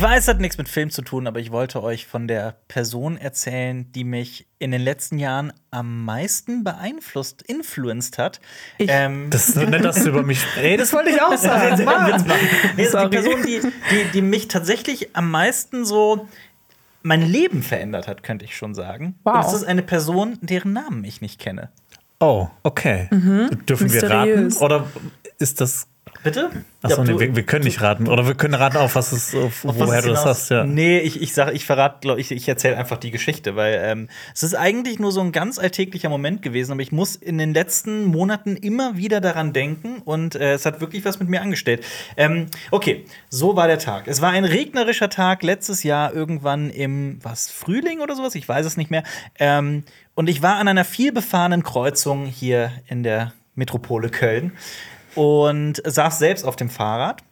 Ich weiß, es hat nichts mit Film zu tun, aber ich wollte euch von der Person erzählen, die mich in den letzten Jahren am meisten beeinflusst, influenced hat. Ich. Ähm, Das ist so nett, dass du über mich redest, wollte ich auch sagen. Mann. Nee, das ist die Person, die, die, die mich tatsächlich am meisten so mein Leben verändert hat, könnte ich schon sagen. Wow. Und es ist eine Person, deren Namen ich nicht kenne. Oh, okay. Dürfen wir raten? Mysteriös. Oder ist das. Bitte? Achso, nee, wir, wir können nicht raten. Oder wir können raten, auf was es, auf, Auf woher du das hast. Ja. Nee, ich, ich sage, ich verrate, glaube ich, ich erzähle einfach die Geschichte, weil ähm, es ist eigentlich nur so ein ganz alltäglicher Moment gewesen, aber ich muss in den letzten Monaten immer wieder daran denken und äh, es hat wirklich was mit mir angestellt. Ähm, okay, so war der Tag. Es war ein regnerischer Tag letztes Jahr irgendwann im was Frühling oder sowas, ich weiß es nicht mehr. Ähm, und ich war an einer vielbefahrenen Kreuzung hier in der Metropole Köln und saß selbst auf dem Fahrrad.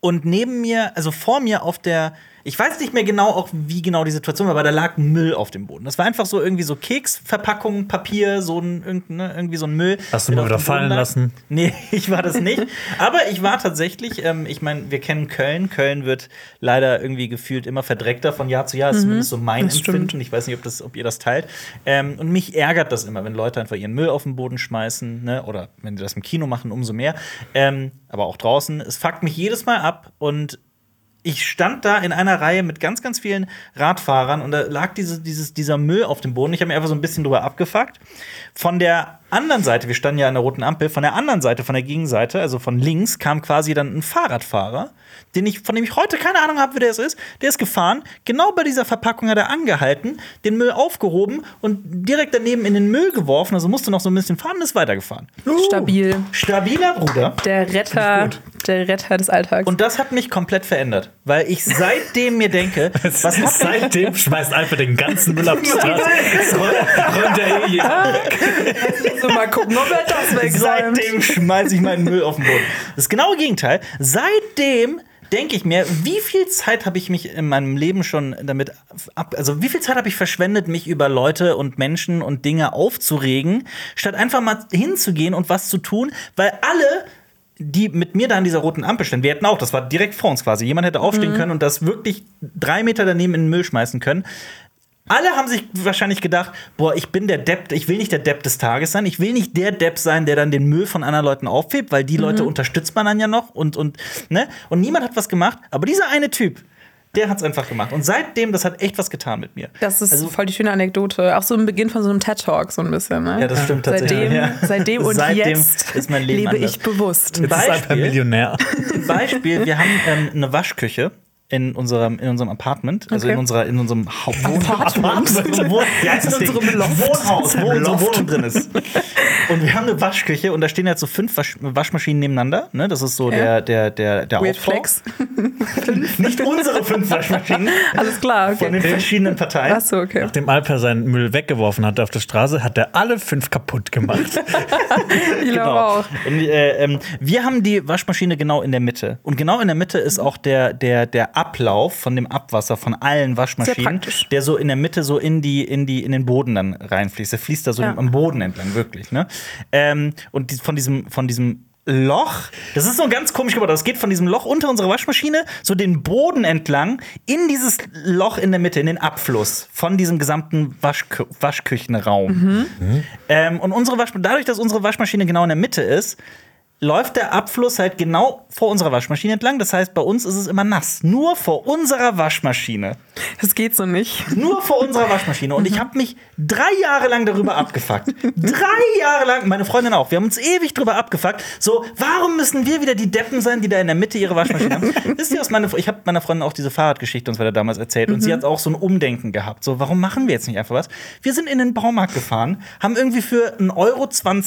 Und neben mir, also vor mir auf der, ich weiß nicht mehr genau, auch wie genau die Situation war, aber da lag Müll auf dem Boden. Das war einfach so irgendwie so Keksverpackung, Papier, so ein ne, irgendwie so ein Müll. Hast du mal wieder fallen lag. lassen? Nee, ich war das nicht. aber ich war tatsächlich, ähm, ich meine, wir kennen Köln. Köln wird leider irgendwie gefühlt immer verdreckter von Jahr zu Jahr. Das ist zumindest so mein das stimmt. Empfinden. Ich weiß nicht, ob, das, ob ihr das teilt. Ähm, und mich ärgert das immer, wenn Leute einfach ihren Müll auf den Boden schmeißen. Ne? Oder wenn die das im Kino machen, umso mehr. Ähm, aber auch draußen. Es fuckt mich jedes Mal ab. Und ich stand da in einer Reihe mit ganz, ganz vielen Radfahrern und da lag diese, dieses, dieser Müll auf dem Boden. Ich habe mir einfach so ein bisschen drüber abgefuckt. Von der anderen Seite, wir standen ja an der roten Ampel, von der anderen Seite, von der Gegenseite, also von links, kam quasi dann ein Fahrradfahrer, den ich, von dem ich heute keine Ahnung habe, wer das ist. Der ist gefahren, genau bei dieser Verpackung hat er angehalten, den Müll aufgehoben und direkt daneben in den Müll geworfen. Also musste noch so ein bisschen fahren und ist weitergefahren. Stabil. Stabiler Bruder. Der Retter, der Retter des Alltags. Und das hat mich komplett verändert, weil ich seitdem mir denke, was hat ist seitdem schmeißt einfach den ganzen Müll auf die Straße. Räumt- räumt er eh so mal gucken, ob er das wegräumt. seitdem schmeiße ich meinen Müll auf den Boden. Das genaue Gegenteil. Seitdem denke ich mir, wie viel Zeit habe ich mich in meinem Leben schon damit ab, also wie viel Zeit habe ich verschwendet, mich über Leute und Menschen und Dinge aufzuregen, statt einfach mal hinzugehen und was zu tun, weil alle die mit mir da an dieser roten Ampel standen, wir hätten auch, das war direkt vor uns quasi, jemand hätte aufstehen können und das wirklich drei Meter daneben in den Müll schmeißen können. Alle haben sich wahrscheinlich gedacht, boah, ich bin der Depp, ich will nicht der Depp des Tages sein, ich will nicht der Depp sein, der dann den Müll von anderen Leuten aufhebt, weil die Leute unterstützt man dann ja noch und, und, ne? Und niemand hat was gemacht, aber dieser eine Typ, der hat es einfach gemacht. Und seitdem, das hat echt was getan mit mir. Das ist Also- voll die schöne Anekdote. Auch so im Beginn von so einem TED-Talk so ein bisschen. Ne? Ja, das stimmt tatsächlich. Seitdem, ja. seitdem und Seitdem jetzt ist mein Leben lebe anders. ich bewusst. Ein Jetzt ist einfach Beispiel. Millionär. Beispiel, wir haben ähm, eine Waschküche in unserem, in unserem Apartment, also Okay. in, unserer, in unserem Hau- Apartment? Heißt das In unserem. Wohnhaus, wo unsere. Wohnung drin ist. Und wir haben eine Waschküche und da stehen jetzt so fünf Wasch Waschmaschinen nebeneinander. Ne? Das ist so Okay. der, der, der, der Weird Aufbau. Flex. Nicht unsere fünf Waschmaschinen Alles klar, von den okay. verschiedenen Parteien. Achso, okay. Nachdem Alper seinen Müll weggeworfen hat auf der Straße, hat er alle fünf kaputt gemacht. Ich glaube Genau. auch. Und, äh, ähm, wir haben die Waschmaschine genau in der Mitte. Und genau in der Mitte ist auch der, der, der Ablauf von dem Abwasser von allen Waschmaschinen, der so in der Mitte so in, die, in, die, in den Boden dann reinfließt. Der fließt da so Ja. am Boden entlang, wirklich. Ne? Ähm, und die, von diesem, von diesem Loch, das ist so ganz komisch gebaut. Das geht von diesem Loch unter unserer Waschmaschine so den Boden entlang in dieses Loch in der Mitte, in den Abfluss von diesem gesamten Waschkü Waschküchenraum. Ähm, und unsere Wasch dadurch, dass unsere Waschmaschine genau in der Mitte ist, läuft der Abfluss halt genau vor unserer Waschmaschine entlang. Das heißt, bei uns ist es immer nass. Nur vor unserer Waschmaschine. Das geht so nicht. Nur vor unserer Waschmaschine. Und ich habe mich drei Jahre lang darüber abgefuckt. drei Jahre lang, meine Freundin auch. Wir haben uns ewig darüber abgefuckt. So, warum müssen wir wieder die Deppen sein, die da in der Mitte ihre Waschmaschine haben? Wisst ihr, was meine, ich habe meiner Freundin auch diese Fahrradgeschichte uns weiter damals erzählt. Und sie hat auch so ein Umdenken gehabt. So, warum machen wir jetzt nicht einfach was? Wir sind in den Baumarkt gefahren, haben irgendwie für 1,20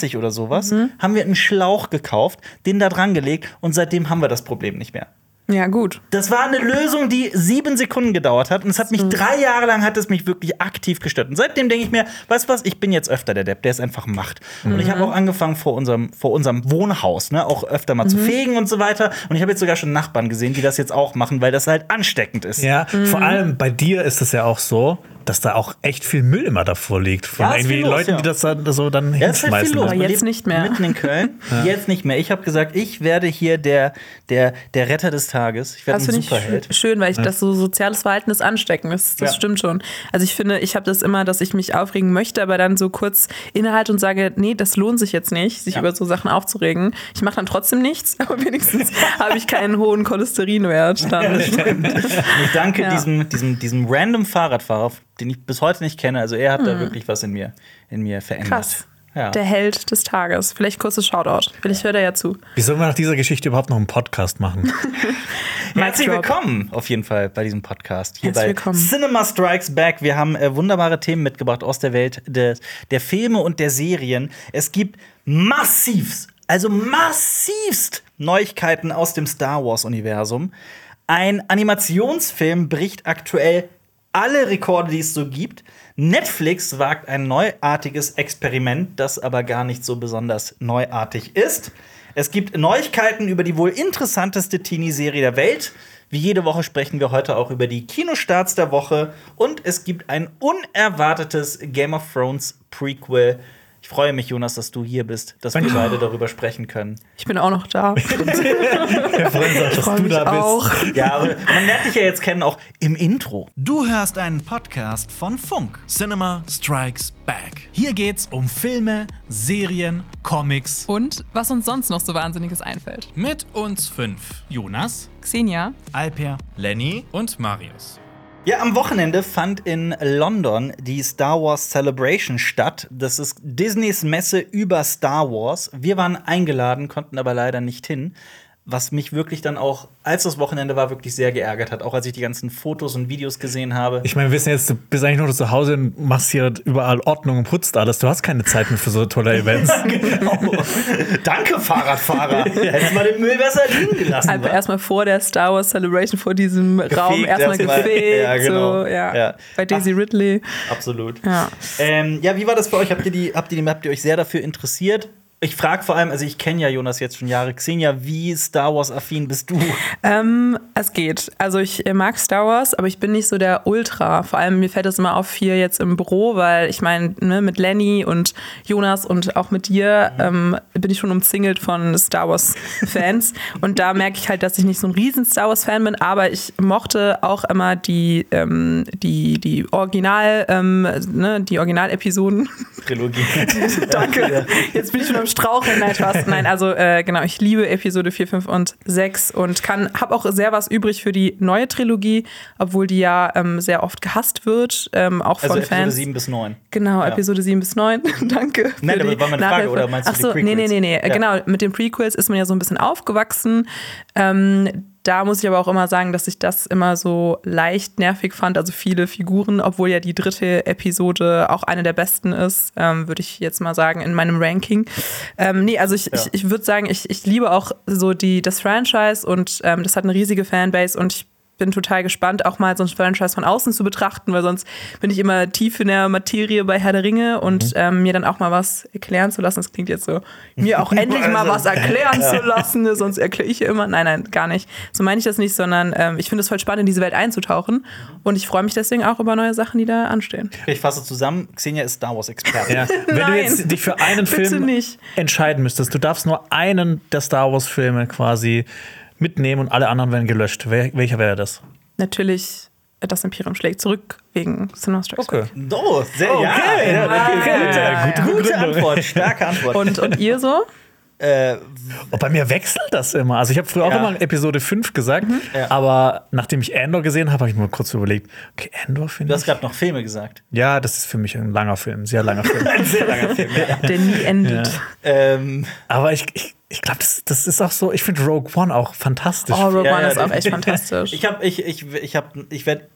Euro oder sowas, haben wir einen Schlauch gekauft, den da dran gelegt und seitdem haben wir das Problem nicht mehr. Ja, gut. Das war eine Lösung, die sieben Sekunden gedauert hat. Und es hat mich drei Jahre lang hat es mich wirklich aktiv gestört. Und seitdem denke ich mir, weißt du was, ich bin jetzt öfter der Depp, der es einfach macht. Und ich habe auch angefangen vor unserem, vor unserem Wohnhaus, ne, auch öfter mal zu fegen und so weiter. Und ich habe jetzt sogar schon Nachbarn gesehen, die das jetzt auch machen, weil das halt ansteckend ist. Ja, vor allem bei dir ist es ja auch so, dass da auch echt viel Müll immer davor liegt. Von Ja, irgendwie los, Leuten, ja. die das da so dann Ja, halt hinschmeißen. Man jetzt nicht mehr. Mitten in Köln. Jetzt nicht mehr. Ich habe gesagt, ich werde hier der, der, der Retter des Tages. Ich werde Das ein finde ich Superheld. sch- schön, weil ich das so soziales Verhalten ist ansteckend. Das, das Ja. stimmt schon. Also ich finde, ich habe das immer, dass ich mich aufregen möchte, aber dann so kurz innehalte und sage, nee, das lohnt sich jetzt nicht, sich Ja. über so Sachen aufzuregen. Ich mache dann trotzdem nichts, aber wenigstens habe ich keinen hohen Cholesterinwert. Dann. Ich danke Ja. diesem, diesem, diesem random Fahrradfahrer, den ich bis heute nicht kenne. Also er hat da wirklich was in mir, in mir verändert. Hm. Krass. Ja. Der Held des Tages. Vielleicht kurzes Shoutout. Vielleicht hört er ja zu. Wie sollen wir nach dieser Geschichte überhaupt noch einen Podcast machen? Herzlich willkommen auf jeden Fall bei diesem Podcast. Hier Herzlich bei willkommen. Cinema Strikes Back. Wir haben äh, wunderbare Themen mitgebracht aus der Welt des, der Filme und der Serien. Es gibt massivst, also massivst Neuigkeiten aus dem Star Wars-Universum. Ein Animationsfilm bricht aktuell alle Rekorde, die es so gibt. Netflix wagt ein neuartiges Experiment, das aber gar nicht so besonders neuartig ist. Es gibt Neuigkeiten über die wohl interessanteste Teenie-Serie der Welt. Wie jede Woche sprechen wir heute auch über die Kinostarts der Woche. Und es gibt ein unerwartetes Game of Thrones Prequel. Ich freue mich, Jonas, dass du hier bist, dass wir Danke. beide darüber sprechen können. Ich bin auch noch da. Wir freuen uns, dass du mich da bist. auch. Ja, aber man lernt dich ja jetzt kennen, auch im Intro. Du hörst einen Podcast von Funk. Cinema Strikes Back. Hier geht's um Filme, Serien, Comics. Und was uns sonst noch so Wahnsinniges einfällt. Mit uns fünf. Jonas, Xenia, Alper, Lenny und Marius. Ja, am Wochenende fand in London die Star Wars Celebration statt. Das ist Disneys Messe über Star Wars. Wir waren eingeladen, konnten aber leider nicht hin. Was mich wirklich dann auch, als das Wochenende war, wirklich sehr geärgert hat. Auch als ich die ganzen Fotos und Videos gesehen habe. Ich meine, wir wissen jetzt, du bist eigentlich nur zu Hause und machst hier überall Ordnung und putzt alles. Du hast keine Zeit mehr für so tolle Events. genau. Danke, Fahrradfahrer. Hättest mal den Müll besser liegen gelassen. Einfach erstmal vor der Star Wars Celebration, vor diesem Raum erstmal gefegt. Ja, genau. So, ja. Ja. Bei Daisy Ridley. Absolut. Ja. Ähm, ja, wie war das für euch? Habt ihr, die, habt, ihr die, habt ihr euch sehr dafür interessiert? Ich frage vor allem, also ich kenne ja Jonas jetzt schon Jahre. Xenia, wie Star Wars-affin bist du? Ähm, es geht. Also ich mag Star Wars, aber ich bin nicht so der Ultra. Vor allem mir fällt das immer auf hier jetzt im Büro, weil ich meine, ne, mit Lenny und Jonas und auch mit dir ähm, bin ich schon umzingelt von Star Wars-Fans. und da merke ich halt, dass ich nicht so ein riesen Star Wars-Fan bin, aber ich mochte auch immer die, ähm, die, die Original, ähm, ne, die Original-Episoden. Trilogie. Danke. Jetzt bin ich schon am Straucheln. Nein, Spaß. Nein, also äh, genau, ich liebe Episode 4, 5 und 6 und kann habe auch sehr was übrig für die neue Trilogie, obwohl die ja ähm, sehr oft gehasst wird, ähm, auch Also von Episode Fans. 7 bis 9. Genau, Ja. Episode 7 bis 9. Danke. Nein, aber war meine Frage, Nachhilfe. oder meinst du Ach die so, nee, nee, Prequels? nee, nee. Ja. Genau, mit den Prequels ist man ja so ein bisschen aufgewachsen. Ähm, da muss ich aber auch immer sagen, dass ich das immer so leicht nervig fand. Also viele Figuren, obwohl ja die dritte Episode auch eine der besten ist, ähm, würde ich jetzt mal sagen, in meinem Ranking. Ähm, nee, also ich, ich, ich würde sagen, ich, ich liebe auch so die, das Franchise und ähm, das hat eine riesige Fanbase und ich bin total gespannt, auch mal so ein Franchise von außen zu betrachten, weil sonst bin ich immer tief in der Materie bei Herr der Ringe und ähm, mir dann auch mal was erklären zu lassen. Das klingt jetzt so, mir auch endlich mal was erklären zu lassen, ne? sonst erkläre ich ja immer. Nein, nein, gar nicht. So meine ich das nicht, sondern ähm, ich finde es voll spannend, in diese Welt einzutauchen und ich freue mich deswegen auch über neue Sachen, die da anstehen. Ich fasse zusammen, Xenia ist Star Wars-Experte. Ja. Wenn du Nein. jetzt dich für einen Film nicht. entscheiden müsstest, du darfst nur einen der Star Wars-Filme quasi mitnehmen und alle anderen werden gelöscht. Wer, welcher wäre das? Natürlich, äh, das Imperium schlägt zurück wegen Cinema Strikes Back. Oh, sehr, ja, ja, ja, gute, gute, gute Antwort, starke Antwort. Und, und ihr so? Äh, Oh, bei mir wechselt das immer. Also ich habe früher auch Ja. immer Episode 5 gesagt, Ja. aber nachdem ich Endor gesehen habe, habe ich mir kurz überlegt, okay, Endor du finde hast ich. gerade noch Filme gesagt. Ja, das ist für mich ein langer Film, sehr langer Film. Ein sehr langer Film. Ja. Der nie endet. Ähm, aber ich, ich, ich glaube, das, das ist auch so, ich finde Rogue One auch fantastisch. Oh, Rogue Ja, One ja, ist auch echt fantastisch. ich habe, ich, ich, ich habe, ich werde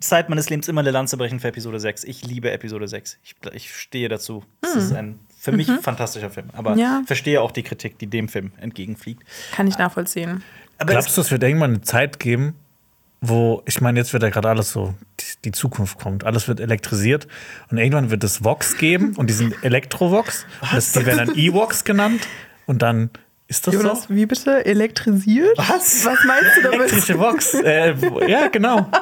Zeit meines Lebens immer eine Lanze brechen für Episode 6. Ich liebe Episode 6. Ich, ich stehe dazu. Es ist ein für mich fantastischer Film. Aber Ja. verstehe auch die Kritik, die dem Film entgegenfliegt. Kann ich nachvollziehen. Aber Glaubst du, es wird irgendwann eine Zeit geben, wo, ich meine, jetzt wird ja gerade alles so, die, die Zukunft kommt, alles wird elektrisiert und irgendwann wird es Vox geben und die sind Elektrovox. Das, die werden dann Evox genannt und dann Ist das Jonas, so? wie bitte? Elektrisiert? Was? Was meinst du damit? Elektrische Vox. äh, ja, genau.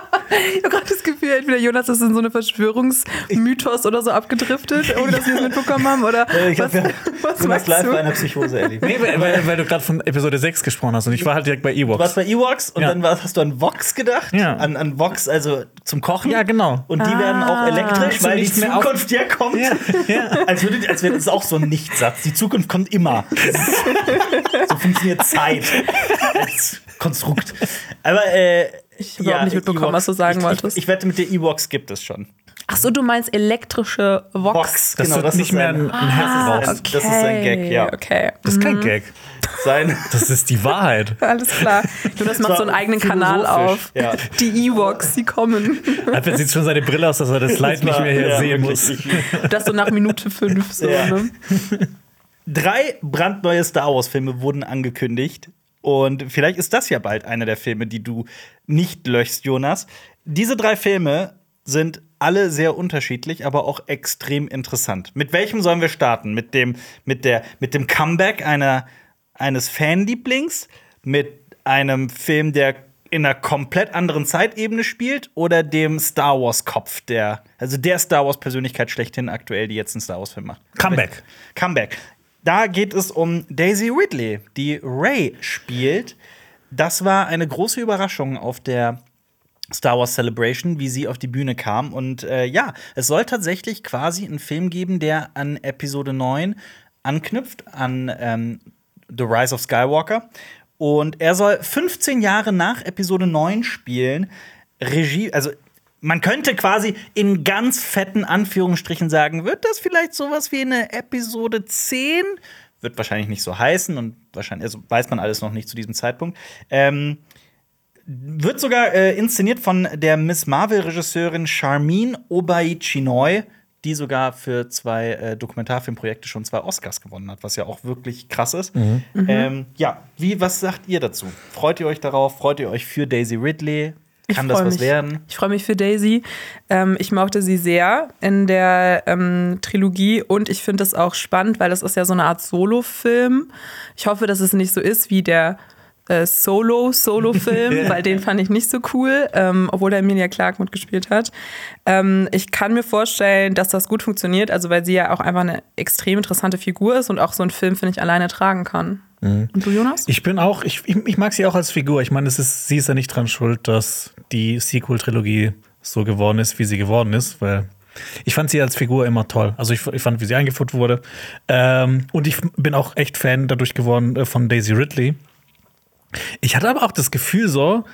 Ich habe gerade das Gefühl, entweder Jonas ist in so eine Verschwörungsmythos oder so abgedriftet, ohne dass wir es mitbekommen haben. Oder Äh, Ich was, glaube, wir was meinst live bei einer Psychose erlebt. Nee, weil, weil, weil du gerade von Episode 6 gesprochen hast und ich war halt direkt bei Du warst Ewoks. bei Ewoks und Ja. dann war, hast du an Vox gedacht? Ja. An, an Vox, also zum Kochen? Ja, genau. Und die werden auch elektrisch, So weil die Zukunft ja kommt. Ja, ja. Als, würde, als wäre das auch so ein Nichtsatz. Die Zukunft kommt immer. Das so funktioniert Zeit als Konstrukt. Aber äh, ich hab überhaupt nicht mitbekommen, was du sagen ich, wolltest. Ich, ich wette, mit der Ewoks gibt es schon. Ach so, du meinst elektrische Vox. Vox, Das wird nicht ist mehr ein, ein, Herz Ah, drauf. okay. Das ist ein Gag, ja. Okay, Das ist kein Gag. sein. Das ist die Wahrheit. alles klar. Jonas macht so einen eigenen Kanal auf. Ja. Die Ewoks, die kommen. Alter sieht schon seine Brille aus, dass er das Slide nicht mehr hier Ja, sehen muss. Das so nach Minute fünf. So, Ja. ne? Drei brandneue Star Wars-Filme wurden angekündigt. Und vielleicht ist das ja bald einer der Filme, die du nicht löschst, Jonas. Diese drei Filme sind alle sehr unterschiedlich, aber auch extrem interessant. Mit welchem sollen wir starten? Mit dem, mit der, mit dem Comeback einer, eines Fanlieblings? Mit einem Film, der in einer komplett anderen Zeitebene spielt? Oder dem Star Wars-Kopf, der, also der Star Wars-Persönlichkeit schlechthin aktuell, die jetzt einen Star Wars-Film macht? Comeback. Comeback. Da geht es um Daisy Ridley, die Ray spielt. Das war eine große Überraschung auf der Star Wars Celebration, wie sie auf die Bühne kam. Und äh, ja, es soll tatsächlich quasi einen Film geben, der an Episode 9 anknüpft, an ähm, The Rise of Skywalker. Und er soll 15 Jahre nach Episode 9 spielen. Regie, also man könnte quasi in ganz fetten Anführungsstrichen sagen, wird das vielleicht sowas wie eine Episode 10? Wird wahrscheinlich nicht so heißen und wahrscheinlich, also weiß man alles noch nicht zu diesem Zeitpunkt. Ähm, wird sogar äh, inszeniert von der Miss Marvel-Regisseurin Charmin Obai Chinoy, die sogar für zwei äh, Dokumentarfilmprojekte schon zwei Oscars gewonnen hat, was ja auch wirklich krass ist. Ähm, ja, wie, was sagt ihr dazu? Freut ihr euch darauf? Freut ihr euch für Daisy Ridley? Kann das was mich. werden? Ich freue mich für Daisy. Ähm, ich mochte sie sehr in der ähm, Trilogie und ich finde das auch spannend, weil das ist ja so eine Art Solo-Film. Ich hoffe, dass es nicht so ist wie der äh, Solo-Solo-Film, weil den fand ich nicht so cool, ähm, obwohl da Emilia Clarke mitgespielt hat. Ähm, ich kann mir vorstellen, dass das gut funktioniert, also weil sie ja auch einfach eine extrem interessante Figur ist und auch so einen Film, finde ich, alleine tragen kann. Und du, Jonas? Ich bin auch, ich, ich, ich mag sie auch als Figur. Ich meine, ist, sie ist ja nicht dran schuld, dass die Sequel-Trilogie so geworden ist, wie sie geworden ist, weil ich fand sie als Figur immer toll. Also ich, ich fand, wie sie eingeführt wurde. Ähm, und ich bin auch echt Fan dadurch geworden äh, von Daisy Ridley. Ich hatte aber auch das Gefühl so,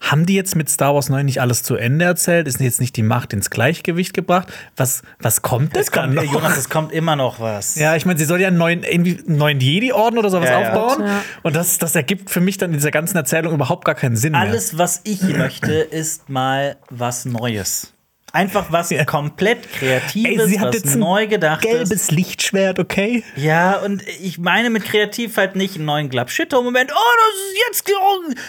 haben die jetzt mit Star Wars 9 nicht alles zu Ende erzählt? Ist jetzt nicht die Macht ins Gleichgewicht gebracht? Was, was kommt Es jetzt dann kommt, noch? Jonas, es kommt immer noch was. Ja, ich meine, sie soll ja einen neuen, irgendwie einen neuen Jedi-Orden oder sowas Ja, aufbauen. Ja. Und das, das ergibt für mich dann in dieser ganzen Erzählung überhaupt gar keinen Sinn Alles, was ich möchte, ist mal was Neues. Einfach was Ja. komplett. Kreatives, was neu gedacht ist. gelbes Lichtschwert, okay? Ja, und ich meine mit kreativ halt nicht einen neuen Glubshitto-Moment. Oh, das ist jetzt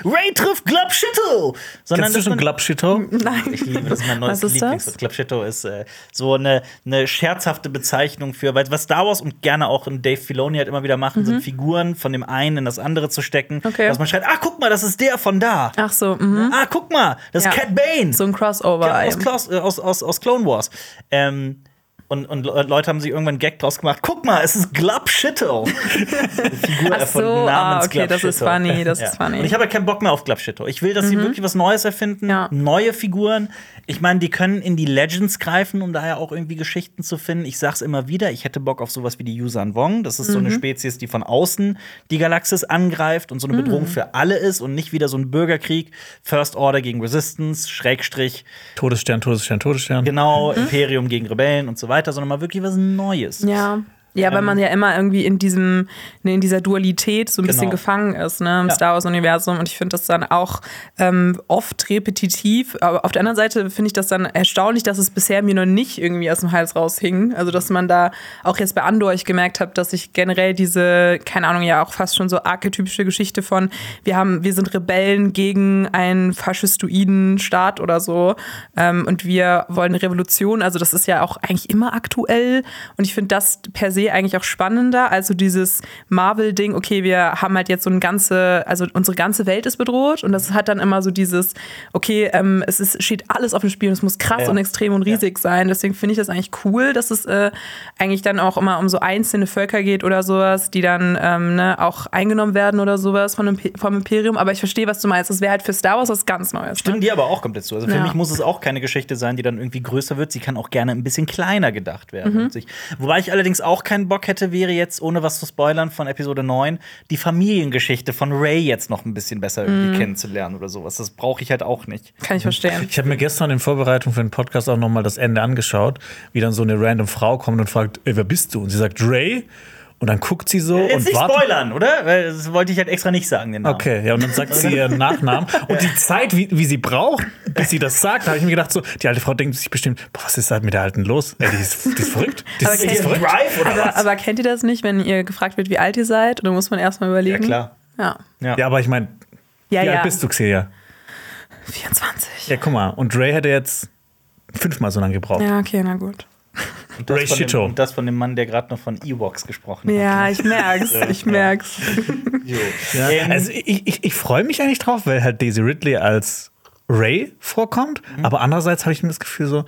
oh, Ray trifft Glubshitto. Sondern Kennst du schon man- Glubshito? Nein. Ich liebe das, ist mein neues Was ist. Glubshitto ist äh, so eine, eine scherzhafte Bezeichnung für, weil was Star Wars und gerne auch in Dave Filoni halt immer wieder machen, sind Figuren von dem einen in das andere zu stecken. Mhm. Okay. Dass man schreit, ah, guck mal, das ist der von da. Ach so, mhm. Ah, guck mal, das ist Ja. Cat Bane. so ein Crossover. aus, Klaus, äh, aus, aus, aus Clone Wars. Ähm, und, und Le- Leute haben sich irgendwann einen Gag draus gemacht. Guck mal, es ist Glubshitto. Eine Figur Ach so, erfunden ah, okay, das ist funny, das ist funny. Und ich habe ja keinen Bock mehr auf Glubshitto. Ich will, dass sie wirklich was Neues erfinden, Ja. neue Figuren. Ich meine, die können in die Legends greifen, um daher auch irgendwie Geschichten zu finden. Ich sag's immer wieder, ich hätte Bock auf sowas wie die Yuuzhan Vong. Das ist so eine Spezies, die von außen die Galaxis angreift und so eine Bedrohung für alle ist und nicht wieder so ein Bürgerkrieg, First Order gegen Resistance, Schrägstrich Todesstern, Todesstern, Todesstern. Genau, Imperium gegen Rebellen und so weiter, sondern mal wirklich was Neues. Ja. Ja, weil man ja immer irgendwie in diesem, ne, in dieser Dualität so ein bisschen Genau. gefangen ist, ne, im Ja. Star Wars-Universum. Und ich finde das dann auch ähm, oft repetitiv. Aber auf der anderen Seite finde ich das dann erstaunlich, dass es bisher mir noch nicht irgendwie aus dem Hals raushing. Also, dass man da auch jetzt bei Andor ich gemerkt habe, dass ich generell diese, keine Ahnung, ja auch fast schon so archetypische Geschichte von, wir haben, wir sind Rebellen gegen einen faschistoiden Staat oder so. Ähm, und wir wollen eine Revolution. Also, das ist ja auch eigentlich immer aktuell. Und ich finde das per se se eigentlich auch spannender. Also dieses Marvel-Ding, okay, wir haben halt jetzt so eine ganze, also unsere ganze Welt ist bedroht und das hat dann immer so dieses, okay, ähm, es ist, steht alles auf dem Spiel und es muss krass Ja. und extrem und riesig sein. Deswegen finde ich das eigentlich cool, dass es äh, eigentlich dann auch immer um so einzelne Völker geht oder sowas, die dann ähm, ne, auch eingenommen werden oder sowas von vom Imperium. Aber ich verstehe, was du meinst. Das wäre halt für Star Wars was ganz Neues. Stimmen Ne? die aber auch komplett zu. Also für Ja. mich muss es auch keine Geschichte sein, die dann irgendwie größer wird. Sie kann auch gerne ein bisschen kleiner gedacht werden. Mhm. Wobei ich allerdings auch keinen Bock hätte, wäre jetzt, ohne was zu spoilern, von Episode 9, die Familiengeschichte von Ray jetzt noch ein bisschen besser irgendwie kennenzulernen oder sowas. Das brauche ich halt auch nicht. Kann ich verstehen. Ich habe mir gestern in Vorbereitung für den Podcast auch noch mal das Ende angeschaut, wie dann so eine random Frau kommt und fragt, ey, wer bist du? Und sie sagt, Ray. Und dann guckt sie so Jetzt und nicht wartet. spoilern, oder? Weil das wollte ich halt extra nicht sagen, den Namen. Okay, ja, und dann sagt sie ihren Nachnamen. Und die Zeit, wie, wie sie braucht, bis sie das sagt, habe ich mir gedacht, so, die alte Frau denkt sich bestimmt, boah, was ist halt mit der Alten los? Ey, die, ist, die ist verrückt. Die Aber ist, die kennt- ist verrückt. Drive oder Aber, was? aber kennt ihr das nicht, wenn ihr gefragt wird, wie alt ihr seid? Oder muss man erstmal überlegen? Ja, klar. Ja. Ja. Ja, aber ich meine, Ja, wie ja. alt bist du, Xelia? 24. Ja, guck mal. Und Ray hätte jetzt fünfmal so lange gebraucht. Ja, okay, na gut. Und das, Ray von dem, und das von dem Mann, der gerade noch von Ewoks gesprochen hat. Ja, ich merk's, ich merk's. Ja, Ähm, also ich, ich, ich freue mich eigentlich drauf, weil halt Daisy Ridley als Ray vorkommt. Mhm. Aber andererseits habe ich mir das Gefühl so,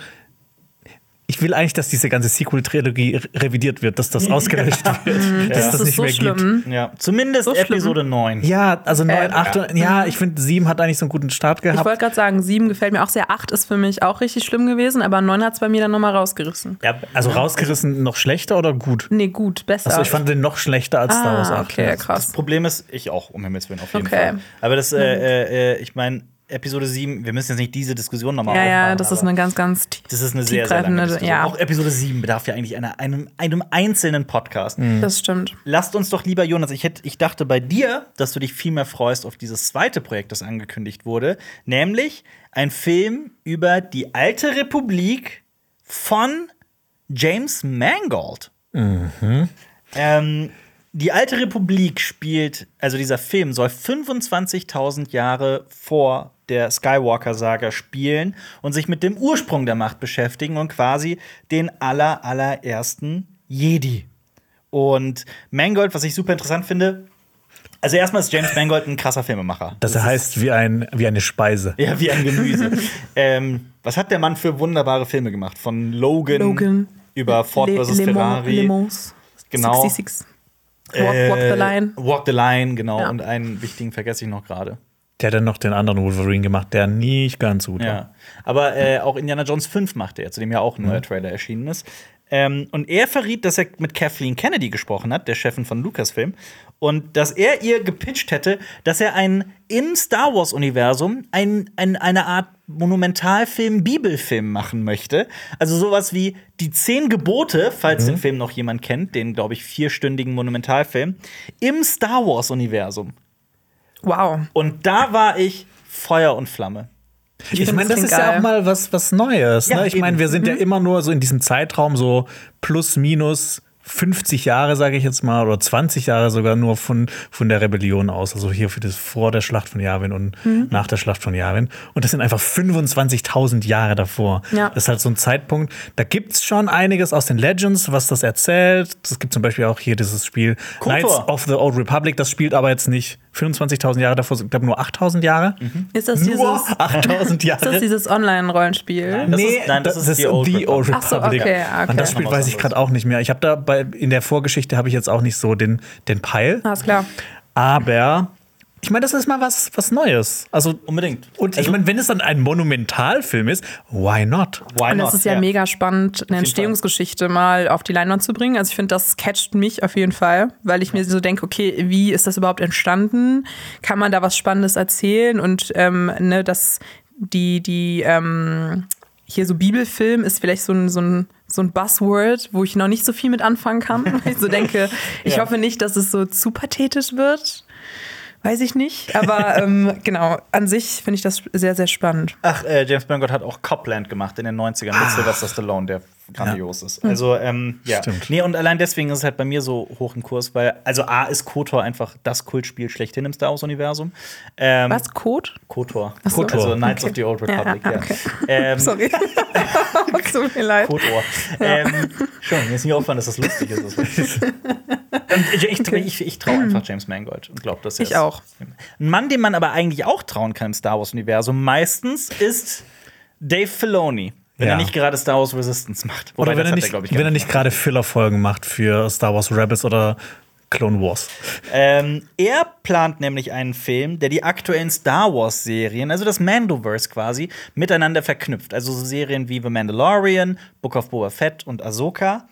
ich will eigentlich, dass diese ganze Sequel-Trilogie re- revidiert wird, dass das ausgelöscht wird, dass Das das ist nicht so mehr gibt. schlimm. ja. Zumindest So schlimm. Episode 9. Ja, also 9, Äh, 8, ja, ja ich finde 7 hat eigentlich so einen guten Start Ich gehabt. wollte gerade sagen, sieben gefällt mir auch sehr. Acht ist für mich auch richtig schlimm gewesen, aber neun hat's bei mir dann nochmal rausgerissen. Ja, Also rausgerissen noch schlechter oder gut? Nee, gut, besser. Also ich fand den noch schlechter als Star Wars ah, 8. okay, Ja. krass. Das Problem ist, ich auch, um Himmels Willen, auf jeden Okay. Fall. Aber das, äh, äh, äh, ich meine, Episode 7, wir müssen jetzt nicht diese Diskussion nochmal Ja, ja, aufmachen, das ist eine ganz, ganz Das ist eine sehr, sehr lange Diskussion. ja. Auch Episode 7 bedarf ja eigentlich einer, einem, einem einzelnen Podcast. Das stimmt. Lasst uns doch lieber, Jonas, ich, hätt, ich dachte bei dir, dass du dich viel mehr freust auf dieses zweite Projekt, das angekündigt wurde, nämlich ein Film über die alte Republik von James Mangold. Ähm, die alte Republik spielt, also dieser Film soll 25.000 Jahre vor der Skywalker-Saga spielen und sich mit dem Ursprung der Macht beschäftigen und quasi den aller, allerersten Jedi. Und Mangold, was ich super interessant finde, also erstmal ist James Mangold ein krasser Filmemacher. Das heißt wie, ein, wie eine Speise. Ja, wie ein Gemüse. ähm, was hat der Mann für wunderbare Filme gemacht? Von Logan, Logan. über Ford Le- vs. Ferrari. Le Mans. Genau. 66. Walk, walk the Äh, line. Walk the Line, genau. Ja. Und einen wichtigen vergesse ich noch gerade. Der hat dann noch den anderen Wolverine gemacht, der nicht ganz gut war. Ja. Aber äh, auch Indiana Jones 5 machte er, zu dem ja auch ein neuer Trailer erschienen ist. Ähm, und er verriet, dass er mit Kathleen Kennedy gesprochen hat, der Chefin von Lucasfilm, und dass er ihr gepitcht hätte, dass er ein im Star Wars-Universum ein, ein, eine Art Monumentalfilm, Bibelfilm machen möchte. Also sowas wie die Zehn Gebote, falls den Film noch jemand kennt, den, glaube ich, vierstündigen Monumentalfilm, im Star Wars-Universum. Wow. Und da war ich Feuer und Flamme. Ich, find, meine, das ist klingt ja geil. auch mal was, was Neues. Ja, ne? Ich meine, wir sind ja immer nur so in diesem Zeitraum so plus minus 50 Jahre, sage ich jetzt mal, oder 20 Jahre sogar nur von, von der Rebellion aus. Also hier für das vor der Schlacht von Yavin und nach der Schlacht von Yavin. Und das sind einfach 25.000 Jahre davor. Ja. Das ist halt so ein Zeitpunkt. Da gibt es schon einiges aus den Legends, was das erzählt. Es gibt zum Beispiel auch hier dieses Spiel Kotor. Knights of the Old Republic. Das spielt aber jetzt nicht 25.000 Jahre davor, ich glaube nur 8.000 Jahre. Ist das Nur dieses, 8.000 Jahre. ist das dieses Online-Rollenspiel? Das ist- nein, das ist die Old Republic. Ach so, okay, okay. An das Spiel weiß ich gerade auch nicht mehr. Ich habe da bei, in der Vorgeschichte habe ich jetzt auch nicht so den, den Peil. Alles klar. Aber ich meine, das ist mal was, was Neues. Also Unbedingt. Und ich Also- meine, wenn es dann ein Monumentalfilm ist, why not? Why Und das ist ja, mega spannend, eine Entstehungsgeschichte mal auf die Leinwand zu bringen. Also ich finde, das catcht mich auf jeden Fall, weil ich mir so denke, okay, wie ist das überhaupt entstanden? Kann man da was Spannendes erzählen? Und ähm, ne, dass die, die ähm, hier so Bibelfilm ist vielleicht so ein, so ein so ein Buzzword, wo ich noch nicht so viel mit anfangen kann. Weil ich so denke, ich Ja. hoffe nicht, dass es so zu pathetisch wird. Weiß ich nicht, aber ähm, genau, an sich finde ich das sehr, sehr spannend. Ach, äh, James Mangold hat auch Copland gemacht in den 90ern mit Sylvester Stallone, der grandios ist. Also, ähm, ja. Stimmt. Nee, und allein deswegen ist es halt bei mir so hoch im Kurs, weil, also A ist KOTOR einfach das Kultspiel schlechthin im Star Wars-Universum. Ähm, Was, Code? KOTOR. so. KOTOR. Also Knights Okay. of the Old Republic, Ja, ja. okay. Ähm, Sorry. Tut mir leid. KOTOR. Ähm, schon, mir ist nicht aufgefallen, dass das lustig ist. Und ich ich, ich, ich traue einfach James Mangold und glaube, dass er Ich auch. Ein Mann, dem man aber eigentlich auch trauen kann im Star Wars-Universum, meistens ist Dave Filoni. Wenn Ja. er nicht gerade Star Wars Resistance macht. Wobei, Oder wenn er nicht, glaub ich, wenn er nicht gerade Filler-Folgen macht für Star Wars Rebels oder Clone Wars. Ähm, er plant nämlich einen Film, der die aktuellen Star Wars-Serien, also das Mandoverse quasi, miteinander verknüpft. Also so Serien wie The Mandalorian, Book of Boba Fett und Ahsoka.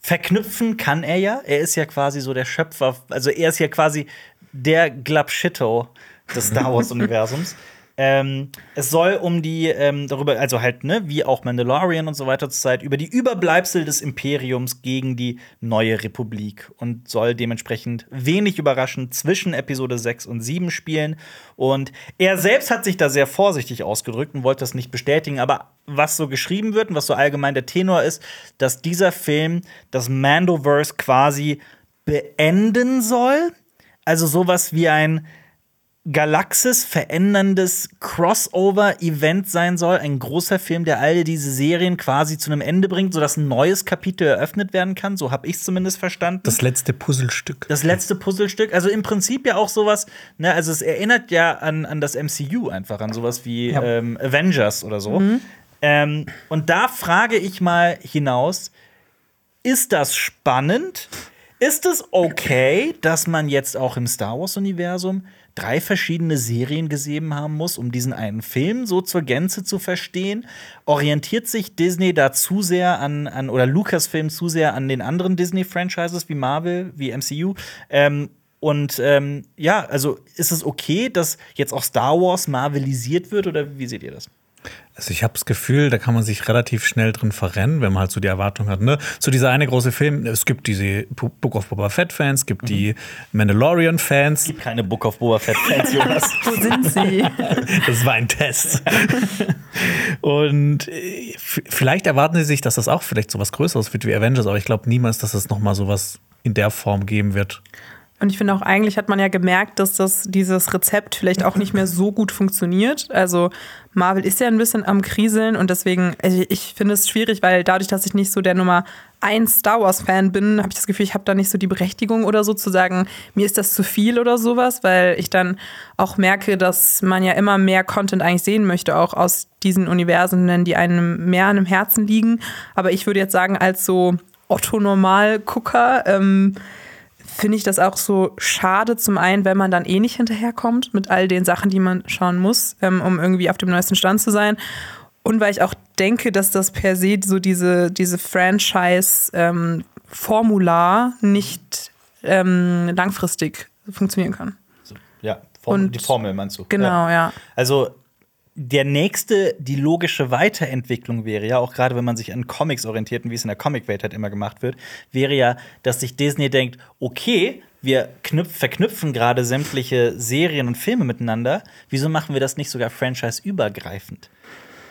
Verknüpfen kann er ja. Er ist ja quasi so der Schöpfer, also er ist ja quasi der Glabschitto des Star Wars-Universums. Ähm, es soll um die, ähm, darüber, also halt, ne, wie auch Mandalorian und so weiter zur Zeit, über die Überbleibsel des Imperiums gegen die neue Republik und soll dementsprechend wenig überraschend zwischen Episode 6 und 7 spielen. Und er selbst hat sich da sehr vorsichtig ausgedrückt und wollte das nicht bestätigen, aber was so geschrieben wird und was so allgemein der Tenor ist, dass dieser Film das Mandoverse quasi beenden soll. Also sowas wie ein Galaxis veränderndes Crossover-Event sein soll. Ein großer Film, der all diese Serien quasi zu einem Ende bringt, sodass ein neues Kapitel eröffnet werden kann. So habe ich es zumindest verstanden. Das letzte Puzzlestück. Das letzte Puzzlestück, also im Prinzip ja auch sowas, ne, also es erinnert ja an, an das MCU einfach, an sowas wie Ja. ähm, Avengers oder so. Ähm, und da frage ich mal hinaus, ist das spannend? Ist es okay, dass man jetzt auch im Star Wars-Universum drei verschiedene Serien gesehen haben muss, um diesen einen Film so zur Gänze zu verstehen? Orientiert sich Disney da zu sehr an, an oder Lucasfilm zu sehr an den anderen Disney-Franchises wie Marvel, wie MCU? Ähm, und ähm, ja, also ist es okay, dass jetzt auch Star Wars marvelisiert wird oder wie seht ihr das? Also ich habe das Gefühl, da kann man sich relativ schnell drin verrennen, wenn man halt so die Erwartung hat. Ne? So dieser eine große Film, es gibt diese Book of Boba Fett-Fans, es gibt die Mandalorian-Fans. Gibt keine Book of Boba Fett-Fans, Jonas. Wo sind sie? Das war ein Test. Und äh, vielleicht erwarten sie sich, dass das auch vielleicht so was Größeres wird wie Avengers, aber ich glaube niemals, dass es noch mal sowas in der Form geben wird. Und ich finde auch, eigentlich hat man ja gemerkt, dass das, dieses Rezept vielleicht auch nicht mehr so gut funktioniert. Also Marvel ist ja ein bisschen am Kriseln und deswegen, also ich finde es schwierig, weil dadurch, dass ich nicht so der Nummer 1 Star Wars-Fan bin, habe ich das Gefühl, ich habe da nicht so die Berechtigung oder so zu sagen, mir ist das zu viel oder sowas, weil ich dann auch merke, dass man ja immer mehr Content eigentlich sehen möchte, auch aus diesen Universen, die einem mehr an dem Herzen liegen. Aber ich würde jetzt sagen, als so Otto-Normal-Gucker, ähm, finde ich das auch so schade, zum einen, wenn man dann eh nicht hinterherkommt mit all den Sachen, die man schauen muss, ähm, um irgendwie auf dem neuesten Stand zu sein. Und weil ich auch denke, dass das per se so diese, diese Franchise-Formular nicht ähm, langfristig funktionieren kann. Ja, Formel, Und- die Formel meinst du? Genau, ja. Also der nächste, die logische Weiterentwicklung wäre ja, auch gerade wenn man sich an Comics orientiert und wie es in der Comicwelt halt immer gemacht wird, wäre ja, dass sich Disney denkt, okay, wir knüpf, verknüpfen gerade sämtliche Serien und Filme miteinander, wieso machen wir das nicht sogar franchise-übergreifend?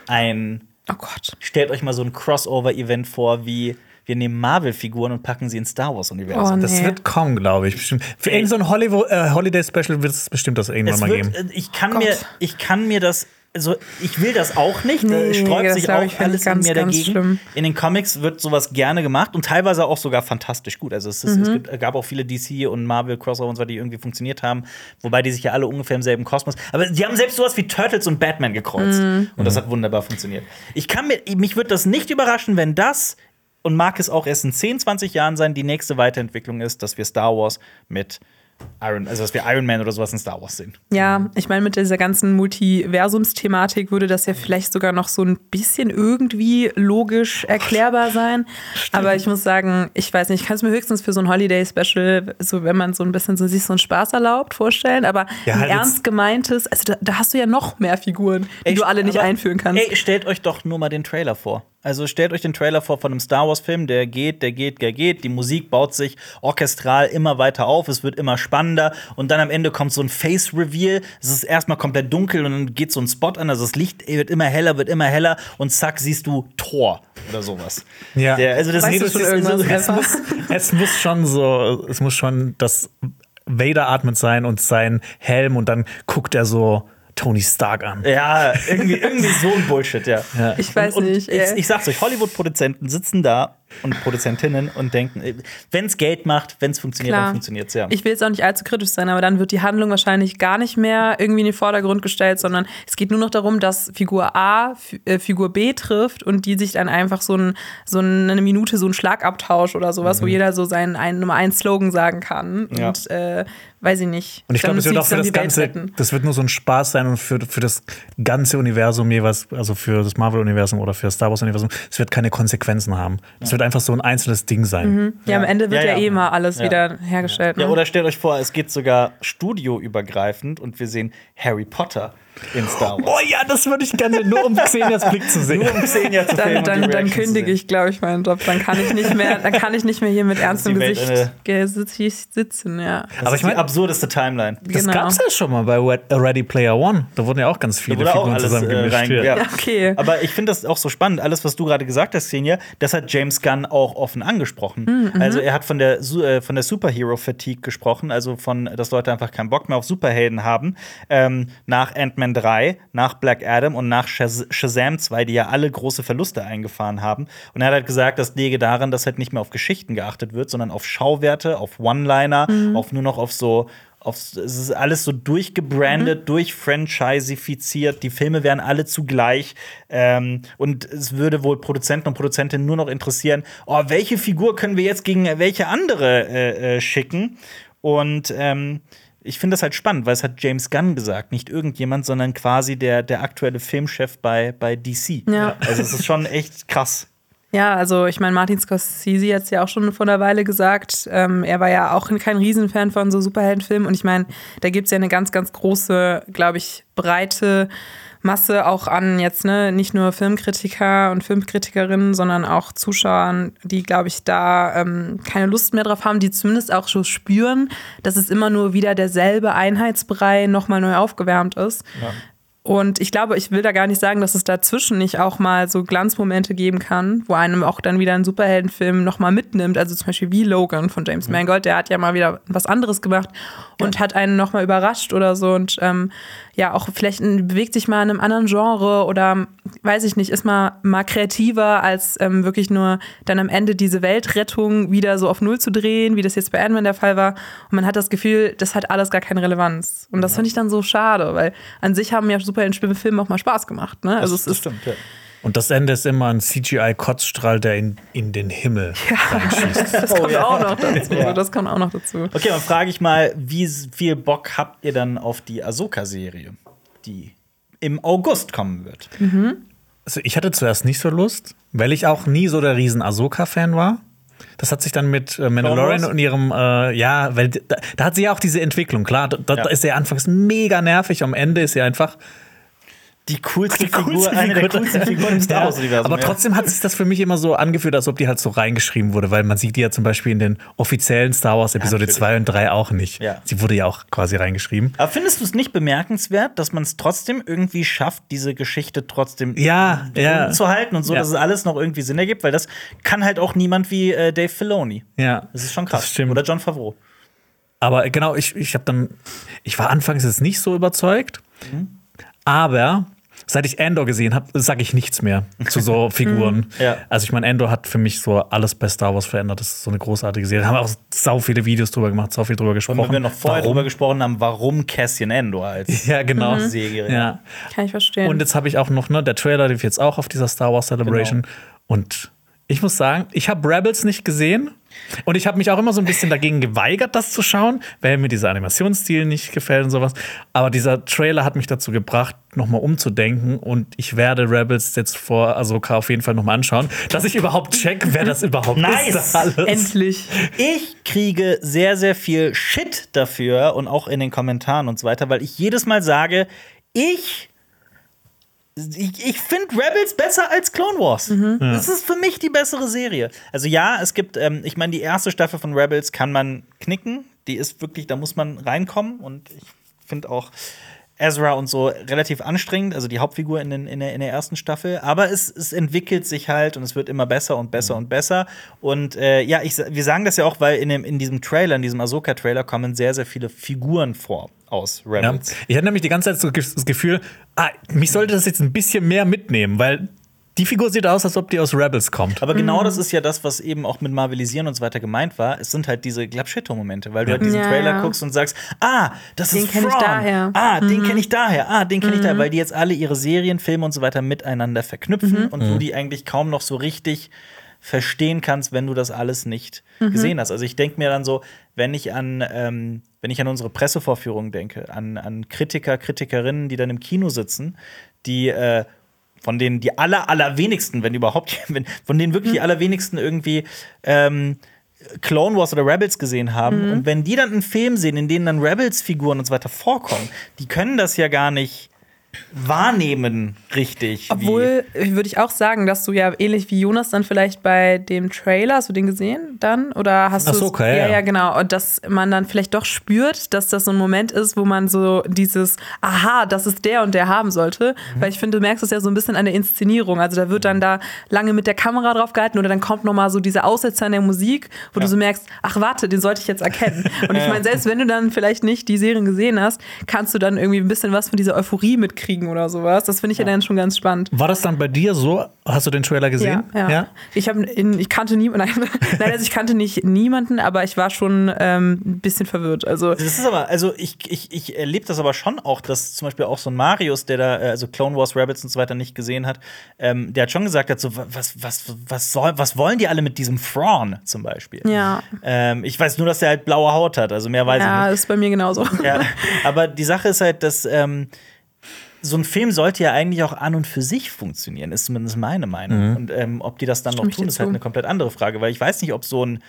Ein, Oh Gott. stellt euch mal so ein Crossover-Event vor, wie wir nehmen Marvel-Figuren und packen sie ins Star Wars-Universum. Oh, Das Nee. wird kommen, glaube ich. Bestimmt. Für irgendein so ein Hollywood, äh, Holiday-Special wird es bestimmt das irgendwann Es mal wird, geben. äh, ich, kann Gott. mir, ich kann mir das, also ich will das auch nicht. Nee, da sträubt das sich auch ich, alles ganz, in mir dagegen. schlimm. In den Comics wird sowas gerne gemacht und teilweise auch sogar fantastisch gut. Also es, ist, Mhm. es gibt, gab auch viele DC und Marvel Crossover und so, die irgendwie funktioniert haben, wobei die sich ja alle ungefähr im selben Kosmos. Aber die haben selbst sowas wie Turtles und Batman gekreuzt Mhm. und das hat wunderbar funktioniert. Ich kann mir, mich würde das nicht überraschen, wenn das und mag es auch erst in 10, 20 Jahren sein, die nächste Weiterentwicklung ist, dass wir Star Wars mit Iron, also dass wir Iron Man oder sowas in Star Wars sehen. Ja, ich meine, mit dieser ganzen Multiversums-Thematik würde das ja vielleicht sogar noch so ein bisschen irgendwie logisch erklärbar sein. Aber ich muss sagen, ich weiß nicht, ich kann es mir höchstens für so ein Holiday-Special, so wenn man so ein bisschen so, sich so einen Spaß erlaubt, vorstellen. Aber Ja, ein halt ernst gemeintes, also da, da hast du ja noch mehr Figuren, die Ey, du alle nicht einführen kannst. Ey, stellt euch doch nur mal den Trailer vor. Also stellt euch den Trailer vor von einem Star Wars-Film, der geht, der geht, der geht. Die Musik baut sich orchestral immer weiter auf, es wird immer spannender und dann am Ende kommt so ein Face-Reveal. Es ist erstmal komplett dunkel und dann geht so ein Spot an, also das Licht wird immer heller, wird immer heller und zack, siehst du Thor oder sowas. Ja. Der, also das Weißt das schon ist- also- es, muss, es muss schon so, es muss schon das Vader atmet sein und sein Helm und dann guckt er so Tony Stark an. Ja, irgendwie, irgendwie so ein Bullshit, ja. Ich weiß und, und nicht. Ich, ich sag's euch, Hollywood-Produzenten sitzen da und Produzentinnen und denken, äh, wenn's Geld macht, wenn's funktioniert, Klar. dann funktioniert's ja. Ich will jetzt auch nicht allzu kritisch sein, aber dann wird die Handlung wahrscheinlich gar nicht mehr irgendwie in den Vordergrund gestellt, sondern es geht nur noch darum, dass Figur A äh, Figur B trifft und die sich dann einfach so, ein, so eine Minute so einen Schlagabtausch oder sowas, wo jeder so seinen einen, Nummer eins Slogan sagen kann. Ja. Und äh, weiß ich nicht. Und ich glaube, Dann es wird auch für das ganze, das wird nur so ein Spaß sein und für, für das ganze Universum jeweils, also für das Marvel-Universum oder für das Star Wars-Universum, es wird keine Konsequenzen haben. Es wird einfach so ein einzelnes Ding sein. Ja, am Ende wird Ja, ja, ja. eh mal alles Ja. wieder hergestellt. Ja, ne? oder stellt euch vor, es geht sogar studioübergreifend und wir sehen Harry Potter in Star Wars. Oh ja, das würde ich gerne nur um Xenias Blick zu sehen. Nur um Xenia zu dann, dann, dann kündige ich, glaube ich, meinen Job. Dann kann ich nicht mehr, dann kann ich nicht mehr hier mit ernstem Gesicht ge- sitzen, ja. Das Aber ist ich mein- die absurdeste Timeline. Das Genau. gab's ja schon mal bei Red- Ready Player One. Da wurden ja auch ganz viele Figuren alles äh, zusammengemischt. rein. ja. Ja. Okay. Aber ich finde das auch so spannend. Alles, was du gerade gesagt hast, Xenia, das hat James Gunn auch offen angesprochen. Mhm, Also er hat von der, äh, von der Superhero-Fatigue gesprochen, also von, dass Leute einfach keinen Bock mehr auf Superhelden haben. Ähm, nach Ant-Man 3, nach Black Adam und nach Shaz Shazam 2, die ja alle große Verluste eingefahren haben. Und er hat halt gesagt, das liege daran, dass halt nicht mehr auf Geschichten geachtet wird, sondern auf Schauwerte, auf One-Liner, auf nur noch auf so auf, es ist alles so durchgebrandet, durchfranchisifiziert. Die Filme wären alle zugleich. Ähm, und es würde wohl Produzenten und Produzentinnen nur noch interessieren, oh, welche Figur können wir jetzt gegen welche andere äh, äh, schicken? Und ähm, ich finde das halt spannend, weil es hat James Gunn gesagt, nicht irgendjemand, sondern quasi der, der aktuelle Filmchef bei, bei DC. Ja. Also es ist schon echt krass. Ja, also ich meine, Martin Scorsese hat es ja auch schon vor einer Weile gesagt. Ähm, er war ja auch kein Riesenfan von so Superheldenfilmen. Und ich meine, da gibt es ja eine ganz, ganz große, glaube ich, breite Masse auch an jetzt, ne, nicht nur Filmkritiker und Filmkritikerinnen, sondern auch Zuschauern, die, glaube ich, da ähm, keine Lust mehr drauf haben, die zumindest auch schon spüren, dass es immer nur wieder derselbe Einheitsbrei nochmal neu aufgewärmt ist. Und ich glaube, ich will da gar nicht sagen, dass es dazwischen nicht auch mal so Glanzmomente geben kann, wo einem auch dann wieder ein Superheldenfilm nochmal mitnimmt. Also zum Beispiel wie Logan von James Mangold, der hat ja mal wieder was anderes gemacht und hat einen nochmal überrascht oder so. Und ähm, ja, auch vielleicht bewegt sich mal in einem anderen Genre oder weiß ich nicht, ist mal, mal kreativer, als ähm, wirklich nur dann am Ende diese Weltrettung wieder so auf Null zu drehen, wie das jetzt bei Ant-Man der Fall war. Und man hat das Gefühl, das hat alles gar keine Relevanz. Und das finde ich dann so schade, weil an sich haben ja Superhelden-Filme auch mal Spaß gemacht. Ne? Also es ist stimmt, ja. Und das Ende ist immer ein CGI-Kotzstrahl, der in, in den Himmel reinschießt. Das kommt Oh, ja. auch noch dazu. Das kommt auch noch dazu. Okay, dann frage ich mal, wie viel Bock habt ihr dann auf die Ahsoka-Serie, die im August kommen wird? Also ich hatte zuerst nicht so Lust, weil ich auch nie so der riesen Ahsoka-Fan war. Das hat sich dann mit äh, Mandalorian und ihrem, äh, ja, weil da, da hat sie ja auch diese Entwicklung. Klar, da, da Ja. ist sie ja anfangs mega nervig, am Ende ist sie einfach Die coolste, die coolste Figur, eine der coolsten Figuren im Star Ja, Wars-Universum. Aber ja. trotzdem hat sich das für mich immer so angefühlt, als ob die halt so reingeschrieben wurde, weil man sieht die ja zum Beispiel in den offiziellen Star Wars Episode natürlich. 2 und 3 auch nicht. Ja. Sie wurde ja auch quasi reingeschrieben. Aber findest du es nicht bemerkenswert, dass man es trotzdem irgendwie schafft, diese Geschichte trotzdem Ja, ja. zu halten und so, Ja. dass es alles noch irgendwie Sinn ergibt? Weil das kann halt auch niemand wie äh, Dave Filoni. Ja. Das ist schon krass. Oder John Favreau. Aber genau, ich, ich habe dann, ich war anfangs jetzt nicht so überzeugt, Mhm. Aber seit ich Andor gesehen habe, sage ich nichts mehr zu so Figuren. Ja. Also ich meine, Andor hat für mich so alles bei Star Wars verändert. Das ist so eine großartige Serie. Da haben wir auch sau viele Videos drüber gemacht, sau viel drüber Und gesprochen. wenn wir noch vorher Warum? drüber gesprochen haben, warum Cassian Endor als Ja, genau. Serie. Ja. Kann ich verstehen. Und jetzt habe ich auch noch, ne, der Trailer lief jetzt auch auf dieser Star Wars Celebration. Genau. Und ich muss sagen, ich habe Rebels nicht gesehen. Und ich habe mich auch immer so ein bisschen dagegen geweigert, das zu schauen, weil mir dieser Animationsstil nicht gefällt und sowas. Aber dieser Trailer hat mich dazu gebracht, nochmal umzudenken. Und ich werde Rebels jetzt vor Ahsoka auf jeden Fall nochmal anschauen, dass ich überhaupt check, wer das überhaupt Nice. ist. Alles. Endlich. Ich kriege sehr, sehr viel Shit dafür und auch in den Kommentaren und so weiter, weil ich jedes Mal sage, ich ich, ich finde Rebels besser als Clone Wars. Das ist für mich die bessere Serie. Also ja, es gibt, ähm, ich meine, die erste Staffel von Rebels kann man knicken. Die ist wirklich, da muss man reinkommen. Und ich finde auch Ezra und so relativ anstrengend, also die Hauptfigur in, den, in, der, in der ersten Staffel. Aber es, es entwickelt sich halt und es wird immer besser und besser und besser. Und äh, ja, ich, wir sagen das ja auch, weil in, dem, in diesem Trailer, in diesem Ahsoka-Trailer, kommen sehr, sehr viele Figuren vor aus Ja. Rebels. Ich hatte nämlich die ganze Zeit so das Gefühl, ah, mich sollte das jetzt ein bisschen mehr mitnehmen, weil die Figur sieht aus, als ob die aus Rebels kommt. Aber genau das ist ja das, was eben auch mit Marvelisieren und so weiter gemeint war. Es sind halt diese Glapschitto-Momente, weil du halt diesen Ja, Trailer ja. guckst und sagst, ah, das Den ist kenn ich Thrawn. daher. Ah, den kenne ich daher. Ah, den kenne ich daher, weil die jetzt alle ihre Serien, Filme und so weiter miteinander verknüpfen und du die eigentlich kaum noch so richtig verstehen kannst, wenn du das alles nicht gesehen hast. Also ich denke mir dann so, wenn ich an ähm, wenn ich an unsere Pressevorführung denke, an, an Kritiker, Kritikerinnen, die dann im Kino sitzen, die äh, von denen die aller, allerwenigsten, wenn überhaupt, wenn, von denen wirklich die allerwenigsten irgendwie ähm, Clone Wars oder Rebels gesehen haben. Und wenn die dann einen Film sehen, in denen dann Rebels-Figuren und so weiter vorkommen, die können das ja gar nicht wahrnehmen, richtig. Obwohl, würde ich auch sagen, dass du ja ähnlich wie Jonas dann vielleicht bei dem Trailer, hast du den gesehen dann? Oder hast du. Ahsoka, ja, ja, ja. ja, genau. Und dass man dann vielleicht doch spürt, dass das so ein Moment ist, wo man so dieses, aha, das ist der und der haben sollte. Mhm. Weil ich finde, du merkst es ja so ein bisschen an der Inszenierung. Also da wird dann da lange mit der Kamera drauf gehalten oder dann kommt noch mal so diese Aussetzer in der Musik, wo du so merkst, ach warte, den sollte ich jetzt erkennen. Und ich meine, selbst wenn du dann vielleicht nicht die Serien gesehen hast, kannst du dann irgendwie ein bisschen was von dieser Euphorie mitkriegen oder sowas. Das finde ich ja. dann schon ganz spannend. War das dann bei dir so? Hast du den Trailer gesehen? Ja, ja. Ich, hab in, ich kannte niemanden, nein, nein, also ich kannte nicht niemanden, aber ich war schon ähm, ein bisschen verwirrt. Also Das ist aber, also ich, ich, ich erlebe das aber schon auch, dass zum Beispiel auch so ein Marius, der da, äh, also Clone Wars, Rabbits und so weiter nicht gesehen hat, ähm, der hat schon gesagt hat, so, wa- was, was, was, soll, was wollen die alle mit diesem Thrawn zum Beispiel? Ja. Ähm, ich weiß nur, dass er halt blaue Haut hat, also mehr weiß ich ja, nicht. ist bei mir genauso. Ja, aber die Sache ist halt, dass ähm, so ein Film sollte ja eigentlich auch an und für sich funktionieren, ist zumindest meine Meinung. Und ähm, ob die das dann Stimme noch tun, ist halt eine komplett andere Frage, weil ich weiß nicht, ob so ein,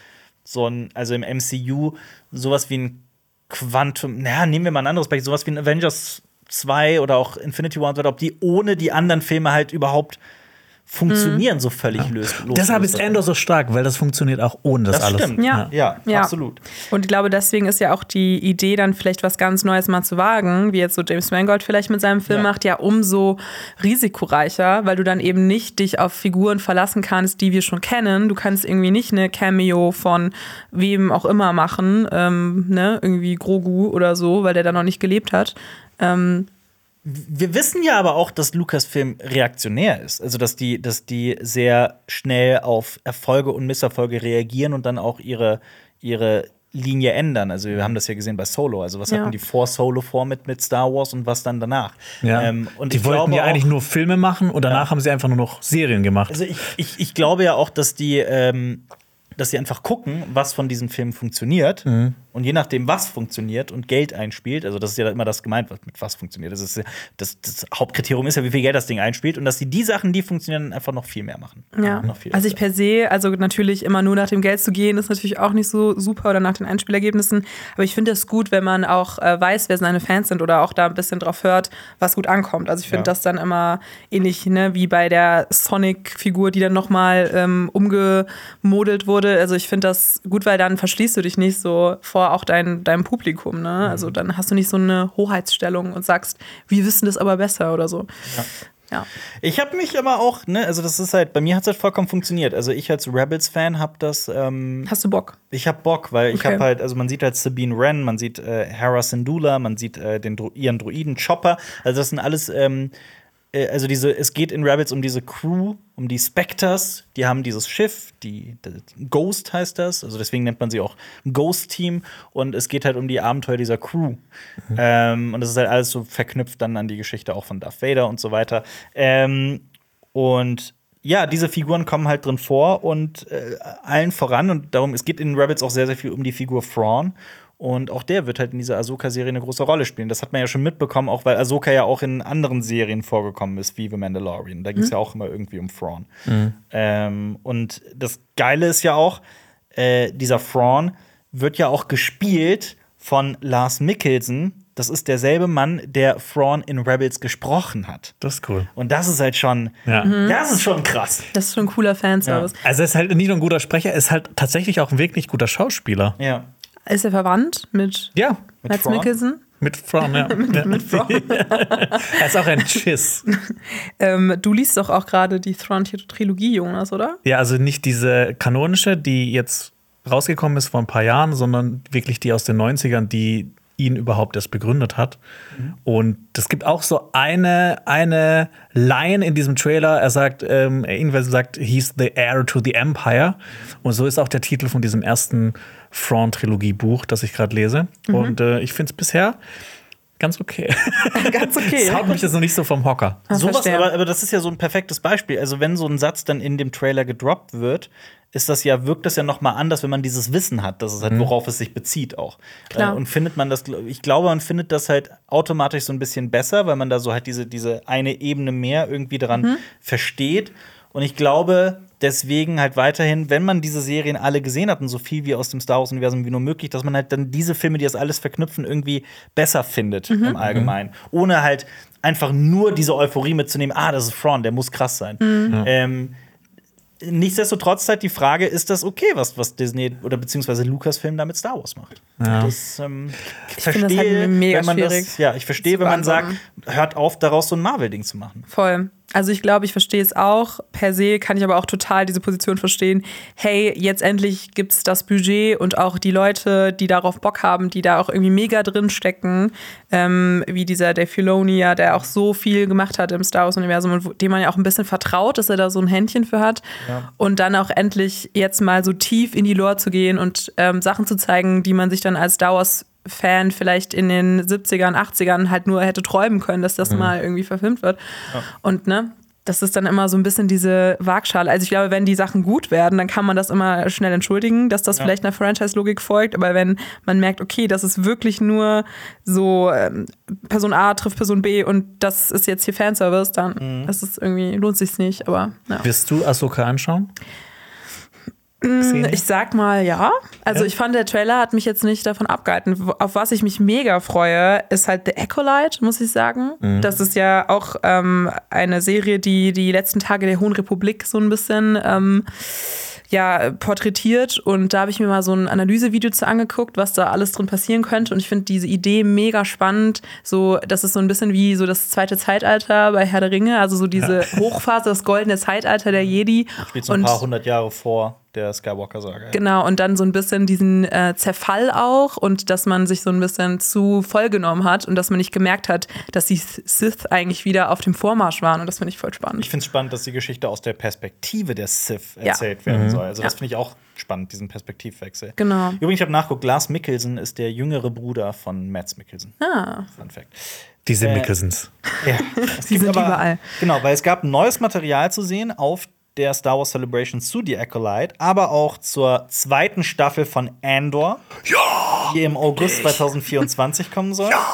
so ein, also im MCU sowas wie ein Quantum, naja, nehmen wir mal ein anderes Beispiel, sowas wie ein Avengers 2 oder auch Infinity War und so weiter, ob die ohne die anderen Filme halt überhaupt funktionieren, so völlig lös. Deshalb losgelöst ist Endor so stark, weil das funktioniert auch ohne das, Das alles. stimmt. Ja. Ja, Ja. absolut. Und ich glaube, deswegen ist ja auch die Idee, dann vielleicht was ganz Neues mal zu wagen, wie jetzt so James Mangold vielleicht mit seinem Film Ja. macht, ja umso risikoreicher, weil du dann eben nicht dich auf Figuren verlassen kannst, die wir schon kennen. Du kannst irgendwie nicht eine Cameo von wem auch immer machen, ähm, ne, irgendwie Grogu oder so, weil der da noch nicht gelebt hat. Ähm, Wir wissen ja aber auch, dass Lucasfilm reaktionär ist. Also, dass die, dass die sehr schnell auf Erfolge und Misserfolge reagieren und dann auch ihre, ihre Linie ändern. Also, wir haben das ja gesehen bei Solo. Also, was Ja. hatten die vor Solo vor mit, mit Star Wars und was dann danach? Ja. Ähm, und die ich wollten ja eigentlich nur Filme machen und danach haben sie einfach nur noch Serien gemacht. Also ich, ich, ich glaube ja auch, dass die, ähm, dass sie einfach gucken, was von diesen Filmen funktioniert. Mhm. Und je nachdem, was funktioniert und Geld einspielt, also das ist ja immer das gemeint, was mit was funktioniert. Das, ist ja, das, das Hauptkriterium ist ja, wie viel Geld das Ding einspielt und dass sie die Sachen, die funktionieren, einfach noch viel mehr machen. Ja, Noch viel also ich per se, also natürlich immer nur nach dem Geld zu gehen, ist natürlich auch nicht so super oder nach den Einspielergebnissen. Aber ich finde es gut, wenn man auch äh, weiß, wer seine Fans sind oder auch da ein bisschen drauf hört, was gut ankommt. Also ich finde Ja. das dann immer ähnlich, ne, wie bei der Sonic-Figur, die dann nochmal ähm, umgemodelt wurde. Also ich finde das gut, weil dann verschließt du dich nicht so vor auch dein, deinem Publikum. Ne? Also dann hast du nicht so eine Hoheitsstellung und sagst, wir wissen das aber besser oder so. Ja. Ich habe mich aber auch, ne, also das ist halt, bei mir hat es halt vollkommen funktioniert. Also ich als Rebels-Fan habe das, ähm, Hast du Bock? ich habe Bock, weil ich Okay. habe halt, also man sieht halt Sabine Wren, man sieht äh, Hera Syndulla, man sieht äh, den Dro ihren Druiden Chopper. Also das sind alles, ähm, äh, also diese, es geht in Rebels um diese Crew, um die Spectres, die haben dieses Schiff, die, Ghost heißt das, also deswegen nennt man sie auch Ghost Team und es geht halt um die Abenteuer dieser Crew. Ähm, und das ist halt alles so verknüpft dann an die Geschichte auch von Darth Vader und so weiter. Ähm, und ja, diese Figuren kommen halt drin vor und äh, allen voran und darum, es geht in Rebels auch sehr, sehr viel um die Figur Thrawn. Und auch der wird halt in dieser Ahsoka-Serie eine große Rolle spielen. Das hat man ja schon mitbekommen, auch weil Ahsoka ja auch in anderen Serien vorgekommen ist, wie The Mandalorian. Da ging es ja auch immer irgendwie um Thrawn. Ähm, und das Geile ist ja auch, äh, dieser Thrawn wird ja auch gespielt von Lars Mikkelsen, das ist derselbe Mann, der Thrawn in Rebels gesprochen hat. Das ist cool. Und das ist halt schon, Ja. das ist schon krass. Das ist schon ein cooler Fanservice. Also er ist halt nicht nur ein guter Sprecher, er ist halt tatsächlich auch ein wirklich guter Schauspieler. Ja. Ist er verwandt mit Ja, Mads Thrawn? Mikkelsen? mit Thrawn, ja. ja. Mit Thrawn. er ist auch ein Chiss. ähm, du liest doch auch gerade die Thrawn-Trilogie, Jonas, oder? Ja, also nicht diese kanonische, die jetzt rausgekommen ist vor ein paar Jahren, sondern wirklich die aus den 90ern, die ihn überhaupt erst begründet hat. Und es gibt auch so eine, eine Line in diesem Trailer. Er sagt, ähm, irgendwer sagt, he's the heir to the empire. Und so ist auch der Titel von diesem ersten Thrawn-Trilogie-Buch, das ich gerade lese. Und äh, ich finde es bisher ganz okay. Ganz okay. Das haut mich jetzt noch nicht so vom Hocker. Sowas, verstehe. aber, aber das ist ja so ein perfektes Beispiel. Also, wenn so ein Satz dann in dem Trailer gedroppt wird, ist das ja, wirkt das ja noch mal anders, wenn man dieses Wissen hat, dass es halt, worauf es sich bezieht auch. Klar. Äh, und findet man das, ich glaube, man findet das halt automatisch so ein bisschen besser, weil man da so halt diese, diese eine Ebene mehr irgendwie daran versteht. Und ich glaube, deswegen halt weiterhin, wenn man diese Serien alle gesehen hat und so viel wie aus dem Star Wars-Universum wie nur möglich, dass man halt dann diese Filme, die das alles verknüpfen, irgendwie besser findet im Allgemeinen. Ohne halt einfach nur diese Euphorie mitzunehmen, ah, das ist Thrawn, der muss krass sein. Ähm, nichtsdestotrotz halt die Frage, ist das okay, was, was Disney oder beziehungsweise Lucasfilm da mit Star Wars macht? Das, ähm, ich finde das halt mega wenn man schwierig das, ja, ich verstehe, wenn man sagt, hört auf, daraus so ein Marvel-Ding zu machen. Voll. Also ich glaube, ich verstehe es auch. Per se kann ich aber auch total diese Position verstehen. Hey, jetzt endlich gibt es das Budget und auch die Leute, die darauf Bock haben, die da auch irgendwie mega drin stecken, ähm, wie dieser Dave Filoni, ja, der auch so viel gemacht hat im Star Wars-Universum und dem man ja auch ein bisschen vertraut, dass er da so ein Händchen für hat. Und dann auch endlich jetzt mal so tief in die Lore zu gehen und ähm, Sachen zu zeigen, die man sich dann als Star Wars Fan vielleicht in den 70ern, 80ern halt nur hätte träumen können, dass das mal irgendwie verfilmt wird. Und ne, das ist dann immer so ein bisschen diese Waagschale. Also ich glaube, wenn die Sachen gut werden, dann kann man das immer schnell entschuldigen, dass das vielleicht einer Franchise-Logik folgt. Aber wenn man merkt, okay, das ist wirklich nur so ähm, Person A trifft Person B und das ist jetzt hier Fanservice, dann ist es irgendwie, lohnt sich nicht. Aber ja. Wirst du Ahsoka anschauen? Ich sag mal ja. Also ich fand, der Trailer hat mich jetzt nicht davon abgehalten. Auf was ich mich mega freue, ist halt The Acolyte, muss ich sagen. Das ist ja auch ähm, eine Serie, die die letzten Tage der Hohen Republik so ein bisschen ähm, ja, porträtiert. Und da habe ich mir mal so ein Analysevideo zu angeguckt, was da alles drin passieren könnte. Und ich finde diese Idee mega spannend. So, das ist so ein bisschen wie so das zweite Zeitalter bei Herr der Ringe. Also so diese Hochphase, das goldene Zeitalter der Jedi. Spielt so ein paar hundert Jahre vor der Skywalker-Saga. Genau, und dann so ein bisschen diesen äh, Zerfall auch und dass man sich so ein bisschen zu voll genommen hat und dass man nicht gemerkt hat, dass die Sith eigentlich wieder auf dem Vormarsch waren und das finde ich voll spannend. Ich finde es spannend, dass die Geschichte aus der Perspektive der Sith Ja. erzählt werden soll. Also, das Ja. finde ich auch spannend, diesen Perspektivwechsel. Genau. Übrigens, ich habe nachgeguckt, Lars Mikkelsen ist der jüngere Bruder von Mads Mikkelsen. Ah, Fun Fact. Diese Äh, Mickelsons. Ja. Die sind überall. Genau, weil es gab neues Material zu sehen auf der Star Wars Celebration zu The Acolyte, aber auch zur zweiten Staffel von Andor, die im August 2024 kommen soll. Ja.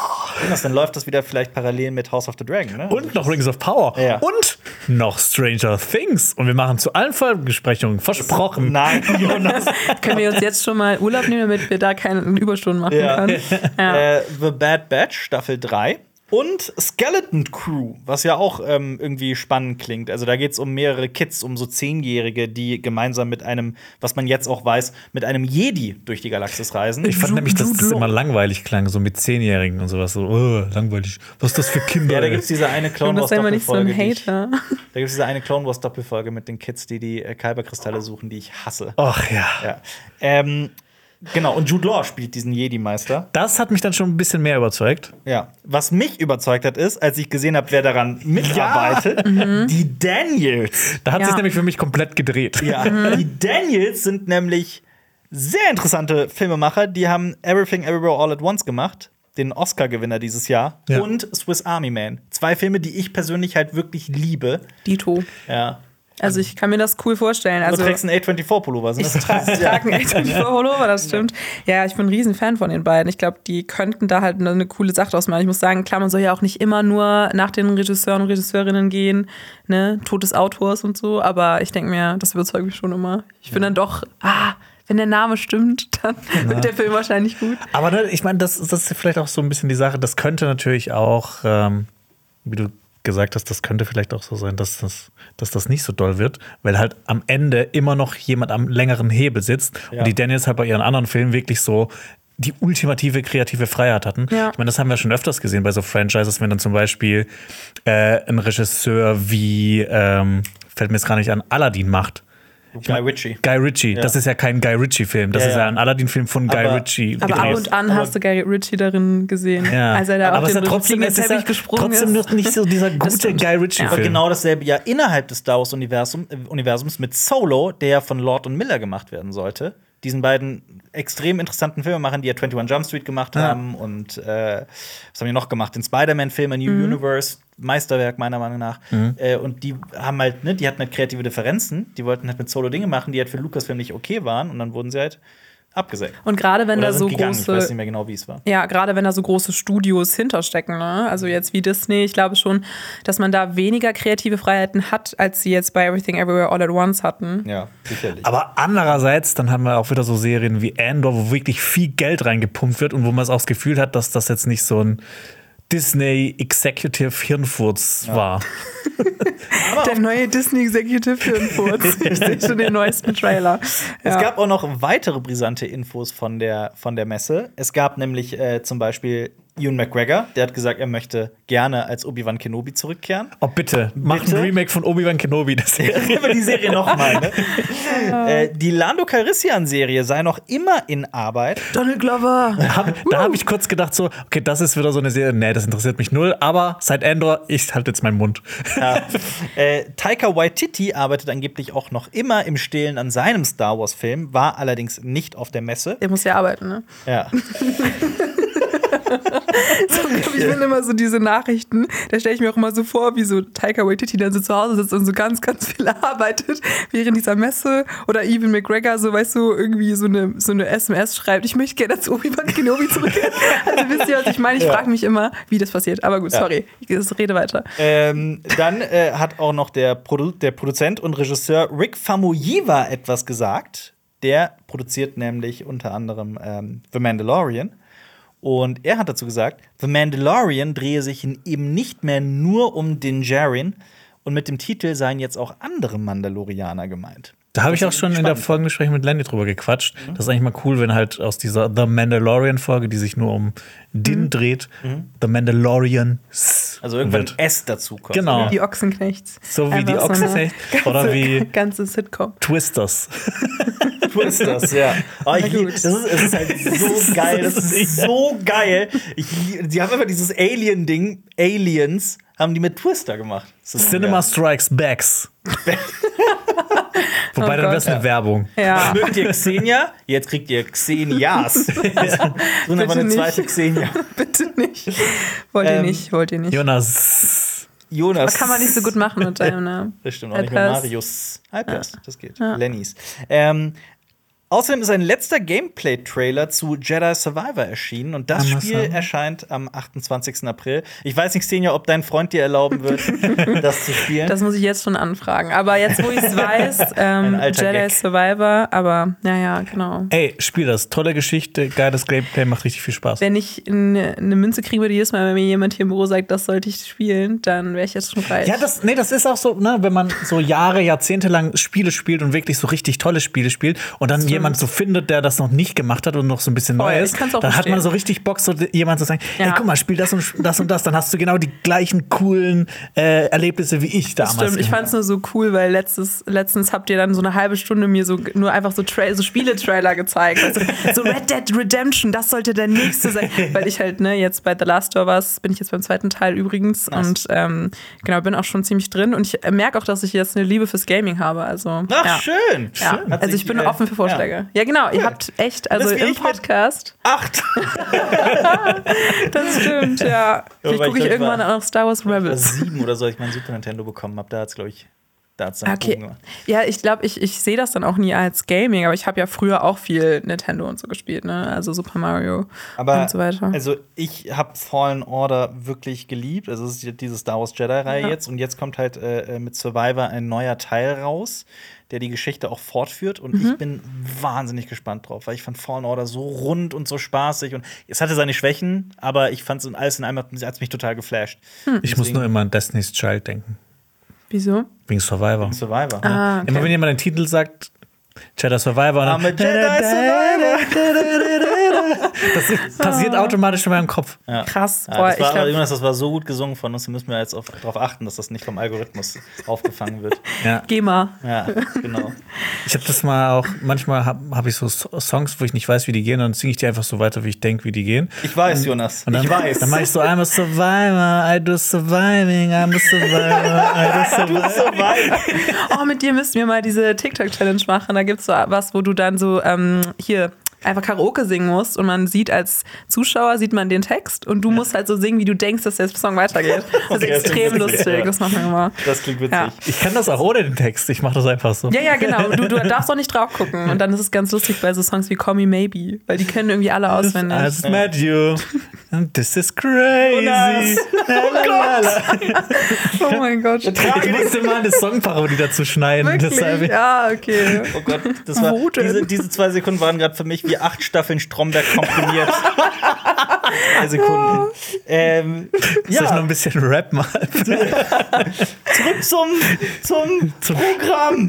Dann läuft das wieder vielleicht parallel mit House of the Dragon, ne? Und noch Rings of Power. Ja. Und noch Stranger Things. Und wir machen zu allen Folgenbesprechungen. Versprochen. Nein, Jonas. können wir uns jetzt schon mal Urlaub nehmen, damit wir da keine Überstunden machen Ja. können? Ja. äh, The Bad Batch, Staffel 3. Und Skeleton Crew, was ja auch ähm, irgendwie spannend klingt. Also da geht es um mehrere Kids, um so Zehnjährige, die gemeinsam mit einem, was man jetzt auch weiß, mit einem Jedi durch die Galaxis reisen. Ich fand nämlich, dass das immer langweilig klang, so mit Zehnjährigen und sowas. So, oh, langweilig. Was ist das für Kinder? ja, da gibt es diese eine Clone Wars nicht so ein Doppelfolge. ich- Hater. Da gibt es diese eine Clone Wars Doppelfolge mit den Kids, die die äh, Kyberkristalle suchen, die ich hasse. Ach ja. Ja. Ähm, genau, und Jude Law spielt diesen Jedi-Meister. Das hat mich dann schon ein bisschen mehr überzeugt. Ja, was mich überzeugt hat, ist, als ich gesehen habe, wer daran mitarbeitet, die Daniels. Da hat Ja. sich nämlich für mich komplett gedreht. Ja, die Daniels sind nämlich sehr interessante Filmemacher. Die haben Everything Everywhere All at Once gemacht, den Oscar-Gewinner dieses Jahr, Ja. und Swiss Army Man. Zwei Filme, die ich persönlich halt wirklich liebe. Dito. Ja. Also ich kann mir das cool vorstellen. Also du trägst einen A24-Pullover. Ich trage trag einen echt Pullover, das stimmt. Ja, ich bin ein Riesen-Fan von den beiden. Ich glaube, die könnten da halt eine coole Sache draus machen. Ich muss sagen, klar, man soll ja auch nicht immer nur nach den Regisseuren und Regisseurinnen gehen, ne, Tod des Autors und so, aber ich denke mir, das überzeugt mich schon immer. Ich bin dann doch, ah, wenn der Name stimmt, dann wird der Film wahrscheinlich gut. Aber ne, ich meine, das, das ist vielleicht auch so ein bisschen die Sache. Das könnte natürlich auch, ähm, wie du gesagt hast, das könnte vielleicht auch so sein, dass das, dass das nicht so doll wird, weil halt am Ende immer noch jemand am längeren Hebel sitzt Ja. und die Daniels halt bei ihren anderen Filmen wirklich so die ultimative kreative Freiheit hatten. Ja. Ich meine, das haben wir schon öfters gesehen bei so Franchises, wenn dann zum Beispiel äh, ein Regisseur wie, ähm, fällt mir jetzt gar nicht an, Aladdin macht. Guy Ritchie. Guy Ritchie. Ja. Das ist ja kein Guy Ritchie-Film. Das Ja, ist ja ja. ein Aladdin-Film von Guy Aber- Ritchie. Aber ab gedreht. und an Aber- hast du Gary Ritchie darin gesehen, Ja. als er da aber auf den ist ja trotzdem, es ist ja gesprungen trotzdem ist. nicht so dieser gute. Guy Ritchie-Film. Aber genau dasselbe Jahr innerhalb des Star Wars-Universums äh, Universums mit Solo, der ja von Lord und Miller gemacht werden sollte. Diesen beiden extrem interessanten Filmemachern, die ja 21 Jump Street gemacht Ja. haben und äh, was haben die noch gemacht? Den Spider-Man-Film, A New Universe, Meisterwerk meiner Meinung nach. Äh, und die haben halt, ne, die hatten halt kreative Differenzen. Die wollten halt mit Solo Dinge machen, die halt für Lucasfilm nicht okay waren und dann wurden sie halt abgesägt. Und gerade wenn Oder da so gegangen. Ich weiß große nicht mehr genau, wie es war. Ja, gerade wenn da so große Studios hinterstecken, ne? Also jetzt wie Disney, ich glaube schon, dass man da weniger kreative Freiheiten hat, als sie jetzt bei Everything Everywhere All at Once hatten. Ja, sicherlich. Aber andererseits, dann haben wir auch wieder so Serien wie Andor, wo wirklich viel Geld reingepumpt wird und wo man es auch das Gefühl hat, dass das jetzt nicht so ein Disney Executive Hirnfurz war. Der neue Disney Executive Filmfurz. ich sehe schon den neuesten Trailer. Es Ja. gab auch noch weitere brisante Infos von der, von der Messe. Es gab nämlich äh, zum Beispiel Ewan McGregor, der hat gesagt, er möchte gerne als Obi-Wan Kenobi zurückkehren. Oh, bitte, mach Bitte? ein Remake von Obi-Wan Kenobi. Das Über die Serie nochmal. Ne? äh, die Lando Calrissian-Serie sei noch immer in Arbeit. Donald Glover. hab, da habe ich kurz gedacht, so, okay, das ist wieder so eine Serie. Nee, das interessiert mich null. Aber seit Andor, ich halte jetzt meinen Mund. Ja. äh, Taika Waititi arbeitet angeblich auch noch immer im Stillen an seinem Star Wars-Film, war allerdings nicht auf der Messe. Der muss ja arbeiten, ne? Ja. So, ich finde immer so diese Nachrichten, da stelle ich mir auch immer so vor, wie so Taika Waititi dann so zu Hause sitzt und so ganz, ganz viel arbeitet während dieser Messe oder Evan McGregor so, weißt du, irgendwie so eine, so eine SMS schreibt, ich möchte gerne zu Obi-Wan Kenobi zurückkehren. Also wisst ihr, was ich meine? Ich frage mich immer, wie das passiert. Aber gut, sorry, ich rede weiter. Ähm, dann äh, hat auch noch der, Produ der Produzent und Regisseur Rick Famuyiwa etwas gesagt. Der produziert nämlich unter anderem ähm, The Mandalorian. Und er hat dazu gesagt, The Mandalorian drehe sich eben nicht mehr nur um Din Djarin. Und mit dem Titel seien jetzt auch andere Mandalorianer gemeint. Da habe ich auch schon in der. Folgengespräch mit Lenny drüber gequatscht. Das ist eigentlich mal cool, wenn halt aus dieser The Mandalorian-Folge, die sich nur um Din dreht, The Mandalorian Also irgendwann wird. ein S dazu kommt. Genau. Die Ochsenknechts. So wie die Einfach eine Ochsenknecht oder ganze- wie- Ganze Sitcom. Twisters. Du ist das, ja. Oh, ich, das, ist, es ist halt so geil. Das ist so geil. Ich, die haben einfach dieses Alien-Ding, Aliens, haben die mit Twister gemacht. Das Cinema geil. Strikes Backs. Wobei, Oh dann wäre es eine Werbung. Ja. Mögt ihr Xenia? Jetzt kriegt ihr Xenias. So einfach eine nicht. zweite Xenia. Bitte nicht. Wollt ihr Ähm, nicht, wollt ihr nicht. Jonas. Jonas. Das kann man nicht so gut machen mit deinem Namen. Das stimmt auch nicht mehr Alpers. Marius. Alpers, das geht. Lennys. Ähm, außerdem ist ein letzter Gameplay-Trailer zu Jedi Survivor erschienen und das Amazon. Spiel erscheint am 28. April. Ich weiß nicht, Xenia, ob dein Freund dir erlauben wird, das zu spielen. Das muss ich jetzt schon anfragen. Aber jetzt, wo ich es weiß, ähm, Jedi Gag. Survivor, aber naja, genau. Ey, spiel das. Tolle Geschichte, geiles Gameplay, macht richtig viel Spaß. Wenn ich eine, eine Münze kriege, die jedes Mal, wenn mir jemand hier im Büro sagt, das sollte ich spielen, dann wäre ich jetzt schon reich. Ja, das, nee, das ist auch so, ne, wenn man so Jahre, Jahrzehnte lang Spiele spielt und wirklich so richtig tolle Spiele spielt und dann jemand so findet, der das noch nicht gemacht hat und noch so ein bisschen Voll, neu ist, dann hat man verstehen. so richtig Bock, so jemand zu sagen, Ja. hey, guck mal, spiel das und das und das, dann hast du genau die gleichen coolen äh, Erlebnisse wie ich Das damals. stimmt, ich fand es nur so cool, weil letztes, letztens habt ihr dann so eine halbe Stunde mir so nur einfach so, Tra so Spiele-Trailer gezeigt. Also, so Red Dead Redemption, das sollte der nächste sein. Weil ich halt, ne, jetzt bei The Last of Us bin ich jetzt beim zweiten Teil übrigens und ähm, genau, bin auch schon ziemlich drin und ich merke auch, dass ich jetzt eine Liebe fürs Gaming habe. Also, Ach, ja. schön. Ja, schön. Also ich bin äh, offen für Vorschläge. Ja, genau, ihr habt echt, also im Podcast. Acht. das stimmt, ja. Vielleicht gucke ich ich irgendwann war- auch Star Wars Oder Rebels. sieben oder so, als ich mein Super Nintendo bekommen habe. Da hat es, glaube ich, Da hat's dann Okay. Ja, ich glaube, ich, ich sehe das dann auch nie als Gaming, aber ich habe ja früher auch viel Nintendo und so gespielt, ne? Also Super Mario Aber und so weiter. also ich habe Fallen Order wirklich geliebt. Also es ist diese Star Wars Jedi-Reihe Ja. jetzt und jetzt kommt halt äh, äh, mit Survivor ein neuer Teil raus, der die Geschichte auch fortführt und Mhm. ich bin wahnsinnig gespannt drauf, weil ich fand Fallen Order so rund und so spaßig und es hatte seine Schwächen, aber ich fand es alles in einem hat mich total geflasht. Ich muss nur immer an Destiny's Child denken. Wieso? Wegen Survivor. Survivor. Ah, Immer wenn jemand den Titel sagt, Jedi Survivor, I'm dann a Jedi Survivor. das passiert automatisch in meinem Kopf. Ja. Krass. Ja, Boah, das, ich war, glaub- Jonas, das war so gut gesungen von uns, da müssen wir jetzt auf, darauf achten, dass das nicht vom Algorithmus aufgefangen wird. Ja. Geh mal. Ja, genau. Ich habe das mal auch, manchmal habe hab ich so So- Songs, wo ich nicht weiß, wie die gehen, dann singe ich die einfach so weiter, wie ich denke, wie die gehen. Ich weiß, Jonas. Und dann, ich weiß. Dann mache ich so, I'm a survivor, I do surviving, I'm a survivor, I do surviving. Oh, mit dir müssten wir mal diese TikTok-Challenge machen. Da gibt es so was, wo du dann so ähm, hier einfach Karaoke singen musst und man sieht als Zuschauer sieht man den Text und du musst halt so singen, wie du denkst, dass der Song weitergeht. Das ist Okay, das extrem witzig, lustig. ja. Das machen wir immer. Das klingt witzig. Ja. Ich kann das auch ohne den Text, ich mache das einfach so. Ja, ja, genau. Du, du darfst auch nicht drauf gucken. Und dann ist es ganz lustig bei so Songs wie Call Me Maybe, weil die können irgendwie alle auswendig. I just met you. This is crazy. oh mein Gott. Ich musste mal eine Songparodie dazu schneiden. Deshalb, Wirklich? Ja, okay. Oh Gott, das war, diese, diese zwei Sekunden waren gerade für mich wie acht Staffeln Stromberg komprimiert. Zwei Sekunden. Ähm, Soll ich noch ein bisschen Rap mal? zurück zum, zum, Programm.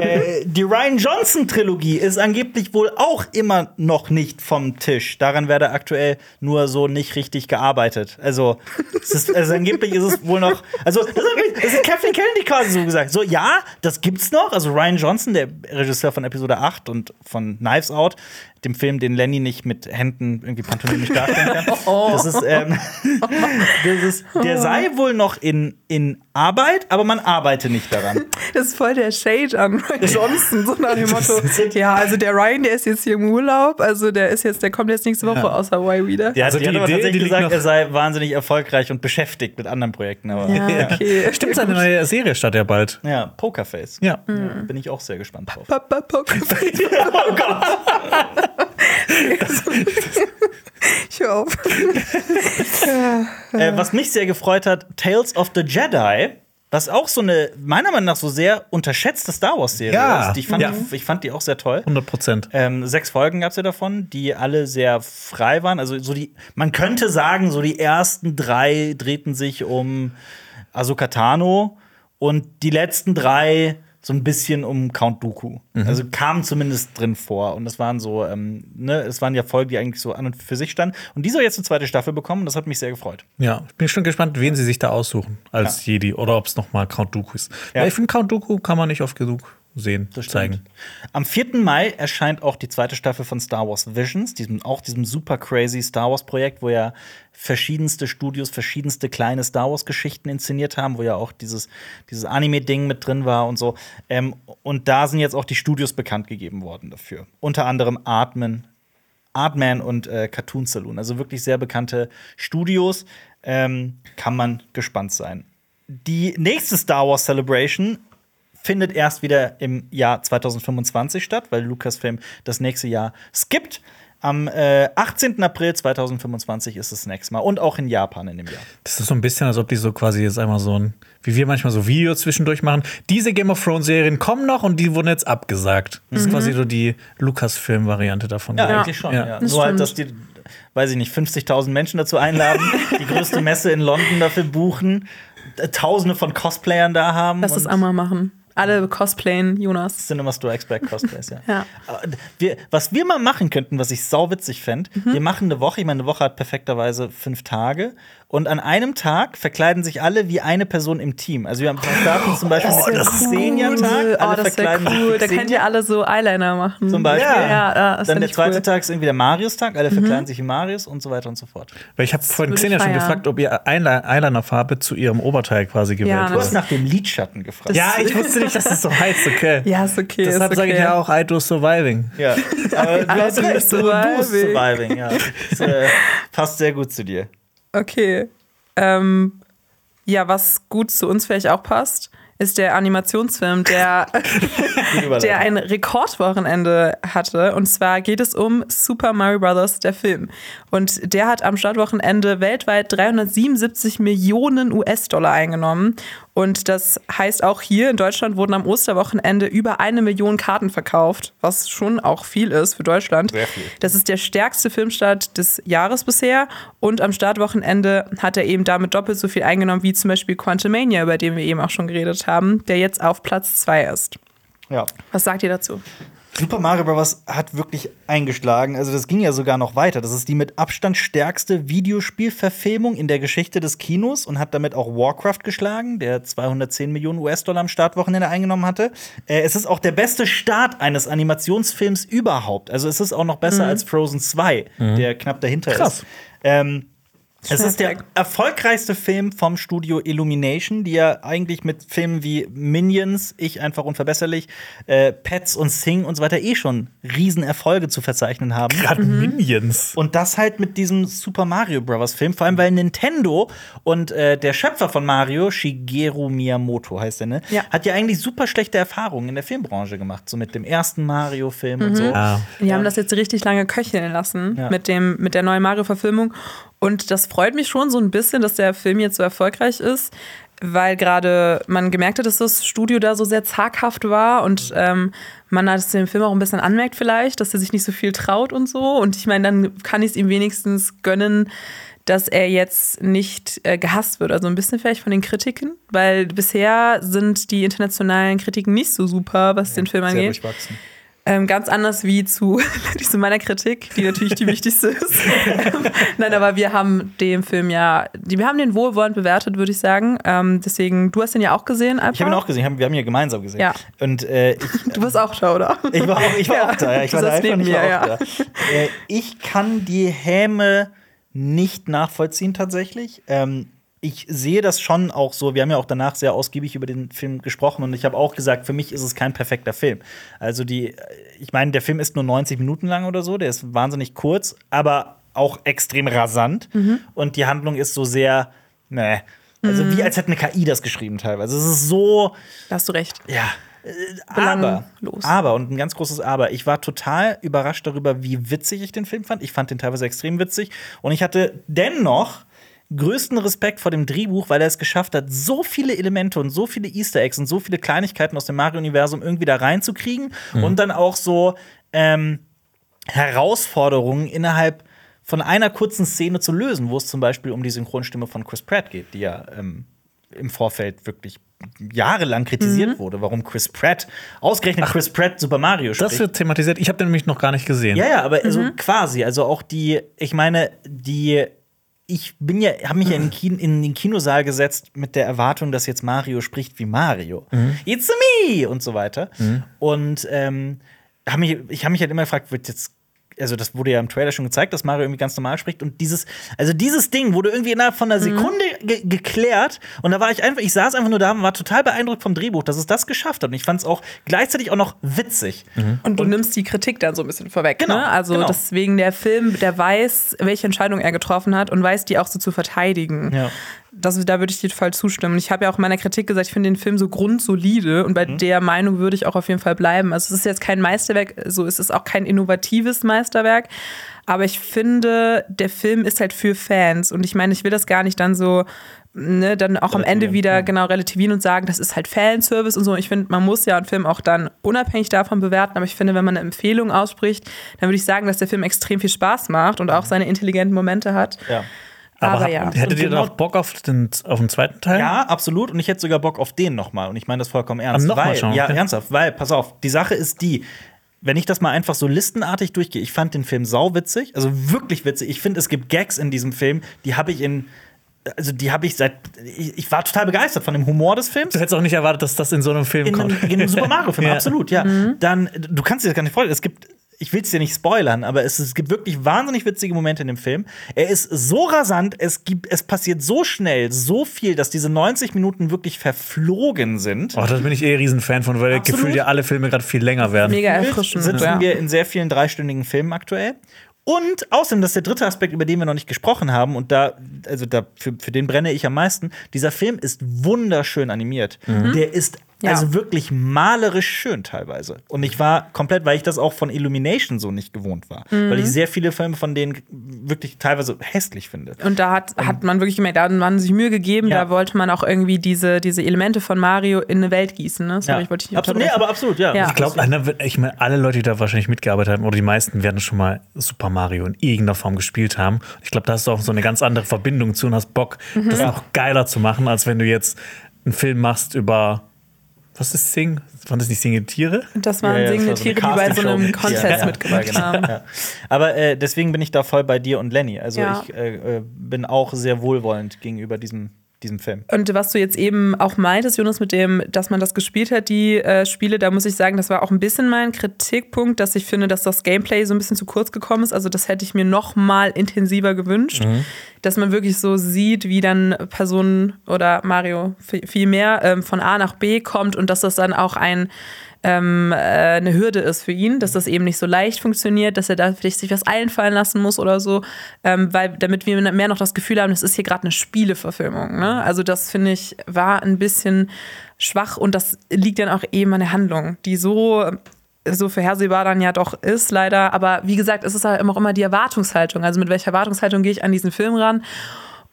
äh, die Ryan Johnson-Trilogie ist angeblich wohl auch immer noch nicht vom Tisch. Daran werde aktuell nur so nicht richtig gearbeitet. Also, es ist, also angeblich ist es wohl noch. Also, das hat, das hat Kathleen Kennedy quasi so gesagt. So, ja, das gibt's noch. Also, Ryan Johnson, der Regisseur von Episode 8 und von Knives Out, dem Film, den Lenny nicht mit Händen irgendwie pantomimisch darstellen kann. Das ist, ähm, das ist, der sei wohl noch in, in Arbeit, aber man arbeite nicht daran. Das ist voll der Shade an Ryan Johnson, so nach dem Motto. Ja, also der Ryan, der ist jetzt hier im Urlaub, also der ist jetzt, der kommt jetzt nächste Woche aus Hawaii wieder. Der Also hat, die die hat aber Idee, die tatsächlich liegt gesagt, er sei wahnsinnig erfolgreich und beschäftigt mit anderen Projekten. Aber Ja, ja, okay. Stimmt, seine neue Serie startet ja bald. ja Pokerface. Ja. Ja, bin ich auch sehr gespannt drauf. Papa Pokerface. Oh Gott! Ich hör auf. Äh, was mich sehr gefreut hat, Tales of the Jedi. Was auch so eine, meiner Meinung nach, so sehr unterschätzte Star Wars-Serie Ja. ist. Die fand Ja. ich, ich fand die auch sehr toll. 100 Prozent. Ähm, sechs Folgen gab es ja davon, die alle sehr frei waren. Also so die, man könnte sagen, so die ersten drei drehten sich um Ahsoka Tano und die letzten drei so ein bisschen um Count Dooku. Also kamen zumindest drin vor. Und das waren so, ähm, ne, es waren ja Folgen, die eigentlich so an und für sich standen. Und die soll jetzt eine zweite Staffel bekommen. Das hat mich sehr gefreut. Ja, ich bin schon gespannt, wen sie sich da aussuchen als Jedi oder ob es noch mal Count Dooku ist. Ja. ich finde, Count Dooku kann man nicht oft genug sehen, zeigen. Am 4. Mai erscheint auch die zweite Staffel von Star Wars Visions, diesem, auch diesem super crazy Star Wars Projekt, wo ja verschiedenste Studios verschiedenste kleine Star Wars Geschichten inszeniert haben, wo ja auch dieses, dieses Anime-Ding mit drin war und so. Ähm, und da sind jetzt auch die Studios bekannt gegeben worden dafür. Unter anderem Artman, Artman und äh, Cartoon Saloon. Also wirklich sehr bekannte Studios. Ähm, kann man gespannt sein. Die nächste Star Wars Celebration findet erst wieder im Jahr 2025 statt, weil Lucasfilm das nächste Jahr skippt. Am äh, 18. April 2025 ist es das nächste Mal und auch in Japan in dem Jahr. Das ist so ein bisschen, als ob die so quasi jetzt einmal so ein, wie wir manchmal so Videos zwischendurch machen. Diese Game of Thrones Serien kommen noch und die wurden jetzt abgesagt. Das ist quasi so die Lucasfilm-Variante davon. Ja, Ja. eigentlich schon. Ja. Ja. Das Nur halt, dass die, weiß ich nicht, 50.000 Menschen dazu einladen, die größte Messe in London dafür buchen, äh, Tausende von Cosplayern da haben. Lass das und- einmal machen. Alle cosplayen, Jonas. Cinema Store Expert Cosplays, ja. Ja. Wir, was wir mal machen könnten, was ich sauwitzig fände, wir machen eine Woche, ich meine, eine Woche hat perfekterweise fünf Tage. Und an einem Tag verkleiden sich alle wie eine Person im Team. Also wir haben- starten zum Beispiel mit einem Xenia-Tag. Oh, Alle das wäre verkleiden sich cool. wie Da könnt ihr alle so Eyeliner machen. Zum Beispiel. Ja, ja, das Dann der zweite cool. Tag ist irgendwie der Marius-Tag. Alle verkleiden sich wie Marius und so weiter und so fort. Weil ich habe vorhin Xenia schon gefragt, ob ihr Eyeliner- Eyeliner-Farbe zu ihrem Oberteil quasi gewählt Ja, Du hast nach dem Lidschatten gefragt. Ja, ich wusste nicht, dass es so heißt, okay. Ja, ist okay. Deshalb ist sage ich okay. ja auch I do surviving. Ja. Aber du hast recht, du, surviving. surviving. Ja. Das äh, passt sehr gut zu dir. Okay. Ähm, ja, was gut zu uns vielleicht auch passt, ist der Animationsfilm, der, der ein Rekordwochenende hatte. Und zwar geht es um Super Mario Bros., der Film. Und der hat am Startwochenende weltweit 377 Millionen US-Dollar eingenommen. Und das heißt auch hier in Deutschland wurden am Osterwochenende über eine Million Karten verkauft, was schon auch viel ist für Deutschland. Sehr viel. Das ist der stärkste Filmstart des Jahres bisher. Und am Startwochenende hat er eben damit doppelt so viel eingenommen wie zum Beispiel Quantumania, über den wir eben auch schon geredet haben, der jetzt auf Platz 2 ist. Ja. Was sagt ihr dazu? Super Mario Bros. hat wirklich eingeschlagen. Also das ging ja sogar noch weiter. Das ist die mit Abstand stärkste Videospielverfilmung in der Geschichte des Kinos und hat damit auch Warcraft geschlagen, der 210 Millionen US-Dollar am Startwochenende eingenommen hatte. Äh, es ist auch der beste Start eines Animationsfilms überhaupt. Also es ist auch noch besser als Frozen 2, der knapp dahinter Krass. ist. Ähm, es ist der erfolgreichste Film vom Studio Illumination, die ja eigentlich mit Filmen wie Minions, Ich einfach unverbesserlich, äh, Pets und Sing und so weiter eh schon Riesenerfolge zu verzeichnen haben. Gerade Minions. Und das halt mit diesem Super Mario Bros. Film, vor allem weil Nintendo und äh, der Schöpfer von Mario, Shigeru Miyamoto heißt er, ne? Ja. Hat ja eigentlich super schlechte Erfahrungen in der Filmbranche gemacht, so mit dem ersten Mario-Film und so. Ah. Die haben das jetzt richtig lange köcheln lassen Ja. mit, dem, mit der neuen Mario-Verfilmung. Und das freut mich schon so ein bisschen, dass der Film jetzt so erfolgreich ist, weil gerade man gemerkt hat, dass das Studio da so sehr zaghaft war und ähm, man hat es dem Film auch ein bisschen anmerkt vielleicht, dass er sich nicht so viel traut und so. Und ich meine, dann kann ich es ihm wenigstens gönnen, dass er jetzt nicht äh, gehasst wird. Also ein bisschen vielleicht von den Kritiken, weil bisher sind die internationalen Kritiken nicht so super, was den Film Sehr angeht. durchwachsen. Ähm, ganz anders wie zu, zu meiner Kritik, die natürlich die wichtigste ist. Ähm, Nein, aber wir haben den Film ja, die, wir haben den wohlwollend bewertet, würde ich sagen. Ähm, deswegen, du hast den ja auch gesehen, Alpa? Ich habe ihn auch gesehen, wir haben ihn ja gemeinsam gesehen. Ja. Und äh, ich, Du warst auch da, oder? Ich war auch, ich war Ja, auch da, ja. Ich du war da einfach nicht mir, auch ja. da. Äh, ich kann die Häme nicht nachvollziehen tatsächlich. Ähm, ich sehe das schon auch so. Wir haben ja auch danach sehr ausgiebig über den Film gesprochen und ich habe auch gesagt, für mich ist es kein perfekter Film. Also die, ich meine, der Film ist nur 90 Minuten lang oder so, der ist wahnsinnig kurz, aber auch extrem rasant Mhm. und die Handlung ist so sehr, ne, also wie als hätte eine KI das geschrieben teilweise. Es ist so, Da hast du recht. ja. äh, Aber, Belanglos. aber, und ein ganz großes Aber, ich war total überrascht darüber, wie witzig ich den Film fand. Ich fand den teilweise extrem witzig. Und ich hatte dennoch größten Respekt vor dem Drehbuch, weil er es geschafft hat, so viele Elemente und so viele Easter Eggs und so viele Kleinigkeiten aus dem Mario-Universum irgendwie da reinzukriegen und dann auch so ähm, Herausforderungen innerhalb von einer kurzen Szene zu lösen, wo es zum Beispiel um die Synchronstimme von Chris Pratt geht, die ja ähm, im Vorfeld wirklich jahrelang kritisiert wurde, warum Chris Pratt, ausgerechnet Chris Pratt Super Mario spricht. Das wird thematisiert. Ich habe den nämlich noch gar nicht gesehen. Ja, ja, aber also quasi, also auch die, ich meine, die ich bin ja, habe mich ja in den, Kino, in den Kinosaal gesetzt mit der Erwartung, dass jetzt Mario spricht wie Mario. It's me und so weiter. Und ähm, hab mich, ich habe mich halt immer gefragt, wird jetzt also das wurde ja im Trailer schon gezeigt, dass Mario irgendwie ganz normal spricht und dieses, also dieses Ding wurde irgendwie innerhalb von einer Sekunde ge geklärt und da war ich einfach, ich saß einfach nur da und war total beeindruckt vom Drehbuch, dass es das geschafft hat und ich fand es auch gleichzeitig auch noch witzig. Und du nimmst die Kritik dann so ein bisschen vorweg. Genau, ne? Also genau. deswegen der Film, der weiß, welche Entscheidung er getroffen hat und weiß, die auch so zu verteidigen. Ja. Das, da würde ich dir voll zustimmen. Ich habe ja auch in meiner Kritik gesagt, ich finde den Film so grundsolide und bei der Meinung würde ich auch auf jeden Fall bleiben. Also es ist jetzt kein Meisterwerk, so es ist auch kein innovatives Meisterwerk, aber ich finde, der Film ist halt für Fans und ich meine, ich will das gar nicht dann so ne, dann auch am Ende wieder ja. genau relativieren und sagen, das ist halt Fanservice und so. Ich finde, man muss ja einen Film auch dann unabhängig davon bewerten, aber ich finde, wenn man eine Empfehlung ausspricht, dann würde ich sagen, dass der Film extrem viel Spaß macht und auch seine intelligenten Momente hat. Ja. Aber, Aber ja. hättet ihr Genau- noch Bock auf den, auf den zweiten Teil? Ja, absolut. Und ich hätte sogar Bock auf den nochmal. Und ich meine das vollkommen ernst. Ah, noch mal weil, schauen, Ja, okay. ernsthaft. Weil, pass auf, die Sache ist die, wenn ich das mal einfach so listenartig durchgehe, ich fand den Film sauwitzig, also wirklich witzig. Ich finde, es gibt Gags in diesem Film, die habe ich in also die habe ich seit ich, ich war total begeistert von dem Humor des Films. Du hättest auch nicht erwartet, dass das in so einem Film In kommt. einem, in einem Super Mario-Film, Ja. absolut, ja. Dann, du kannst dir das gar nicht vorstellen. Es gibt, ich will es dir nicht spoilern, aber es, es gibt wirklich wahnsinnig witzige Momente in dem Film. Er ist so rasant, es, gibt, es passiert so schnell, so viel, dass diese 90 Minuten wirklich verflogen sind. Oh, da bin ich eh Riesenfan von, weil Absolut. gefühlt ja alle Filme gerade viel länger werden. Mega erfrischend. sitzen ja. wir in sehr vielen dreistündigen Filmen aktuell. Und außerdem, das ist der dritte Aspekt, über den wir noch nicht gesprochen haben, und da, also da, für, für den brenne ich am meisten. Dieser Film ist wunderschön animiert. Der ist Ja. also wirklich malerisch schön teilweise. Und ich war komplett, weil ich das auch von Illumination so nicht gewohnt war. Weil ich sehr viele Filme von denen wirklich teilweise hässlich finde. Und da hat, hat man wirklich gemerkt, da hat man sich Mühe gegeben, Ja. da wollte man auch irgendwie diese, diese Elemente von Mario in eine Welt gießen. Ne? Sorry, ich wollte nicht absolut, nee, aber absolut, ja. Ja. Ich glaube, ich meine, alle Leute, die da wahrscheinlich mitgearbeitet haben, oder die meisten werden schon mal Super Mario in irgendeiner Form gespielt haben. Ich glaube, da hast du auch so eine ganz andere Verbindung zu und hast Bock, Mhm. das noch geiler zu machen, als wenn du jetzt einen Film machst über. Was ist Sing? Waren das nicht singende Tiere? Das waren Ja, ja, das singende war so Tiere, die bei so einem Contest. Ja, mitgemacht ja, genau. haben. Ja. Aber äh, deswegen bin ich da voll bei dir und Lenny. Also Ja. ich äh, äh, bin auch sehr wohlwollend gegenüber diesem, diesem Film. Und was du jetzt eben auch meintest, Jonas, mit dem, dass man das gespielt hat, die äh, Spiele, da muss ich sagen, das war auch ein bisschen mein Kritikpunkt, dass ich finde, dass das Gameplay so ein bisschen zu kurz gekommen ist. Also das hätte ich mir noch mal intensiver gewünscht, dass man wirklich so sieht, wie dann Personen oder Mario vi- viel mehr ähm, von A nach B kommt und dass das dann auch ein ähm, äh, eine Hürde ist für ihn, dass das eben nicht so leicht funktioniert, dass er da vielleicht sich was einfallen lassen muss oder so, ähm, weil damit wir mehr noch das Gefühl haben, das ist hier gerade eine Spieleverfilmung. Ne? Also das finde ich war ein bisschen schwach und das liegt dann auch eben an der Handlung, die so so vorhersehbar dann ja doch ist, leider. Aber wie gesagt, es ist halt immer auch immer die Erwartungshaltung. Also mit welcher Erwartungshaltung gehe ich an diesen Film ran?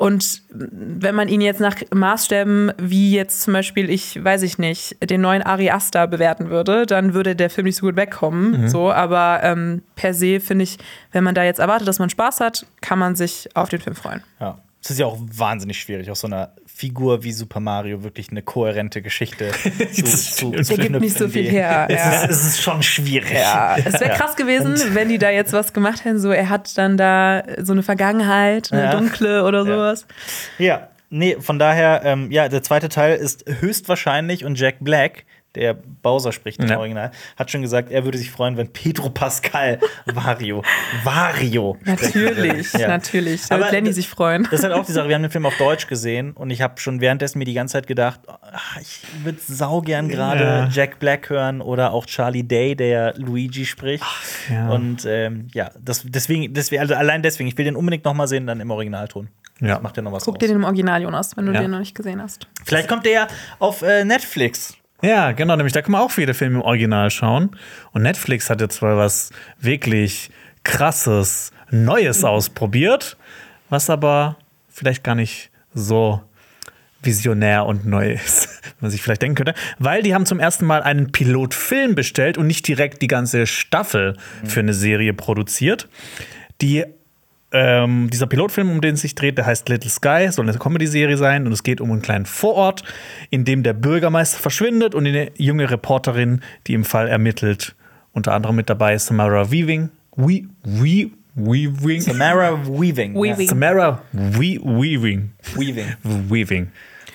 Und wenn man ihn jetzt nach Maßstäben, wie jetzt zum Beispiel, ich weiß ich nicht, den neuen Ari Aster bewerten würde, dann würde der Film nicht so gut wegkommen. So, aber ähm, per se finde ich, wenn man da jetzt erwartet, dass man Spaß hat, kann man sich auf den Film freuen. Ja. Es ist ja auch wahnsinnig schwierig, aus so einer Figur wie Super Mario wirklich eine kohärente Geschichte zu, zu, zu ergibt nicht so viel her, Es, ja. ist, es ist schon schwierig. Ja, es wäre krass gewesen, wenn die da jetzt was gemacht hätten, so er hat dann da so eine Vergangenheit, eine Ja. dunkle oder sowas. Ja, nee, von daher, ähm, ja, der zweite Teil ist höchstwahrscheinlich und Jack Black, der Bowser spricht im Ja. Original, hat schon gesagt, er würde sich freuen, wenn Pedro Pascal Wario, Wario. Natürlich, Ja. natürlich. Da wird Lenny sich freuen. Das ist halt auch die Sache, wir haben den Film auf Deutsch gesehen und ich habe schon währenddessen mir die ganze Zeit gedacht, oh, ich würde saugern gerade Ja. Jack Black hören oder auch Charlie Day, der Luigi spricht. ja. Und ähm, ja, das, deswegen, deswegen, also allein deswegen, ich will den unbedingt noch mal sehen, dann im Originalton. Ja. Das macht ja noch was Guck aus. dir den im Original, Jonas, wenn du den noch nicht gesehen hast. Vielleicht kommt der ja auf äh, Netflix. Ja, genau, nämlich da kann man auch viele Filme im Original schauen. Und Netflix hat jetzt mal was wirklich krasses, Neues ausprobiert, was aber vielleicht gar nicht so visionär und neu ist, wie man sich vielleicht denken könnte. Weil die haben zum ersten Mal einen Pilotfilm bestellt und nicht direkt die ganze Staffel für eine Serie produziert. Die ähm, dieser Pilotfilm, um den es sich dreht, der heißt Little Sky, soll eine Comedy-Serie sein und es geht um einen kleinen Vorort, in dem der Bürgermeister verschwindet und eine junge Reporterin, die im Fall ermittelt. Unter anderem mit dabei ist Samara Weaving. We, we, Weaving. Samara Weaving. Weaving. Samara We, Weaving. Weaving. Weaving.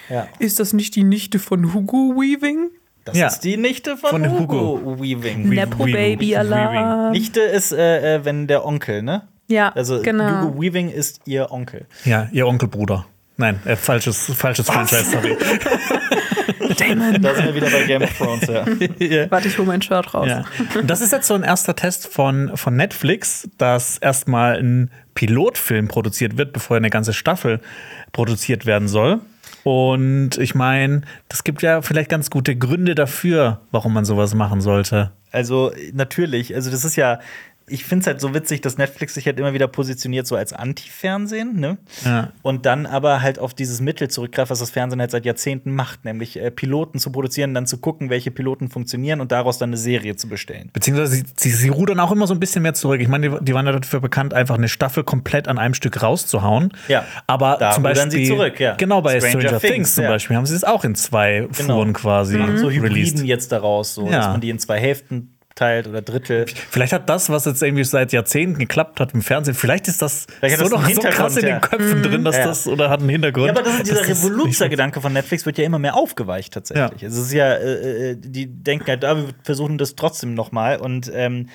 Ja. Ist das nicht die Nichte von Hugo Weaving? Das Ja. ist die Nichte von, Von Hugo, Hugo. Weaving. We- Nepo. Baby. Alarm. Nichte ist, äh, äh, wenn der Onkel, ne? Ja, Also genau. Hugo Weaving ist ihr Onkel. Ja, ihr Onkelbruder. Nein, äh, falsches, falsches Franchise, sorry. Da sind wir wieder bei Game of Thrones, ja. Warte, ich hole mein Shirt raus. Ja. Das ist jetzt so ein erster Test von, von Netflix, dass erstmal ein Pilotfilm produziert wird, bevor eine ganze Staffel produziert werden soll. Und ich meine, das gibt ja vielleicht ganz gute Gründe dafür, warum man sowas machen sollte. Also natürlich, also das ist ja, ich finde es halt so witzig, dass Netflix sich halt immer wieder positioniert so als Anti-Fernsehen, ne? Ja. Und dann aber halt auf dieses Mittel zurückgreift, was das Fernsehen halt seit Jahrzehnten macht, nämlich äh, Piloten zu produzieren, dann zu gucken, welche Piloten funktionieren und daraus dann eine Serie zu bestellen. Beziehungsweise sie, sie, sie rudern auch immer so ein bisschen mehr zurück. Ich meine, die, die waren ja dafür bekannt, einfach eine Staffel komplett an einem Stück rauszuhauen. Ja. aber Da zum Beispiel sie zurück, ja. Genau bei Stranger Stranger, Things, Things, zum ja. Beispiel haben sie es auch in zwei Genau. Fuhren quasi Machen so Hybriden released. jetzt daraus, so, Ja. dass man die in zwei Hälften teilt oder Drittel. Vielleicht hat das, was jetzt irgendwie seit Jahrzehnten geklappt hat im Fernsehen, vielleicht ist das Vielleicht so noch so krass in den Köpfen drin, dass Ja. das oder hat einen Hintergrund. Ja, aber das ist dieser Revoluzzer-Gedanke von Netflix wird ja immer mehr aufgeweicht tatsächlich. Ja. Es ist ja, äh, äh, die denken halt, ah, wir versuchen das trotzdem noch mal und ähm,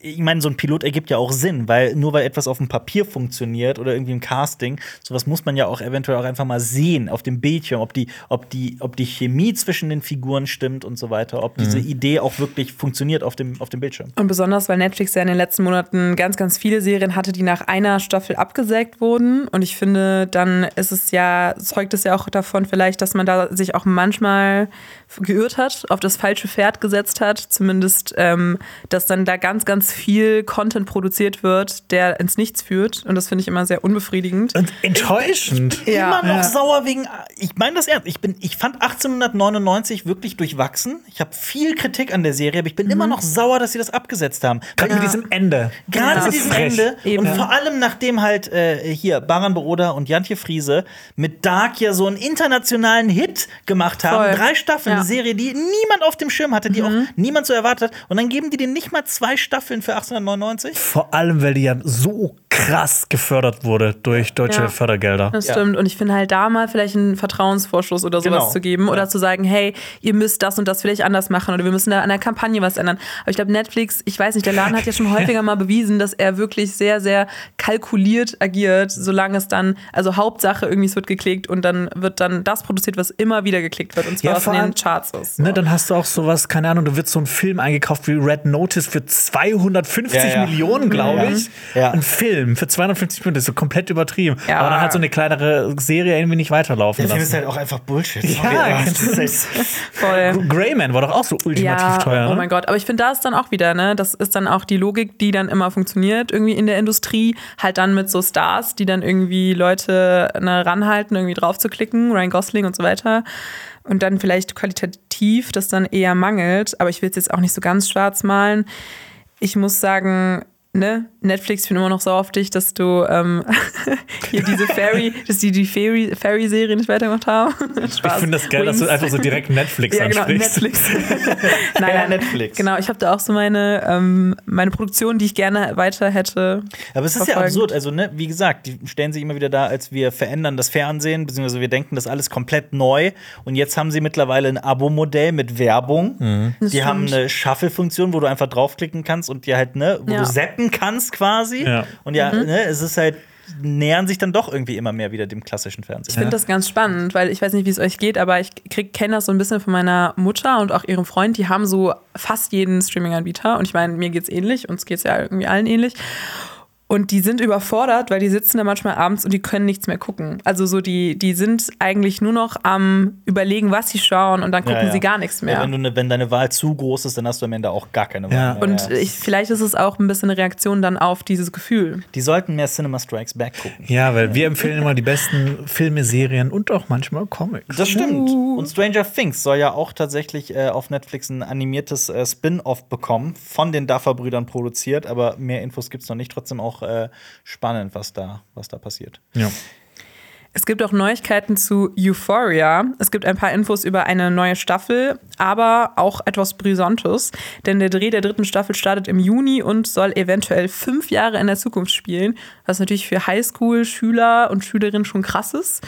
ich meine, so ein Pilot ergibt ja auch Sinn, weil nur weil etwas auf dem Papier funktioniert oder irgendwie im Casting, sowas muss man ja auch eventuell auch einfach mal sehen auf dem Bildschirm, ob die, ob die, ob die Chemie zwischen den Figuren stimmt und so weiter, ob diese Idee auch wirklich funktioniert auf dem, auf dem Bildschirm. Und besonders, weil Netflix ja in den letzten Monaten ganz, ganz viele Serien hatte, die nach einer Staffel abgesägt wurden. Und ich finde, dann ist es ja, zeugt es ja auch davon vielleicht, dass man da sich auch manchmal geirrt hat, auf das falsche Pferd gesetzt hat. Zumindest, ähm, dass dann da ganz, ganz viel Content produziert wird, der ins Nichts führt. Und das finde ich immer sehr unbefriedigend. Und enttäuschend. Ja. Immer noch Ja. sauer wegen. Ich meine das ernst. Ich, bin, ich fand 1899 wirklich durchwachsen. Ich habe viel Kritik an der Serie, aber ich bin immer noch sauer, dass sie das abgesetzt haben. Gerade mit diesem Ende. Gerade Das mit diesem frech. Ende Eben. und vor allem nachdem halt äh, hier Baran Booda und Jantje Friese mit Dark ja so einen internationalen Hit gemacht haben. Voll. Drei Staffeln, Ja. eine Serie, die niemand auf dem Schirm hatte, die auch niemand so erwartet hat. Und dann geben die denen nicht mal zwei Staffeln für 1899. Vor allem, weil die ja so krass gefördert wurde durch deutsche Ja. Fördergelder. Das Ja. stimmt. Und ich finde halt da mal vielleicht einen Vertrauensvorschuss oder sowas Genau. zu geben oder Ja. zu sagen, hey, ihr müsst das und das vielleicht anders machen oder wir müssen da an der Kampagne was ändern. Aber ich glaube, Netflix, ich weiß nicht, der Laden hat ja schon häufiger mal bewiesen, dass er wirklich sehr, sehr kalkuliert agiert, solange es dann, also Hauptsache irgendwie es wird geklickt und dann wird dann das produziert, was immer wieder geklickt wird und zwar Ja, was in den Charts ist. Ne, dann hast du auch sowas, keine Ahnung, da wird so ein Film eingekauft wie Red Notice für 250 Ja, ja. Millionen, glaube ich. Ja. Ein Film für 250 Millionen, das ist so komplett übertrieben. Ja. Aber dann hat so eine kleinere Serie irgendwie nicht weiterlaufen Der Film ist lassen. halt auch einfach Bullshit. Ja, das ist Voll. Greyman war doch auch so ultimativ Ja, teuer. oh ne? mein Gott. Aber ich finde, da ist dann auch wieder, ne, das ist dann auch die Logik, die dann immer funktioniert, irgendwie in der Industrie. Halt dann mit so Stars, die dann irgendwie Leute ne, ranhalten, irgendwie drauf zu klicken, Ryan Gosling und so weiter. Und dann vielleicht qualitativ das dann eher mangelt. Aber ich will es jetzt auch nicht so ganz schwarz malen. Ich muss sagen, ne, Netflix, ich bin immer noch sauer auf dich, dass du ähm, hier diese Fairy, dass die die Fairy- Fairy-Serie nicht weitergemacht haben. Ich finde das geil, dass du Wings. einfach so direkt Netflix Ja, genau, ansprichst. Netflix. nein, Ja, nein, Netflix. Genau, ich habe da auch so meine, ähm, meine Produktion, die ich gerne weiter hätte. Aber es ist ja verfolgen. absurd. Also, ne, wie gesagt, die stellen sich immer wieder da, als wir verändern das Fernsehen, beziehungsweise wir denken das alles komplett neu. Und jetzt haben sie mittlerweile ein Abo-Modell mit Werbung. Mhm. Die stimmt. haben eine Shuffle-Funktion, wo du einfach draufklicken kannst und dir halt, ne, wo Ja. du zappen kannst quasi. Ja. Und ja, Mhm. ne, es ist halt, nähern sich dann doch irgendwie immer mehr wieder dem klassischen Fernsehen. Ich finde das ganz spannend, weil ich weiß nicht, wie es euch geht, aber ich kenne das so ein bisschen von meiner Mutter und auch ihrem Freund. Die haben so fast jeden Streaming-Anbieter. Und ich meine, mir geht's ähnlich, uns geht's ja irgendwie allen ähnlich. Und die sind überfordert, weil die sitzen da manchmal abends und die können nichts mehr gucken. Also so die, die sind eigentlich nur noch am überlegen, was sie schauen und dann gucken Ja, ja. sie gar nichts mehr. Ja, wenn, du ne, wenn deine Wahl zu groß ist, dann hast du am Ende auch gar keine Wahl Ja. mehr. und ja. ich, vielleicht ist es auch ein bisschen eine Reaktion dann auf dieses Gefühl. Die sollten mehr Cinema Strikes Back gucken. Ja, weil wir empfehlen immer die besten Filme, Serien und auch manchmal Comics. Das stimmt. Und Stranger Things soll ja auch tatsächlich äh, auf Netflix ein animiertes äh, Spin-off bekommen, von den Duffer-Brüdern produziert, aber mehr Infos gibt's noch nicht. Trotzdem auch äh, spannend, was da, was da passiert. Ja. Es gibt auch Neuigkeiten zu Euphoria. Es gibt ein paar Infos über eine neue Staffel, aber auch etwas Brisantes. Denn der Dreh der dritten Staffel startet im Juni und soll eventuell fünf Jahre in der Zukunft spielen, was natürlich für Highschool-Schüler und Schülerinnen schon krass ist.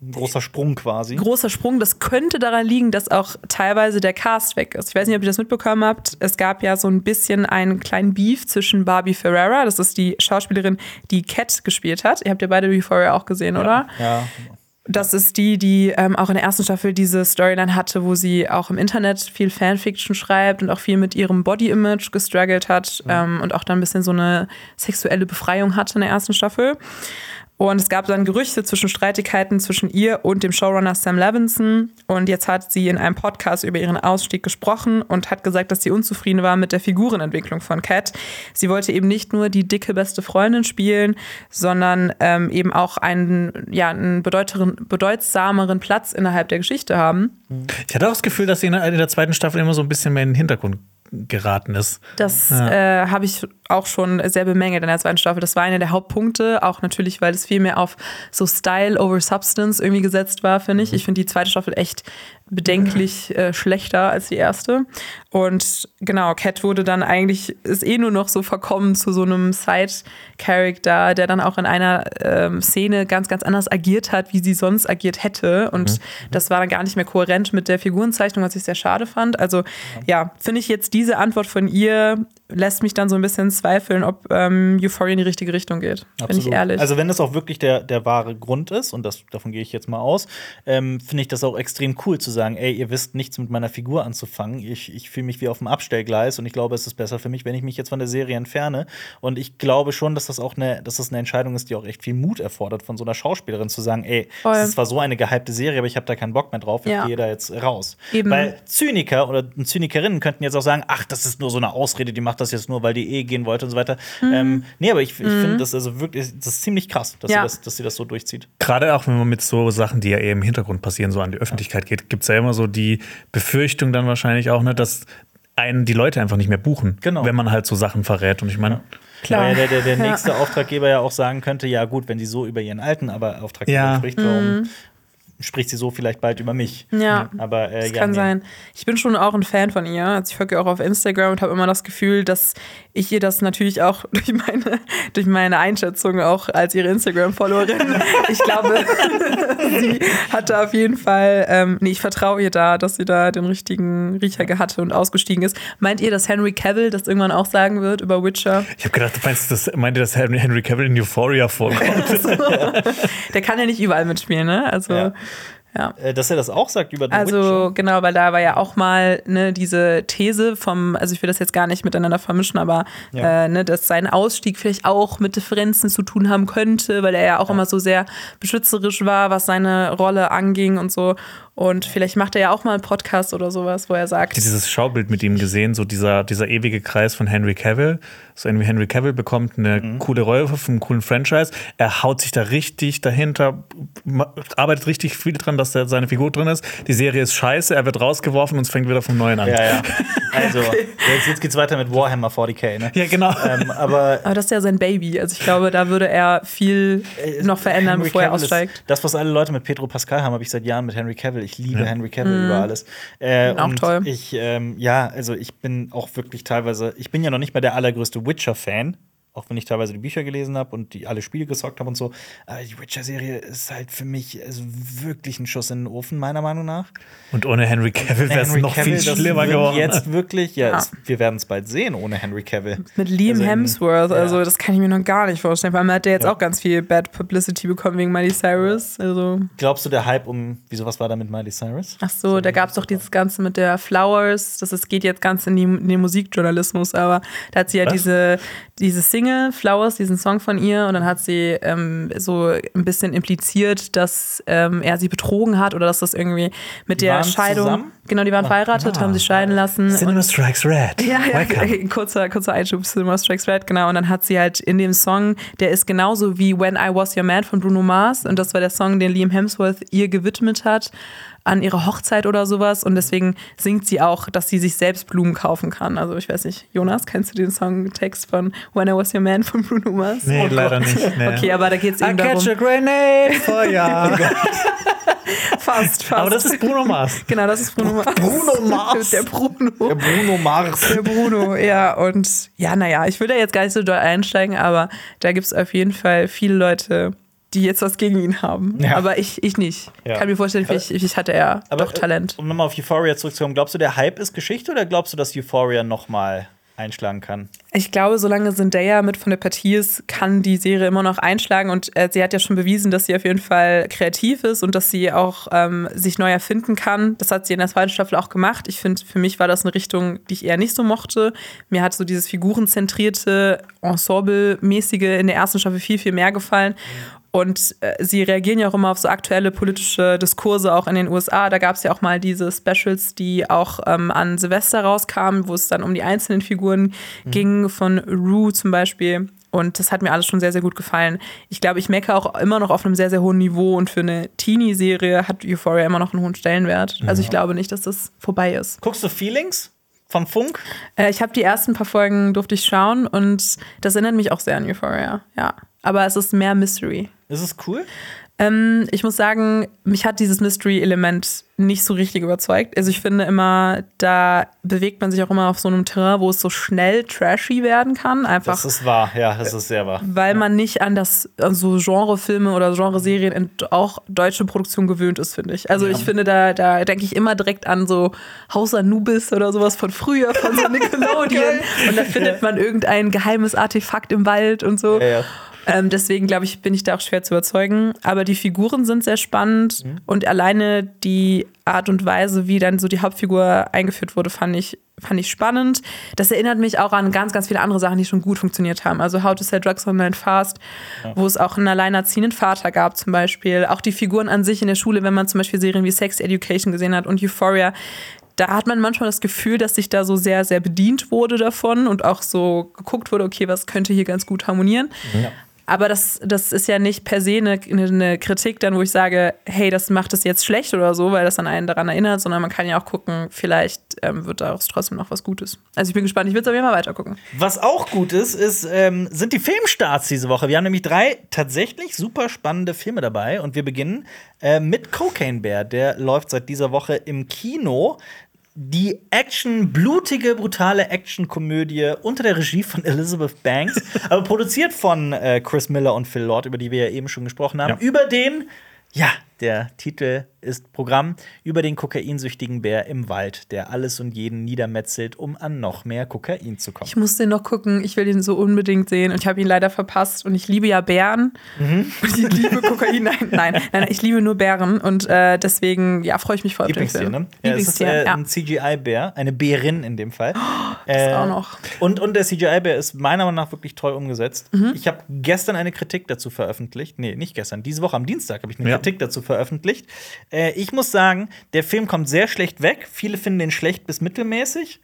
Ein großer Sprung quasi. Großer Sprung. Das könnte daran liegen, dass auch teilweise der Cast weg ist. Ich weiß nicht, ob ihr das mitbekommen habt. Es gab ja so ein bisschen einen kleinen Beef zwischen Barbie Ferreira, das ist die Schauspielerin, die Cat gespielt hat. Ihr habt ja beide Euphoria auch gesehen, oder? Ja. Das ist die, die ähm, auch in der ersten Staffel diese Storyline hatte, wo sie auch im Internet viel Fanfiction schreibt und auch viel mit ihrem Body-Image gestruggelt hat ähm, und auch dann ein bisschen so eine sexuelle Befreiung hatte in der ersten Staffel. Und es gab dann Gerüchte zwischen Streitigkeiten zwischen ihr und dem Showrunner Sam Levinson. Und jetzt hat sie in einem Podcast über ihren Ausstieg gesprochen und hat gesagt, dass sie unzufrieden war mit der Figurenentwicklung von Cat. Sie wollte eben nicht nur die dicke beste Freundin spielen, sondern ähm, eben auch einen, ja, einen bedeutsameren Platz innerhalb der Geschichte haben. Ich hatte auch das Gefühl, dass sie in der zweiten Staffel immer so ein bisschen mehr in den Hintergrund geraten ist. Das äh, habe ich auch schon sehr bemängelt in der zweiten Staffel. Das war einer der Hauptpunkte, auch natürlich, weil es viel mehr auf so Style over Substance irgendwie gesetzt war, finde ich. Ich finde die zweite Staffel echt bedenklich äh, schlechter als die erste. Und genau, Cat wurde dann eigentlich, ist eh nur noch so verkommen zu so einem Side-Character, der dann auch in einer ähm, Szene ganz, ganz anders agiert hat, wie sie sonst agiert hätte. Und mhm. das war dann gar nicht mehr kohärent mit der Figurenzeichnung, was ich sehr schade fand. Also ja, finde ich jetzt diese Antwort von ihr lässt mich dann so ein bisschen zweifeln, ob ähm, Euphoria in die richtige Richtung geht. Bin ich ehrlich. Also, wenn das auch wirklich der, der wahre Grund ist, und das, davon gehe ich jetzt mal aus, ähm, finde ich das auch extrem cool zu sagen: Ey, ihr wisst nichts mit meiner Figur anzufangen. Ich, ich fühle mich wie auf dem Abstellgleis und ich glaube, es ist besser für mich, wenn ich mich jetzt von der Serie entferne. Und ich glaube schon, dass das auch eine, dass das eine Entscheidung ist, die auch echt viel Mut erfordert, von so einer Schauspielerin zu sagen: Ey, es ist zwar so eine gehypte Serie, aber ich habe da keinen Bock mehr drauf, ich ja. gehe da jetzt raus. Eben. Weil Zyniker oder Zynikerinnen könnten jetzt auch sagen: Ach, das ist nur so eine Ausrede, die macht das jetzt nur, weil die eh gehen wollte und so weiter. Mhm. Ähm, nee, aber ich, ich mhm. finde das also wirklich, das ist ziemlich krass, dass, ja. sie das, dass sie das so durchzieht. Gerade auch, wenn man mit so Sachen, die ja eher im Hintergrund passieren, so an die Öffentlichkeit geht, gibt es ja immer so die Befürchtung dann wahrscheinlich auch, ne, dass einen die Leute einfach nicht mehr buchen, genau. wenn man halt so Sachen verrät. Und ich meine, ja. Klar. Der, der, der nächste ja. Auftraggeber ja auch sagen könnte, ja gut, wenn sie so über ihren alten aber Auftraggeber ja. spricht, warum, mhm spricht sie so vielleicht bald über mich. Ja, aber äh, das ja, kann nee. sein. Ich bin schon auch ein Fan von ihr. Also ich folge ihr auch auf Instagram und habe immer das Gefühl, dass ich ihr das natürlich auch durch meine, durch meine Einschätzung auch als ihre Instagram-Followerin, ich glaube, sie hatte auf jeden Fall, ähm, nee, ich vertraue ihr da, dass sie da den richtigen Riecher hatte und ausgestiegen ist. Meint ihr, dass Henry Cavill das irgendwann auch sagen wird über Witcher? Ich habe gedacht, du meinst, das, meint ihr, dass Henry Cavill in Euphoria vorkommt? also, der kann ja nicht überall mitspielen, ne? Also ja. Ja. Äh, dass er das auch sagt über The Also Witcher. genau, weil da war ja auch mal ne, diese These vom, also ich will das jetzt gar nicht miteinander vermischen, aber ja. äh, ne, dass sein Ausstieg vielleicht auch mit Differenzen zu tun haben könnte, weil er ja auch ja. immer so sehr beschützerisch war, was seine Rolle anging und so. Und vielleicht macht er ja auch mal einen Podcast oder sowas, wo er sagt. Dieses Schaubild mit ihm gesehen, so dieser, dieser ewige Kreis von Henry Cavill. So irgendwie Henry Cavill bekommt eine mhm. coole Rolle von einem coolen Franchise. Er haut sich da richtig dahinter, arbeitet richtig viel dran, dass da seine Figur drin ist. Die Serie ist scheiße, er wird rausgeworfen und es fängt wieder vom Neuen an. Ja, ja. Also, jetzt, jetzt geht's weiter mit Warhammer 40k, ne? Ja, genau. Ähm, aber, aber das ist ja sein Baby. Also ich glaube, da würde er viel äh, noch verändern, Henry bevor Cavill er aussteigt. das, was alle Leute mit Pedro Pascal haben, habe ich seit Jahren mit Henry Cavill. Ich liebe ja. Henry Cavill mhm. über alles. Äh, auch toll. Ich, ähm, ja, also ich bin auch wirklich teilweise, ich bin ja noch nicht mal der allergrößte Witcher-Fan auch wenn ich teilweise die Bücher gelesen habe und die alle Spiele gesockt habe und so. Aber die Witcher-Serie ist halt für mich also wirklich ein Schuss in den Ofen, meiner Meinung nach. Und ohne Henry Cavill wäre es noch Cavill, viel schlimmer geworden. Jetzt wirklich, ja, ja. Es, wir werden es bald sehen ohne Henry Cavill. Mit Liam also Hemsworth, also das kann ich mir noch gar nicht vorstellen, weil man hat ja jetzt ja. auch ganz viel Bad Publicity bekommen wegen Miley Cyrus. Also. Glaubst du, der Hype um, wieso, was war da mit Miley Cyrus? Ach so, so da gab es doch dieses Ganze mit der Flowers, das ist, geht jetzt ganz in, die, in den Musikjournalismus, aber da hat sie ja diese, diese Single, Flowers, diesen Song von ihr, und dann hat sie ähm, so ein bisschen impliziert, dass ähm, er sie betrogen hat oder dass das irgendwie mit die der Scheidung. Zusammen? Genau, die waren Ach, verheiratet, ja. haben sich scheiden lassen. Cinema Strikes Red. Ja, ja kurzer, kurzer Einschub, Cinema Strikes Red, genau. Und dann hat sie halt in dem Song, der ist genauso wie When I Was Your Man von Bruno Mars. Und das war der Song, den Liam Hemsworth ihr gewidmet hat an ihrer Hochzeit oder sowas. Und deswegen singt sie auch, dass sie sich selbst Blumen kaufen kann. Also ich weiß nicht, Jonas, kennst du den Songtext von When I Was Your Man von Bruno Mars? Nee, oh leider nicht. Nee. Okay, aber da geht es eben darum. I catch a grenade for ya. fast, fast. Aber das ist Bruno Mars. Genau, das ist Bruno Mars. Bruno Mars. Der Bruno. Der Bruno Mars. Der Bruno, ja. Und ja, naja, ich will da jetzt gar nicht so doll einsteigen, aber da gibt es auf jeden Fall viele Leute, die jetzt was gegen ihn haben. Ja. Aber ich, ich nicht. Ja. Kann mir vorstellen, vielleicht, vielleicht hatte er aber, doch Talent. Um nochmal auf Euphoria zurückzukommen, glaubst du, der Hype ist Geschichte oder glaubst du, dass Euphoria nochmal einschlagen kann? Ich glaube, solange Zendaya mit von der Partie ist, kann die Serie immer noch einschlagen. Und äh, sie hat ja schon bewiesen, dass sie auf jeden Fall kreativ ist und dass sie auch ähm, sich neu erfinden kann. Das hat sie in der zweiten Staffel auch gemacht. Ich finde, für mich war das eine Richtung, die ich eher nicht so mochte. Mir hat so dieses figurenzentrierte, Ensemble-mäßige in der ersten Staffel viel, viel mehr gefallen. Und äh, sie reagieren ja auch immer auf so aktuelle politische Diskurse, auch in den USA. Da gab es ja auch mal diese Specials, die auch ähm, an Silvester rauskamen, wo es dann um die einzelnen Figuren mhm. ging, von Rue zum Beispiel. Und das hat mir alles schon sehr, sehr gut gefallen. Ich glaube, ich mecke auch immer noch auf einem sehr, sehr hohen Niveau und für eine Teenie-Serie hat Euphoria immer noch einen hohen Stellenwert. Also ich glaube nicht, dass das vorbei ist. Guckst du Feelings? Von Funk? Äh, ich habe die ersten paar Folgen durfte ich schauen und das erinnert mich auch sehr an Euphoria, ja. Aber es ist mehr Mystery. Ist es cool? Ähm, ich muss sagen, mich hat dieses Mystery-Element nicht so richtig überzeugt. Also ich finde immer, da bewegt man sich auch immer auf so einem Terrain, wo es so schnell trashy werden kann. Einfach Das ist wahr, ja, das ist sehr wahr. weil man nicht an das an so Genrefilme oder Genreserien in auch deutsche Produktion gewöhnt ist, finde ich. Also ich finde, da, da denke ich immer direkt an so Haus Anubis oder sowas von früher, von so Nickelodeon. und da findet man irgendein geheimes Artefakt im Wald und so. Ja, ja. Ähm, deswegen glaube ich, bin ich da auch schwer zu überzeugen. Aber die Figuren sind sehr spannend und alleine die Art und Weise, wie dann so die Hauptfigur eingeführt wurde, fand ich, fand ich spannend. Das erinnert mich auch an ganz, ganz viele andere Sachen, die schon gut funktioniert haben. Also How to Sell Drugs Online Fast, wo es auch einen alleinerziehenden Vater gab zum Beispiel. Auch die Figuren an sich in der Schule, wenn man zum Beispiel Serien wie Sex Education gesehen hat und Euphoria, da hat man manchmal das Gefühl, dass sich da so sehr, sehr bedient wurde davon und auch so geguckt wurde, okay, was könnte hier ganz gut harmonieren. Aber das, das ist ja nicht per se eine, eine Kritik dann, wo ich sage, hey, das macht es jetzt schlecht oder so, weil das an einen daran erinnert, sondern man kann ja auch gucken, vielleicht ähm, wird daraus trotzdem noch was Gutes. Also ich bin gespannt, ich will es auf jeden Fall weiter gucken. Was auch gut ist, ist ähm, sind die Filmstarts diese Woche. Wir haben nämlich drei tatsächlich super spannende Filme dabei und wir beginnen äh, mit Cocaine Bear. Der läuft seit dieser Woche im Kino. Die Action, blutige, brutale Actionkomödie unter der Regie von Elizabeth Banks, aber produziert von äh, Chris Miller und Phil Lord, über die wir ja eben schon gesprochen haben. Ja. Über den, ja, der Titel ist Programm, über den kokainsüchtigen Bär im Wald, der alles und jeden niedermetzelt, um an noch mehr Kokain zu kommen. Ich muss den noch gucken, ich will den so unbedingt sehen und ich habe ihn leider verpasst und ich liebe ja Bären und ich liebe Kokain. Nein, nein, nein, nein, ich liebe nur Bären und äh, deswegen, ja, freue ich mich voll auf den Film. ne? Ja, es ist äh, ja. ein CGI-Bär, eine Bärin in dem Fall. das auch noch. Und, und der CGI-Bär ist meiner Meinung nach wirklich toll umgesetzt. Mhm. Ich habe gestern eine Kritik dazu veröffentlicht. Nee, nicht gestern. Diese Woche am Dienstag habe ich eine Ja. Kritik dazu veröffentlicht. Äh, ich muss sagen, der Film kommt sehr schlecht weg. Viele finden den schlecht bis mittelmäßig.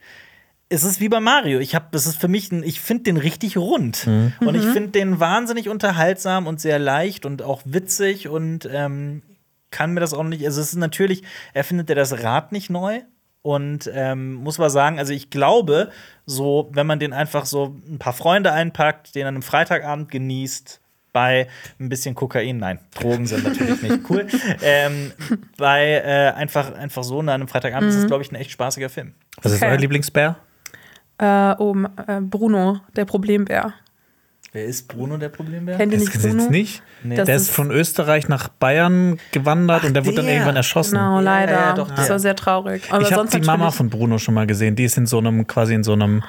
Es ist wie bei Mario. Ich habe, das ist für mich, ein, ich finde den richtig rund Mhm. und ich finde den wahnsinnig unterhaltsam und sehr leicht und auch witzig und ähm, kann mir das auch nicht. Also es ist natürlich, erfindet er das Rad nicht neu. Und ähm, muss man sagen, also ich glaube, so, wenn man den einfach so ein paar Freunde einpackt, den an einem Freitagabend genießt, bei ein bisschen Kokain, nein, Drogen sind natürlich nicht cool. Ähm, bei äh, einfach, einfach so an einem Freitagabend ist es, glaube ich, ein echt spaßiger Film. Was ist Okay. euer Lieblingsbär? Äh, oh, äh, Bruno, der Problembär. Wer ist Bruno der Problembär? Kennt ihr nicht ist jetzt Bruno? nicht. Nee. Der ist ist- von Österreich nach Bayern gewandert und der wurde dann der. irgendwann erschossen. Genau, Ja, leider. ja, doch, das der. war sehr traurig. Aber ich habe die Mama von Bruno schon mal gesehen. Die ist in so einem, quasi in so einem,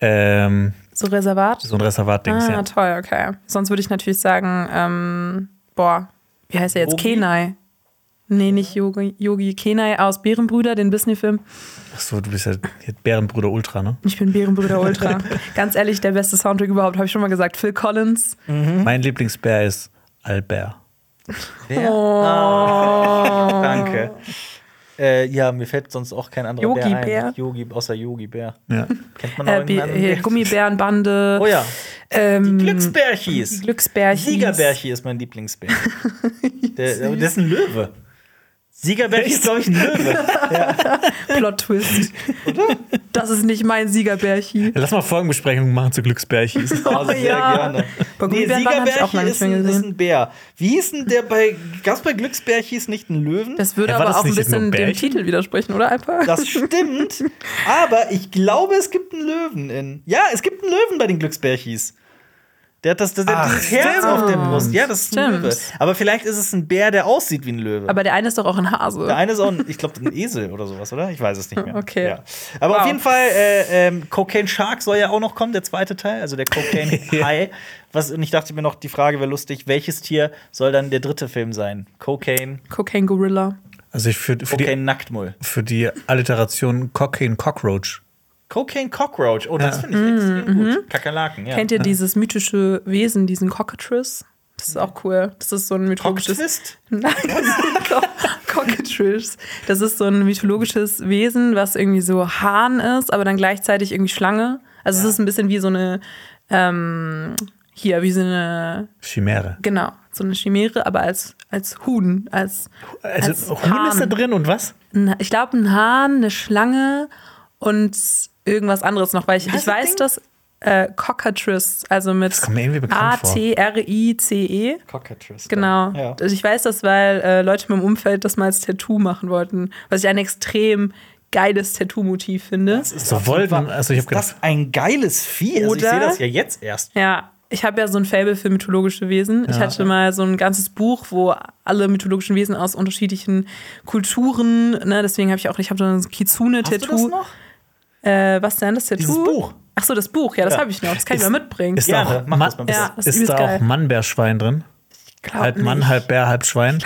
ähm, so Reservat. so ein Reservat-Dings, Ah, ja. toll, okay. Sonst würde ich natürlich sagen, ähm, boah, wie heißt er jetzt? Yogi? Kenai. Nee, nicht Yogi, Yogi Kenai aus Bärenbrüder, den Disney-Film. Achso, du bist ja hier Bärenbruder Ultra, ne? Ich bin Bärenbrüder Ultra. Ganz ehrlich, der beste Soundtrack überhaupt, habe ich schon mal gesagt. Phil Collins. Mein Lieblingsbär ist Albert. Wer? Ah, danke. Äh, ja, mir fällt sonst auch kein anderer Yogi Bär ein. Bär. Yogi, außer Yogi Bär. Ja. Kennt man Äh, hier, Bär? Gummibärenbande. Oh ja, ähm, Glücksbärchis. Glücksbärchis. Siegerbärchi ist mein Lieblingsbär. der, das ist ein Löwe. Siegerbärchi ist, glaube ich, ein Löwe. Plot-Twist. Das ist nicht mein Siegerbärchi. Lass mal Folgenbesprechungen machen zu Glücksbärchis. Also sehr ja. gerne. Bei Nee, lange ist, ist ein Bär. Wie hieß denn der bei, gab's bei Glücksbärchis nicht einen Löwen? Das würde Ja, aber das auch ein bisschen dem? Titel widersprechen, oder, Alpa? Das stimmt. aber ich glaube, es gibt einen Löwen in. Ja, es gibt einen Löwen bei den Glücksbärchis. Der hat das, das, Ach, dieses Herz auf der Brust. Ja, das ist ein. Löwe. Aber vielleicht ist es ein Bär, der aussieht wie ein Löwe. Aber der eine ist doch auch ein Hase. der eine ist auch, ein, ich glaube, ein Esel oder sowas, oder? Ich weiß es nicht mehr. Okay. Ja. Aber Wow. auf jeden Fall, äh, ähm, Cocaine Shark soll ja auch noch kommen, der zweite Teil, also der Cocaine High. Was, und ich dachte mir noch, die Frage wäre lustig, welches Tier soll dann der dritte Film sein? Cocaine, Cocaine Gorilla. Also ich für, für, Cocaine die, Nacktmull. für die Alliteration Cocaine Cockroach. Cocaine Cockroach, oh, das Ja. finde ich extrem gut. Kakerlaken, ja. Kennt ihr dieses mythische Wesen, diesen Cockatrice? Das ist auch cool. Das ist so ein mythologisches. Cocktwist? Nein, Cockatrice. Das ist so ein mythologisches Wesen, was irgendwie so Hahn ist, aber dann gleichzeitig irgendwie Schlange. Also es ist ein bisschen wie so eine, ähm, hier, wie so eine, Chimäre. genau, so eine Chimäre, aber als, als Huhn, als, Also als Huhn ist da Hahn. drin und was? Ich glaube, ein Hahn, eine Schlange und irgendwas anderes noch, weil ich, ich das weiß, Ding? dass Äh, Cockatrice, also mit. A-T-R-I-C-E. Cockatrice. E. Genau. Ja. Also ich weiß das, weil äh, Leute in meinem Umfeld das mal als Tattoo machen wollten, was ich ein extrem geiles Tattoo-Motiv finde. So Wolken, also ich habe Ist das gedacht, ein geiles Vieh? Also ich sehe das ja jetzt erst. Ja, ich habe ja so ein Fable für mythologische Wesen. Ich hatte mal so ein ganzes Buch, wo alle mythologischen Wesen aus unterschiedlichen Kulturen, ne, deswegen habe ich auch, ich habe so ein Hast du das Kitsune-Tattoo. noch? Äh, was denn das Tattoo? Dieses Buch. Ach so, das Buch, ja, das Ja. habe ich noch. Das kann ich Ist- mal mitbringen. ist da auch, mach Ma- das. Ja, das ist ist da geil. auch Mannbärschwein drin? Halb Mann, nicht. halb Bär, halb Schwein.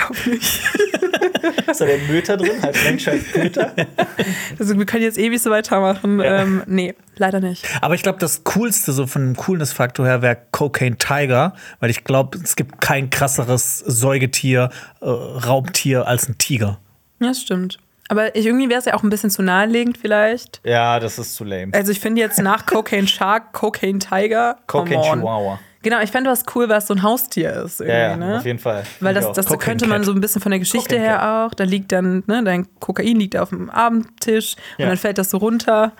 Ist da der Möter drin? Halt Mensch, halt Möter. Also, wir können jetzt ewig so weitermachen. Ähm, nee, leider nicht. Aber ich glaube, das Coolste, so von dem Coolness-Faktor her, wäre Cocaine Tiger, weil ich glaube, es gibt kein krasseres Säugetier, äh, Raubtier als ein Tiger. Ja, das stimmt. Aber ich, irgendwie wäre es ja auch ein bisschen zu naheliegend vielleicht. Ja, das ist zu lame. Also ich finde jetzt nach Cocaine Shark, Cocaine Tiger, Cocaine. Chihuahua. Genau, ich fände was cool, was so ein Haustier ist irgendwie, Ja, ne? auf jeden Fall. Weil das, das Cocaine könnte man Cat. so ein bisschen von der Geschichte Cocaine her auch. Da liegt dann, ne, dein Kokain liegt auf dem Abendtisch und Ja. dann fällt das so runter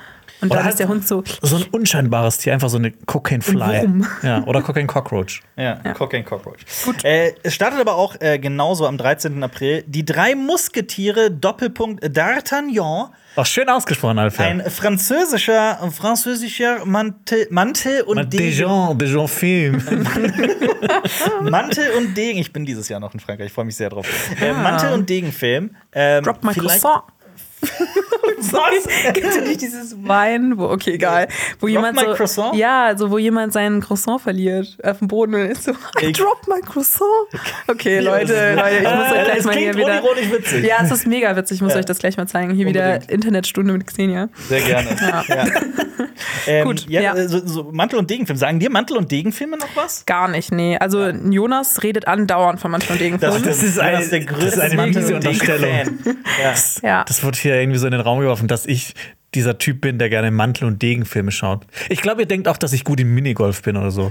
und dann halt ist der Hund so. So ein unscheinbares Tier, einfach so eine Cocaine Fly. Ja, oder Cocaine Cockroach. Ja, Cocaine Cockroach. Äh, es startet aber auch äh, genauso am 13. April. Die drei Musketiere, Doppelpunkt D'Artagnan, Auch schön ausgesprochen, Alfred. ein französischer, französischer Mantel, Mantel und Man, Degen. des gens film. Mantel und Degen. Ich bin dieses Jahr noch in Frankreich, ich freue mich sehr drauf. Äh, Mantel und Degen-Film. Ähm, Drop my vielleicht- croissant. Was? Kennst du nicht dieses Wein, wo, okay, egal. Wo jemand my so, croissant? Ja, so wo jemand seinen Croissant verliert auf dem Boden und ist so, I Ich- drop my Croissant. Okay, Leute, Leute, ich muss euch gleich das mal hier wieder. witzig. Ja, es ist mega witzig, ich muss Ja. euch das gleich mal zeigen. Hier wieder Unbedingt. Internetstunde mit Xenia. Sehr gerne. Ja. Ähm, Gut, ja, ja. So, so Mantel- und Degenfilm. Sagen dir Mantel- und Degenfilme noch was? Gar nicht, nee. Also Jonas redet andauernd von manchmal und Degenfilmen. das ist eine- Jonas der das ist größte eine Mantel- und Degen-Fan. Ja. ja. Das wird hier irgendwie so in den Raum geworfen, dass ich dieser Typ bin, der gerne Mantel- und Degenfilme schaut. Ich glaube, ihr denkt auch, dass ich gut im Minigolf bin oder so.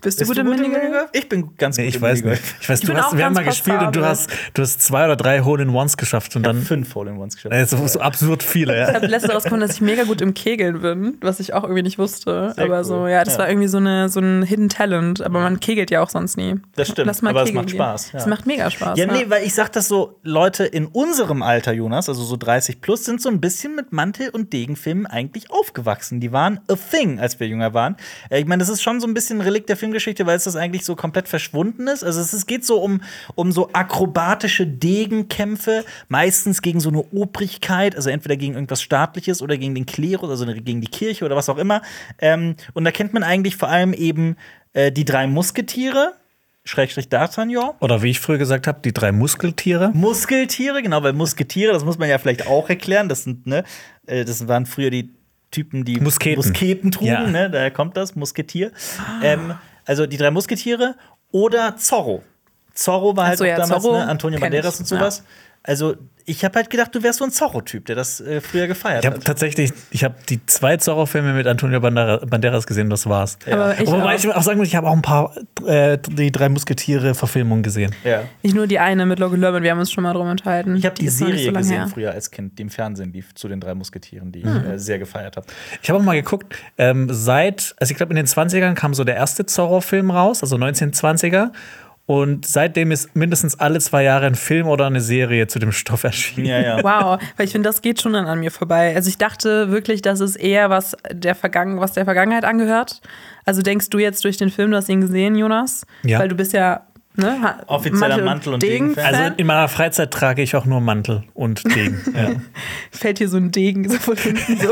Bist du Bist du im gut im Minigolf? Ich bin ganz Nee, gut ich im weiß Minigolf. nicht. Ich weiß, Ich du hast, wir haben mal gespielt und du hast, du hast zwei oder drei Hole-in-Ones geschafft und dann Fünf Hole-in-Ones geschafft. äh, so, so absurd viele. Ich Ja. habe letztens rausgefunden, dass ich mega gut im Kegeln bin, was ich auch irgendwie nicht wusste. Sehr aber cool. so, ja, das Ja. war irgendwie so, eine, so ein Hidden Talent. Aber man kegelt ja auch sonst nie. Das stimmt, Lass mal aber es kegeln macht. Spaß, ja. Es macht mega Spaß. Ja, nee, weil ich sag das so, Leute in unserem Alter, Jonas, also so 30 plus, sind so ein bisschen mit Mantel- und Degenfilmen eigentlich aufgewachsen. Die waren a thing, als wir jünger waren. Äh, Ich meine, das ist schon so ein bisschen ein Relikt der Filmgeschichte, weil es das eigentlich so komplett verschwunden ist. Also es, geht so um, um so akrobatische Degenkämpfe, meistens gegen so eine Obrigkeit, also entweder gegen irgendwas Staatliches oder gegen den Klerus, also gegen die Kirche oder was auch immer. Ähm, und da kennt man eigentlich vor allem eben äh, die drei Musketiere, Schrägstrich D'Artagnan. Oder wie ich früher gesagt habe, die drei Muskeltiere. Muskeltiere, genau, weil Musketiere, das muss man ja vielleicht auch erklären. Das sind, ne, äh, das waren früher die Typen, die Musketen. Musketen trugen, Ja. ne? Daher kommt das, Musketier. Ähm, also die drei Musketiere oder Zorro. Zorro war halt so, auch ja, damals, Zorro ne? Antonio Banderas ich, und sowas. Also, ich habe halt gedacht, du wärst so ein Zorro-Typ, der das äh, früher gefeiert Ich habe hat. tatsächlich, ich habe die zwei Zorro-Filme mit Antonio Bandera- Banderas gesehen, das war's. Aber ich, Wobei auch. ich auch sagen muss, ich habe auch ein paar äh, die drei Musketiere-Verfilmungen gesehen. Ja. nicht nur die eine mit Logan Lerman, wir haben uns schon mal drüber unterhalten. Ich habe die, nicht Serie so gesehen her. früher als Kind, die im Fernsehen lief, zu den drei Musketieren, die ich Hm. äh, sehr gefeiert habe. Ich habe auch mal geguckt, ähm, seit, also ich glaube in den 20ern kam so der erste Zorro-Film raus, also 1920er. Und seitdem ist mindestens alle zwei Jahre ein Film oder eine Serie zu dem Stoff erschienen. Ja, ja. Wow, weil ich finde, das geht schon dann an mir vorbei. Also ich dachte wirklich, dass es eher was der, Vergangen was der Vergangenheit angehört. Also denkst du jetzt durch den Film, du hast ihn gesehen, Jonas? Ja. Weil du bist ja ne, Offizieller Mantel- und Degen-Fan. Also in meiner Freizeit trage ich auch nur Mantel und Degen. ja. fällt hier so ein Degen so von hinten so.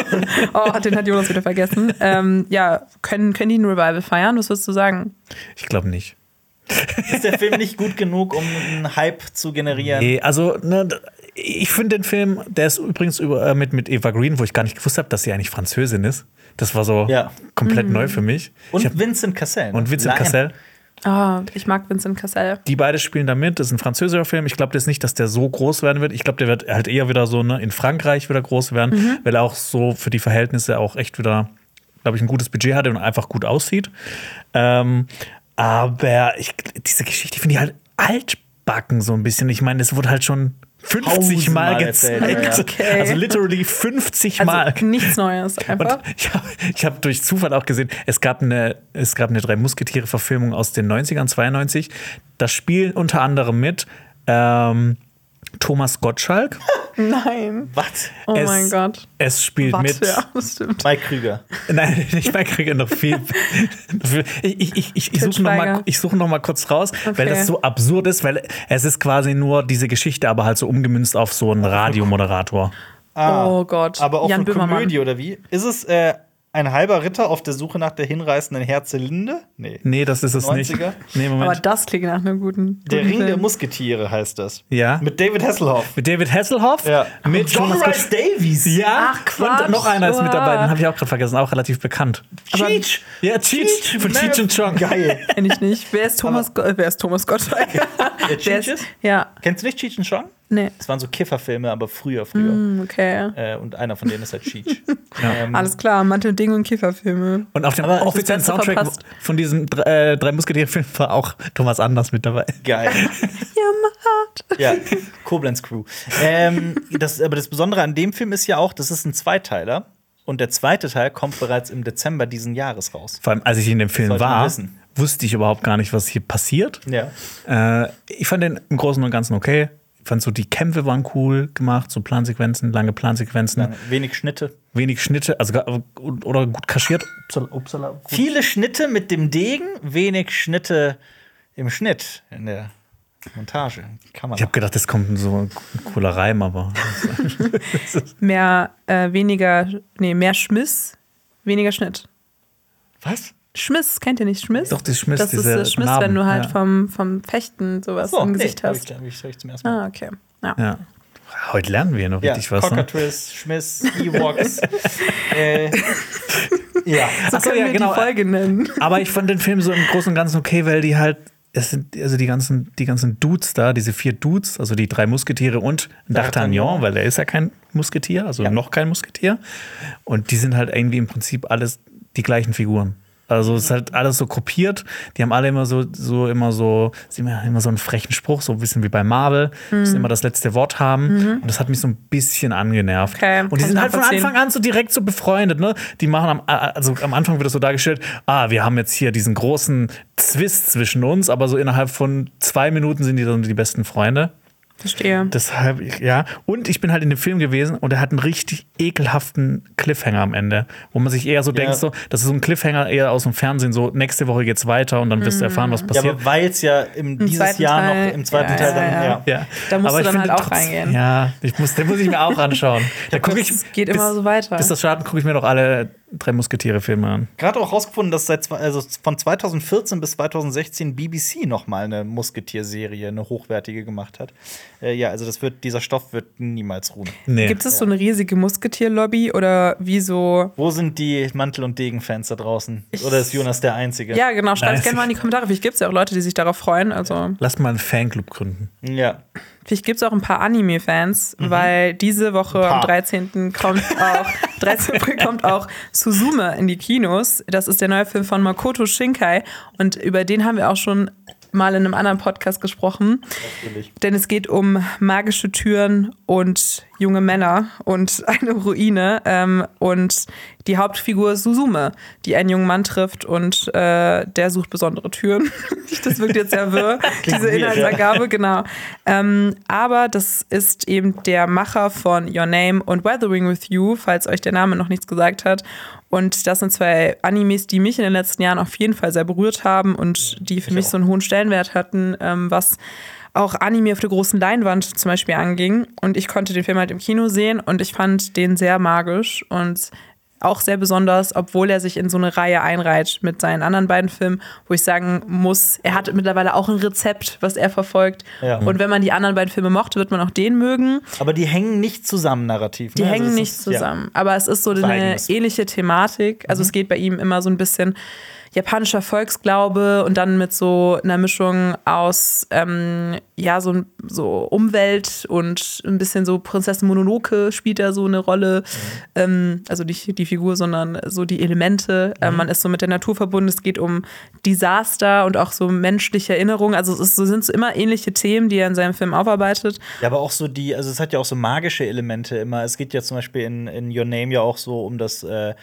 Oh, den hat Jonas wieder vergessen. Ähm, ja, können, können die ein Revival feiern? Was würdest du sagen? Ich glaube nicht. Ist der Film nicht gut genug, um einen Hype zu generieren? Nee, also ne, ich finde den Film, der ist übrigens über, äh, mit, mit Eva Green, wo ich gar nicht gewusst habe, dass sie eigentlich Französin ist. Das war so Ja. komplett neu für mich. Und hab, Vincent Cassel. und Vincent Lion. Cassel. Oh, ich mag Vincent Cassel. Die beide spielen da mit. Das ist ein französischer Film. Ich glaube jetzt nicht, dass der so groß werden wird. Ich glaube, der wird halt eher wieder so ne, in Frankreich wieder groß werden, weil er auch so für die Verhältnisse auch echt wieder, glaube ich, ein gutes Budget hatte und einfach gut aussieht. Ähm, aber ich, diese Geschichte finde ich halt altbacken so ein bisschen. Ich meine, es wurde halt schon 50 Mal Tausendmal gezeigt. erzählt, ja, ja. Okay. Also literally 50 Also Mal. nichts Neues einfach. Und ich habe hab durch Zufall auch gesehen, es gab eine, es gab eine drei Musketiere-Verfilmung aus den 90ern, 92. Da spielen unter anderem mit ähm, Thomas Gottschalk. Nein. Was? Oh es, mein Gott. Es spielt Warte, mit. ja, das stimmt. Mike Krüger. Nein, nicht mal kriege noch viel. ich ich, ich, ich, ich suche noch, mal, Schweiger. ich suche noch mal kurz raus, weil Okay. das so absurd ist, weil es ist quasi nur diese Geschichte, aber halt so umgemünzt auf so einen Radiomoderator. Oh Gott. Aber auch Jan eine Böhmermann. Komödie, oder wie? Ist es äh, ein halber Ritter auf der Suche nach der hinreißenden Herzelinde? Nee. Nee, das ist es nicht. 90er? Nee, Aber Moment. das klingt nach einem guten. Der guten Ring der Film. Musketiere heißt das. Ja. Mit David Hasselhoff. Mit David Hasselhoff? Ja. Mit John Thomas Rice Davies. Ja, Ach, Quatsch. und noch einer ist mit dabei, den habe ich auch gerade vergessen, auch relativ bekannt. Cheech. Ja, Cheech von Cheech und Chong. Geil. Kenn ich nicht. Wer ist Thomas, Go äh, wer ist Thomas Gottschalk? Der Wer Cheech ja, Kennst du nicht Cheech und Chong? Nee. Das waren so Kifferfilme, aber früher, früher. Hm, Okay. Äh, und einer von denen ist halt Cheech. ähm, Alles klar, Mantel, Ding und Kifferfilme. Und auf dem Aber offiziellen Soundtrack verpasst. von diesem äh, drei Musketiere-Film war auch Thomas Anders mit dabei. Geil. Ja, Mann. Ja, Koblenz Crew. Ähm, das, aber das Besondere an dem Film ist ja auch, das ist ein Zweiteiler. Und der zweite Teil kommt bereits im Dezember diesen Jahres raus. Vor allem, als ich in dem Film war, wissen. wusste ich überhaupt gar nicht, was hier passiert. Ja. Äh, ich fand den im Großen und Ganzen okay. Ich fand so, die Kämpfe waren cool gemacht, so Plansequenzen, lange Plansequenzen, Dann wenig Schnitte. wenig Schnitte, also oder gut kaschiert. Upsala, upsala, gut. Viele Schnitte mit dem Degen, wenig Schnitte im Schnitt, in der Montage. Man. Ich habe gedacht, das kommt so ein cooler Reim, aber Mehr, äh, weniger, nee, mehr Schmiss, weniger Schnitt. Was? Schmiss, kennt ihr nicht Schmiss? Doch, die Schmiss, Das ist das Schmiss, Narben, wenn du halt ja. vom, vom Fechten sowas im Gesicht nee, hast. Hab ich, hab ich, zum ersten Mal. Ah, okay. Ja. ja. Heute lernen wir noch Ja, richtig was. Ne? Cockatrice, Schmiss, Ewoks. äh, ja. So Ach so, können ja, wir genau. die Folge nennen. Aber ich fand den Film so im Großen und Ganzen okay, weil die halt, es sind also die ganzen, die ganzen Dudes da, diese vier Dudes, also die drei Musketiere und D'Artagnan, D'Artagnan. weil er ist ja kein Musketier, also Ja. noch kein Musketier. Und die sind halt irgendwie im Prinzip alles die gleichen Figuren. Also es ist halt alles so kopiert. Die haben alle immer so, so immer so, sie haben ja immer so einen frechen Spruch, so ein bisschen wie bei Marvel, Mhm. dass sie immer das letzte Wort haben. Und das hat mich so ein bisschen angenervt. Okay, und die sind halt von. Anfang an so direkt so befreundet, ne? Die machen am, also am Anfang wird das so dargestellt, ah, wir haben jetzt hier diesen großen Zwist zwischen uns, aber so innerhalb von zwei Minuten sind die dann die besten Freunde. Verstehe. Deshalb, ja. Und ich bin halt in dem Film gewesen und er hat einen richtig ekelhaften Cliffhanger am Ende, wo man sich eher so denkt, so, das ist so ein Cliffhanger eher aus dem Fernsehen, so nächste Woche geht's weiter und dann wirst du erfahren, was ja, passiert. aber weil es ja im, dieses zweiten Jahr Teil- noch im zweiten ja, Teil dann, ja, ja. ja. ja. Da musst aber du ich dann finde halt auch trotzdem- reingehen. Ja, ich muss, den muss ich mir auch anschauen. Da gucke ich, Es geht immer so weiter. bis das starten, gucke ich mir noch alle drei Musketiere-Filme an. Gerade auch rausgefunden, dass seit zwei- also von 2014 bis 2016 BBC noch mal eine Musketier-Serie, eine hochwertige gemacht hat. Äh, ja, also das wird, dieser Stoff wird niemals ruhen. Nee. Gibt es so eine riesige Musketier-Lobby oder wie so? Wo sind die Mantel- und Degen-Fans da draußen? Oder ist Jonas der Einzige? Ja, genau. Schreibt gerne mal in die Kommentare. Vielleicht gibt es ja auch Leute, die sich darauf freuen. Also Lass mal einen Fanclub gründen. Ja. Vielleicht gibt es auch ein paar Anime-Fans, weil diese Woche am paar. 13. kommt auch 13. April kommt auch Suzume in die Kinos. Das ist der neue Film von Makoto Shinkai und über den haben wir auch schon mal in einem anderen Podcast gesprochen. Denn es geht um magische Türen und junge Männer und eine Ruine. Ähm, und die Hauptfigur ist Suzume, die einen jungen Mann trifft und äh, der sucht besondere Türen. das wirkt jetzt sehr wirr, diese Inhaltsangabe, genau. Ähm, aber das ist eben der Macher von Your Name und Weathering with You, falls euch der Name noch nichts gesagt hat. Und das sind zwei Animes, die mich in den letzten Jahren auf jeden Fall sehr berührt haben und die für mich so einen hohen Stellenwert hatten, ähm, was auch Anime auf der großen Leinwand zum Beispiel anging. Und ich konnte den Film halt im Kino sehen und ich fand den sehr magisch und auch sehr besonders, obwohl er sich in so eine Reihe einreiht mit seinen anderen beiden Filmen, wo ich sagen muss, er hat mittlerweile auch ein Rezept, was er verfolgt. Ja. Und wenn man die anderen beiden Filme mochte, wird man auch den mögen. Aber die hängen nicht zusammen narrativ. Die ne? Also hängen nicht ist- zusammen. Aber es ist so eine ähnliche Thematik. Mhm. Also es geht bei ihm immer so ein bisschen, japanischer Volksglaube und dann mit so einer Mischung aus ähm, ja so, so Umwelt und ein bisschen so Prinzessin Mononoke spielt da so eine Rolle. Ähm, also nicht die Figur, sondern so die Elemente. Ähm, man ist so mit der Natur verbunden. Es geht um Desaster und auch so menschliche Erinnerungen. Also es ist, so sind so immer ähnliche Themen, die er in seinem Film aufarbeitet. Ja, aber auch so die, also es hat ja auch so magische Elemente immer. Es geht ja zum Beispiel in, in Your Name ja auch so um das, äh,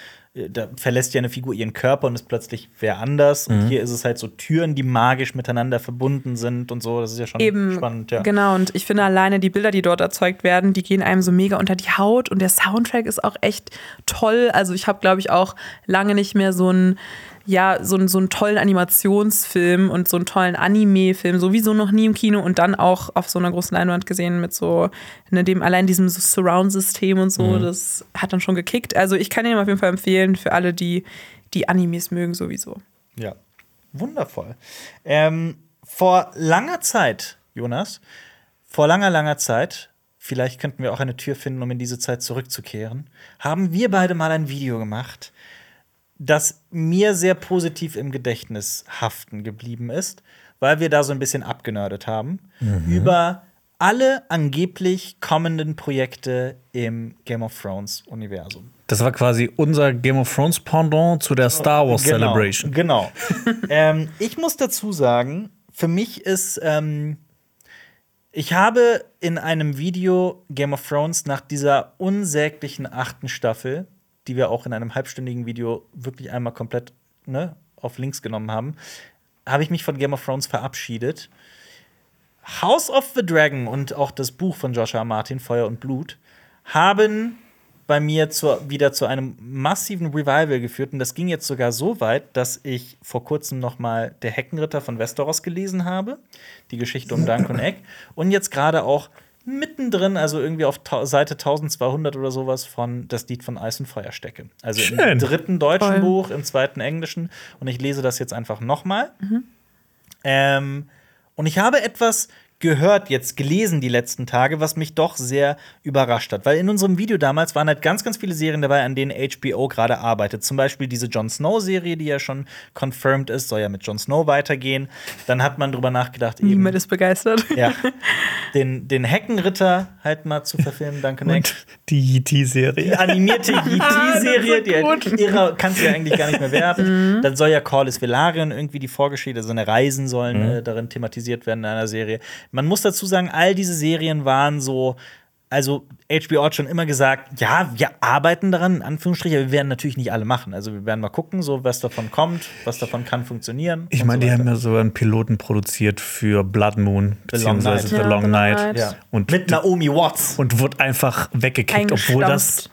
da verlässt ja eine Figur ihren Körper und ist plötzlich wer anders. Und hier ist es halt so Türen, die magisch miteinander verbunden sind und so. Das ist ja schon Eben, spannend, ja. genau. Und ich finde alleine die Bilder, die dort erzeugt werden, die gehen einem so mega unter die Haut. Und der Soundtrack ist auch echt toll. Also ich habe, glaube ich, auch lange nicht mehr so einen ja, so, einen- so einen tollen Animationsfilm und so einen tollen Anime-Film, sowieso noch nie im Kino und dann auch auf so einer großen Leinwand gesehen mit so, ne, dem allein diesem so Surround-System und so, das hat dann schon gekickt. Also ich kann ihn auf jeden Fall empfehlen für alle, die die Animes mögen sowieso. Ja, wundervoll. Ähm, vor langer Zeit, Jonas, vor langer, langer Zeit, vielleicht könnten wir auch eine Tür finden, um in diese Zeit zurückzukehren, haben wir beide mal ein Video gemacht, das mir sehr positiv im Gedächtnis haften geblieben ist, weil wir da so ein bisschen abgenördet haben über alle angeblich kommenden Projekte im Game of Thrones Universum. Das war quasi unser Game of Thrones Pendant zu der Star Wars Genau, Celebration. Genau. ähm, ich muss dazu sagen, für mich ist, ähm, ich habe in einem Video Game of Thrones nach dieser unsäglichen achten Staffel, die wir auch in einem halbstündigen Video wirklich einmal komplett ne, auf links genommen haben, habe ich mich von Game of Thrones verabschiedet. House of the Dragon und auch das Buch von Joshua Martin, Feuer und Blut, haben bei mir zur, wieder zu einem massiven Revival geführt. Und das ging jetzt sogar so weit, dass ich vor kurzem noch mal Der Heckenritter von Westeros gelesen habe. Die Geschichte um Duncan Egg. Und jetzt gerade auch mittendrin, also irgendwie auf Seite 1200 oder sowas, von Das Lied von Eis und Feuer stecke. Also im Schön. dritten deutschen Toll. Buch, im zweiten englischen. Und ich lese das jetzt einfach noch mal. Ähm, und ich habe etwas gehört, jetzt gelesen die letzten Tage, was mich doch sehr überrascht hat. Weil in unserem Video damals waren halt ganz, ganz viele Serien dabei, an denen HBO gerade arbeitet. Zum Beispiel diese Jon Snow-Serie, die ja schon confirmed ist, soll ja mit Jon Snow weitergehen. Dann hat man drüber nachgedacht, eben Niemand ist begeistert. ja, den, den Heckenritter halt mal zu verfilmen, danke Nick. Und die YT-Serie. Die animierte YT-Serie, die halt ihrer kann ja eigentlich gar nicht mehr werden. Dann soll ja Corlys Velaryon irgendwie die Vorgeschichte, seine Reisen sollen äh, darin thematisiert werden in einer Serie. Man muss dazu sagen, all diese Serien waren so. Also HBO hat schon immer gesagt, ja, wir arbeiten daran, in Anführungsstrichen, aber wir werden natürlich nicht alle machen. Also wir werden mal gucken, so was davon kommt, was davon kann funktionieren. Ich meine, so die haben ja sogar einen Piloten produziert für Blood Moon, The Long beziehungsweise Night. The Ja, Long The Long Night. Ja. Und, mit Naomi Watts. und wurde einfach weggekickt, obwohl das.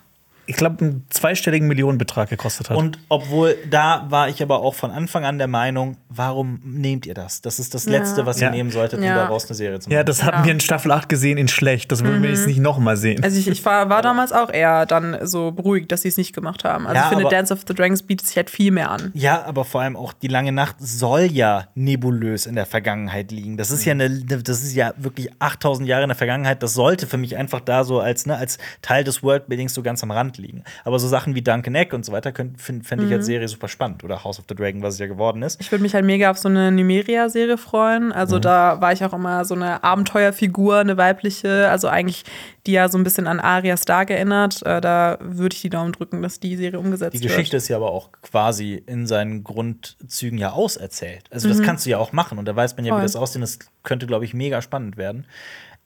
Ich glaube, einen zweistelligen Millionenbetrag gekostet hat. Und obwohl da war ich aber auch von Anfang an der Meinung, warum nehmt ihr das? Das ist das Letzte, was ihr Ja. nehmen solltet, um Ja. daraus eine Serie zu machen. ja, das hatten Ja. wir in Staffel 8 gesehen in schlecht. Das wollen wir jetzt nicht nochmal sehen. Also ich, ich war, war damals auch eher dann so beruhigt, dass sie es nicht gemacht haben. Also Ja, ich finde, aber- Dance of the Dragons bietet sich halt viel mehr an. Ja, aber vor allem auch die lange Nacht soll ja nebulös in der Vergangenheit liegen. Das ist ja eine, das ist ja wirklich 8000 Jahre in der Vergangenheit. Das sollte für mich einfach da so als, ne, als Teil des Worldbuildings so ganz am Rand liegen. Aber so Sachen wie Duncan Egg und so weiter fände ich als Serie super spannend. Oder House of the Dragon, was es ja geworden ist. Ich würde mich halt mega auf so eine Numeria-Serie freuen. Also da war ich auch immer so eine Abenteuerfigur, eine weibliche, also eigentlich die ja so ein bisschen an Arya Stark erinnert. Äh, da würde ich die Daumen drücken, dass die Serie umgesetzt Die Geschichte ist ja aber auch quasi in seinen Grundzügen ja auserzählt. Also das kannst du ja auch machen und da weiß man ja, wie Voll. das aussehen. Das könnte, glaube ich, mega spannend werden.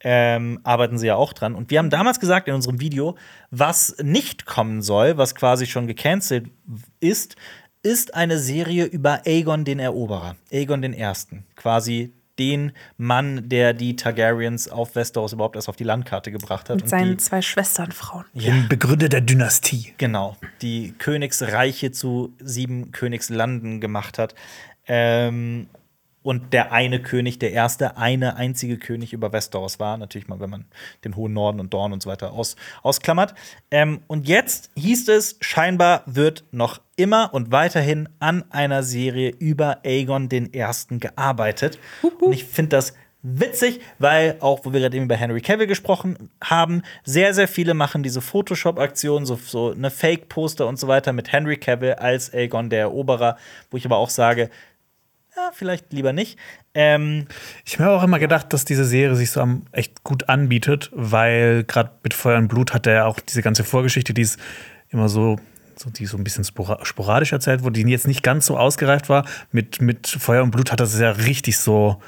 Ähm, arbeiten sie ja auch dran. Und wir haben damals gesagt in unserem Video, was nicht kommen soll, was quasi schon gecancelt ist, ist eine Serie über Aegon den Eroberer, Aegon den Ersten, quasi den Mann, der die Targaryens auf Westeros überhaupt erst auf die Landkarte gebracht hat. Mit und seinen die, zwei Schwesternfrauen. Den Begründer der Dynastie. Genau, die Königsreiche zu sieben Königslanden gemacht hat. Ähm, und der eine König, der erste, eine einzige König über Westeros war. Natürlich mal, wenn man den hohen Norden und Dorn und so weiter aus, ausklammert. Ähm, und jetzt hieß es, scheinbar wird noch immer und weiterhin an einer Serie über Aegon den Ersten gearbeitet. Und ich finde das witzig, weil auch, wo wir gerade eben über Henry Cavill gesprochen haben, sehr, sehr viele machen diese Photoshop-Aktionen, so, so eine Fake-Poster und so weiter mit Henry Cavill als Aegon der Eroberer, wo ich aber auch sage, ja, vielleicht lieber nicht. Ähm, Ich habe mir auch immer gedacht, dass diese Serie sich so am echt gut anbietet, weil gerade mit Feuer und Blut hat er ja auch diese ganze Vorgeschichte, die ist immer so, so die so ein bisschen spora- sporadisch erzählt wurde, die jetzt nicht ganz so ausgereift war. Mit, mit Feuer und Blut hat er es ja richtig so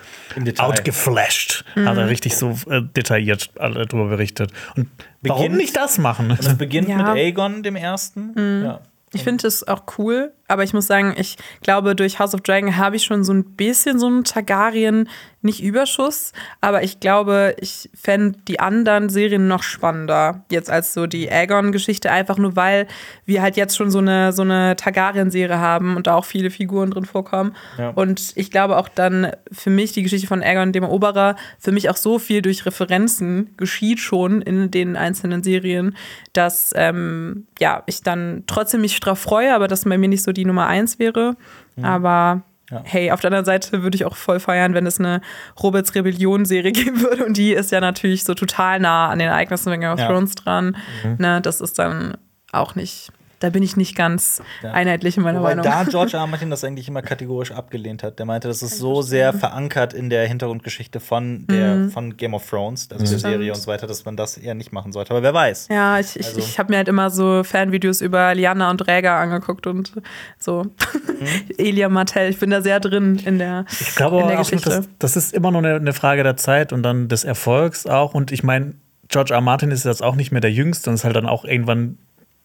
outgeflasht, hat er richtig so äh, detailliert alle drüber berichtet. Und warum Beginnt- nicht das machen? und es beginnt Ja. mit Aegon, dem ersten. Ja. Ich finde es auch cool, aber ich muss sagen, ich glaube, durch House of Dragon habe ich schon so ein bisschen so einen Targaryen, nicht Überschuss, aber ich glaube, ich fände die anderen Serien noch spannender, jetzt als so die Aegon-Geschichte, einfach nur weil wir halt jetzt schon so eine, so eine Targaryen-Serie haben und da auch viele Figuren drin vorkommen. Ja. Und ich glaube auch dann für mich die Geschichte von Aegon, dem Eroberer, für mich auch so viel durch Referenzen geschieht schon in den einzelnen Serien, dass ähm, ja, ich dann trotzdem mich drauf freue, aber das bei mir nicht so die Nummer eins wäre. Aber Ja. hey, auf der anderen Seite würde ich auch voll feiern, wenn es eine Roberts Rebellion-Serie geben würde. Und die ist ja natürlich so total nah an den Ereignissen von Game of. Thrones dran. Ne, das ist dann auch nicht, da bin ich nicht ganz Ja. einheitlich in meiner Wobei Meinung. da George R. Martin das eigentlich immer kategorisch abgelehnt hat. Der meinte, das ist so sehr verankert in der Hintergrundgeschichte von, der, von Game of Thrones, also der Stimmt. Serie und so weiter, dass man das eher nicht machen sollte. Aber wer weiß. Ja, ich, ich, Also- ich habe mir halt immer so Fanvideos über Liana und Räger angeguckt und so. Elia Martell, ich bin da sehr drin in der, Ich glaube in der auch, Geschichte. das, das ist immer nur eine, eine Frage der Zeit und dann des Erfolgs auch. Und ich meine, George R. Martin ist jetzt auch nicht mehr der Jüngste und es ist halt dann auch irgendwann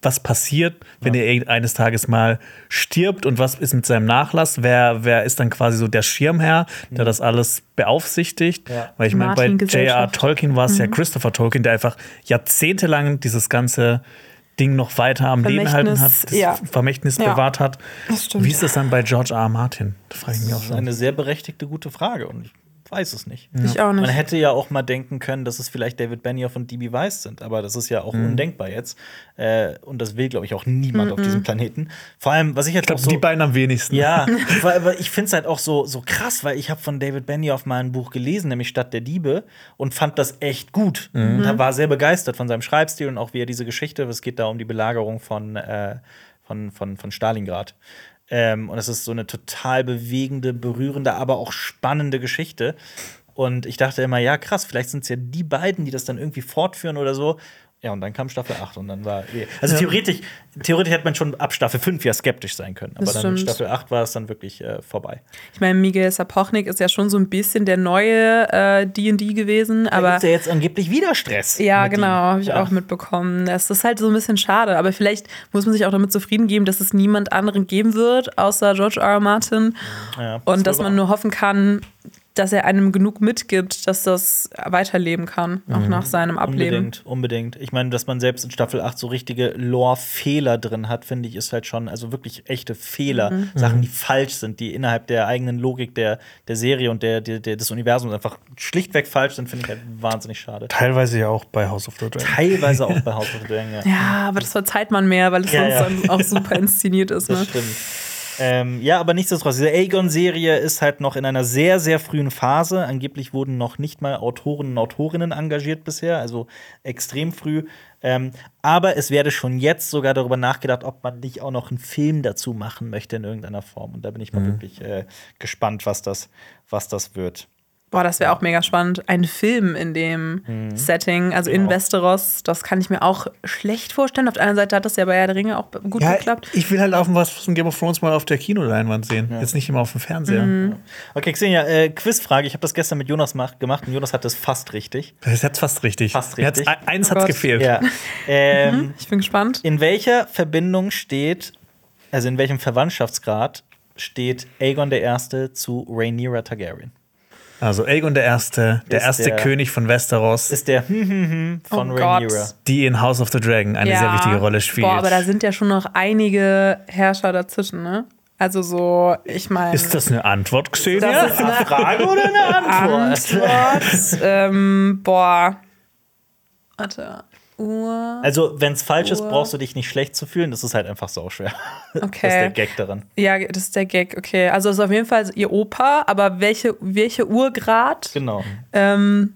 was passiert, wenn er irgend- eines Tages mal stirbt und was ist mit seinem Nachlass? Wer, wer ist dann quasi so der Schirmherr, der das alles beaufsichtigt? Ja. Weil ich meine, bei J.R. Tolkien war es ja Christopher Tolkien, der einfach jahrzehntelang dieses ganze Ding noch weiter am Leben halten hat, Vermächtnis, das ja. Vermächtnis Ja. bewahrt hat. Das. Wie ist das dann bei George R. R. Martin? Da frage ich mich auch Das ist schon. eine sehr berechtigte, gute Frage und ich weiß es nicht. Ich auch Man nicht. hätte ja auch mal denken können, dass es vielleicht David Benioff und D.B. Weiss sind, aber das ist ja auch Mhm. undenkbar jetzt. Äh, und das will, glaube ich, auch niemand auf diesem Planeten. Vor allem, was ich jetzt Ich auch glaube, so die beiden am wenigsten. Ja, weil, weil ich finde es halt auch so, so krass, weil ich habe von David Benioff mal ein Buch gelesen, nämlich Stadt der Diebe, und fand das echt gut. Und da war sehr begeistert von seinem Schreibstil und auch wie er diese Geschichte, es geht da um die Belagerung von, äh, von, von, von Stalingrad. Ähm, und es ist so eine total bewegende, berührende, aber auch spannende Geschichte. Und ich dachte immer, ja, krass, vielleicht sind es ja die beiden, die das dann irgendwie fortführen oder so. Ja, und dann kam Staffel 8 und dann war. eh- Also theoretisch, theoretisch hätte man schon ab Staffel 5 ja skeptisch sein können. Aber Das dann mit stimmt. Staffel 8 war es dann wirklich äh, vorbei. Ich meine, Miguel Sapochnik ist ja schon so ein bisschen der neue äh, D&D gewesen, Aber aber gibt's ja jetzt angeblich wieder Stress. Ja, mit genau, habe ich Ja. auch mitbekommen. Das ist halt so ein bisschen schade, aber vielleicht muss man sich auch damit zufrieden geben, dass es niemand anderen geben wird, außer George R. R. Martin. Ja, Und ist dass man nur hoffen kann, dass er einem genug mitgibt, dass das weiterleben kann, auch nach seinem Ableben. Unbedingt, unbedingt. Ich meine, dass man selbst in Staffel 8 so richtige Lore-Fehler drin hat, finde ich, ist halt schon, also wirklich echte Fehler, Mhm. Sachen, die falsch sind, die innerhalb der eigenen Logik der, der Serie und der, der, der, des Universums einfach schlichtweg falsch sind, finde ich halt wahnsinnig schade. Teilweise ja auch bei House of the Dragon. Teilweise auch bei House of the Dragon, ja. Ja, aber das verzeiht man mehr, weil es Ja, sonst ja. dann auch super inszeniert ist. Das Ne? stimmt. Ähm, ja, aber nichtsdestotrotz, diese Aegon-Serie ist halt noch in einer sehr, sehr frühen Phase. Angeblich wurden noch nicht mal Autoren und Autorinnen engagiert bisher, also extrem früh. Ähm, aber es werde schon jetzt sogar darüber nachgedacht, ob man nicht auch noch einen Film dazu machen möchte in irgendeiner Form. Und da bin ich mal wirklich äh, gespannt, was das, was das wird. Boah, das wäre auch mega spannend. Ein Film in dem Setting, also in Genau. Westeros, das kann ich mir auch schlecht vorstellen. Auf der anderen Seite hat das ja bei Herr der Ringe auch gut Ja, geklappt. ich will halt auch was von Game of Thrones mal auf der Kinoleinwand sehen. Jetzt nicht immer auf dem Fernseher. Okay, Xenia, äh, Quizfrage. Ich habe das gestern mit Jonas mach- gemacht und Jonas hat das fast richtig. Das ist jetzt fast richtig. Fast hat's- richtig. e- Eins Oh hat's Gott. gefehlt. Ja. ähm, Ich bin gespannt. In welcher Verbindung steht, also in welchem Verwandtschaftsgrad steht Aegon I. zu Rhaenyra Targaryen? Also Aegon der Erste, der Ist erste der- König von Westeros, Ist der hm, hm, hm von Oh Rhaenyra. Gott. die in House of the Dragon eine sehr wichtige Rolle spielt. Boah, aber da sind ja schon noch einige Herrscher dazwischen, ne? Also so, ich meine. ist das eine Antwort, Xenia? Das ist eine Frage oder eine Antwort? Antwort. ähm, boah. Warte. Ur. Also, wenn es falsch ist, Ur- brauchst du dich nicht schlecht zu fühlen. Das ist halt einfach so schwer. Das ist Okay. der Gag daran. Ja, das ist der Gag, okay. Also es ist auf jeden Fall ihr Opa, aber welche, welche Urgrad? Genau. Ähm,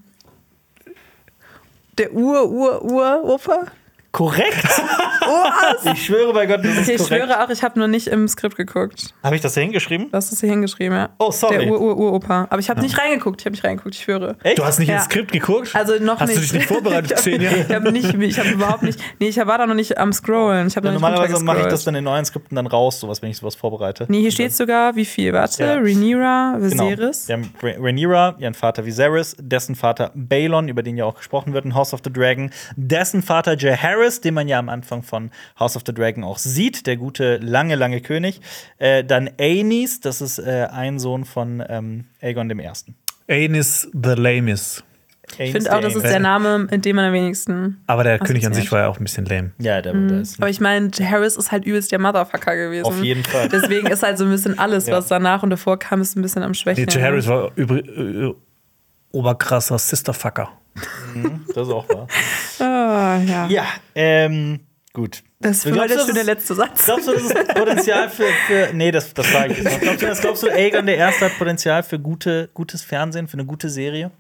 der Ur-Ur-Ur-Opa? Korrekt! ich schwöre bei Gott, das ist Okay, ich korrekt. schwöre auch, ich habe nur nicht im Skript geguckt. Habe ich das hier hingeschrieben? Du hast es hier hingeschrieben, ja. Oh, sorry. Der Ur-Ur-Ur-Opa. Aber ich habe nicht reingeguckt, ich habe nicht reingeguckt, ich schwöre. Echt? Du hast nicht Ja. ins Skript geguckt? Also noch hast nicht. du dich nicht vorbereitet, Xenia? Ich habe nicht, ich habe überhaupt nicht, nee, ich war da noch nicht am Scrollen. Ich habe Ja, noch nicht normalerweise mache ich das dann in neuen Skripten dann raus, sowas, wenn ich sowas vorbereite. Nee, hier steht sogar, wie viel? Warte, Ja. Rhaenyra, Genau. Viserys. Wir haben Rha- Rhaenyra, ihren Vater Viserys, dessen Vater Balon, über den ja auch gesprochen wird in House of the Dragon, dessen Vater Jaehaerys, den man ja am Anfang von House of the Dragon auch sieht, der gute, lange, lange König. Äh, dann Aenys, das ist äh, ein Sohn von ähm, Aegon dem Ersten. Anis the Lamis. Ich finde auch, das ist der Name, in dem man am wenigsten. Aber der König an sich war ja auch ein bisschen lame. Ja, der, der ist. Aber ich meine, Harris ist halt übelst der Motherfucker gewesen. Auf jeden Fall. Deswegen ist halt so ein bisschen alles, Ja. was danach und davor kam, ist ein bisschen am Nee, Schwächen. Joe Harris war übr äh, oberkrasser Sisterfucker. Das ist auch wahr. Ah, ja. Ja, ähm, gut. Das war glaubst, der das schöne ist- letzte Satz. Glaubst du, das ist Potenzial für, für nee, das, das frage ich jetzt. Glaubst du, das glaubst du, Aegon der Erste hat Potenzial für gute, gutes Fernsehen, für eine gute Serie?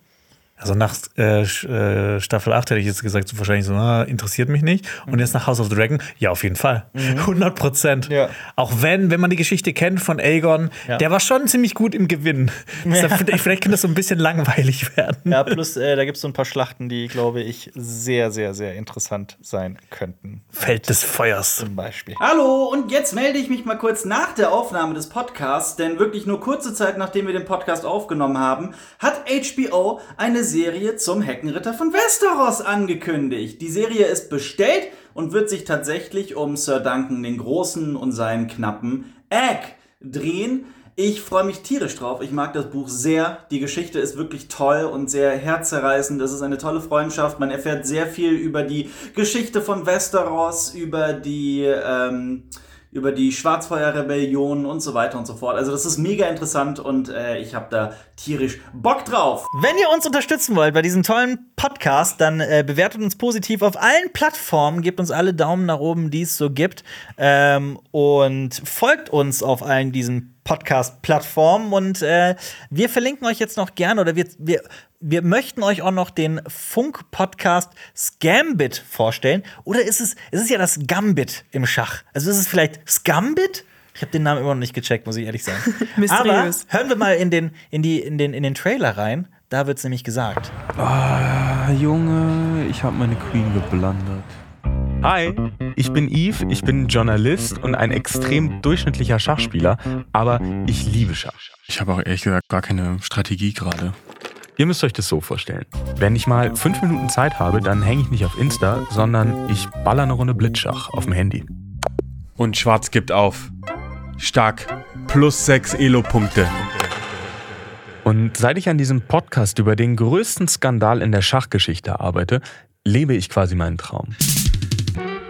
Also nach äh, äh, Staffel 8 hätte ich jetzt gesagt, so wahrscheinlich so, ah, interessiert mich nicht. Und jetzt nach House of the Dragon, ja, auf jeden Fall. 100 Prozent. Mhm. Ja. Auch wenn, wenn man die Geschichte kennt von Aegon, Ja. der war schon ziemlich gut im Gewinn. Deshalb, vielleicht kann das so ein bisschen langweilig werden. Ja, plus äh, da gibt es so ein paar Schlachten, die, glaube ich, sehr, sehr, sehr interessant sein könnten. Feld des Feuers. Zum Beispiel. Hallo, und jetzt melde ich mich mal kurz nach der Aufnahme des Podcasts, denn wirklich nur kurze Zeit nachdem wir den Podcast aufgenommen haben, hat HBO eine Serie zum Heckenritter von Westeros angekündigt. Die Serie ist bestellt und wird sich tatsächlich um Sir Duncan den Großen und seinen knappen Egg drehen. Ich freue mich tierisch drauf. Ich mag das Buch sehr. Die Geschichte ist wirklich toll und sehr herzzerreißend. Es ist eine tolle Freundschaft. Man erfährt sehr viel über die Geschichte von Westeros, über die, ähm, über die Schwarzfeuerrebellion und so weiter und so fort. Also das ist mega interessant und äh, ich habe da tierisch Bock drauf. Wenn ihr uns unterstützen wollt bei diesem tollen Podcast, dann äh, bewertet uns positiv auf allen Plattformen, gebt uns alle Daumen nach oben, die es so gibt. Ähm, und folgt uns auf allen diesen Podcast-Plattformen. Und äh, wir verlinken euch jetzt noch gerne oder wir, wir, wir möchten euch auch noch den Funk-Podcast Scambit vorstellen. Oder ist es, es ist ja das Gambit im Schach. Also ist es vielleicht Scambit? Ich habe den Namen immer noch nicht gecheckt, muss ich ehrlich sagen. Aber hören wir mal in den, in die, in den, in den Trailer rein. Da wird's nämlich gesagt. Ah, Junge, ich habe meine Queen geblendet. Hi, ich bin Yves, ich bin Journalist und ein extrem durchschnittlicher Schachspieler, aber ich liebe Schach. Ich habe auch ehrlich gesagt gar keine Strategie gerade. Ihr müsst euch das so vorstellen. Wenn ich mal fünf Minuten Zeit habe, dann hänge ich nicht auf Insta, sondern ich baller eine Runde Blitzschach auf dem Handy. Und Schwarz gibt auf. Stark. Plus sechs Elo-Punkte. Und seit ich an diesem Podcast über den größten Skandal in der Schachgeschichte arbeite, lebe ich quasi meinen Traum.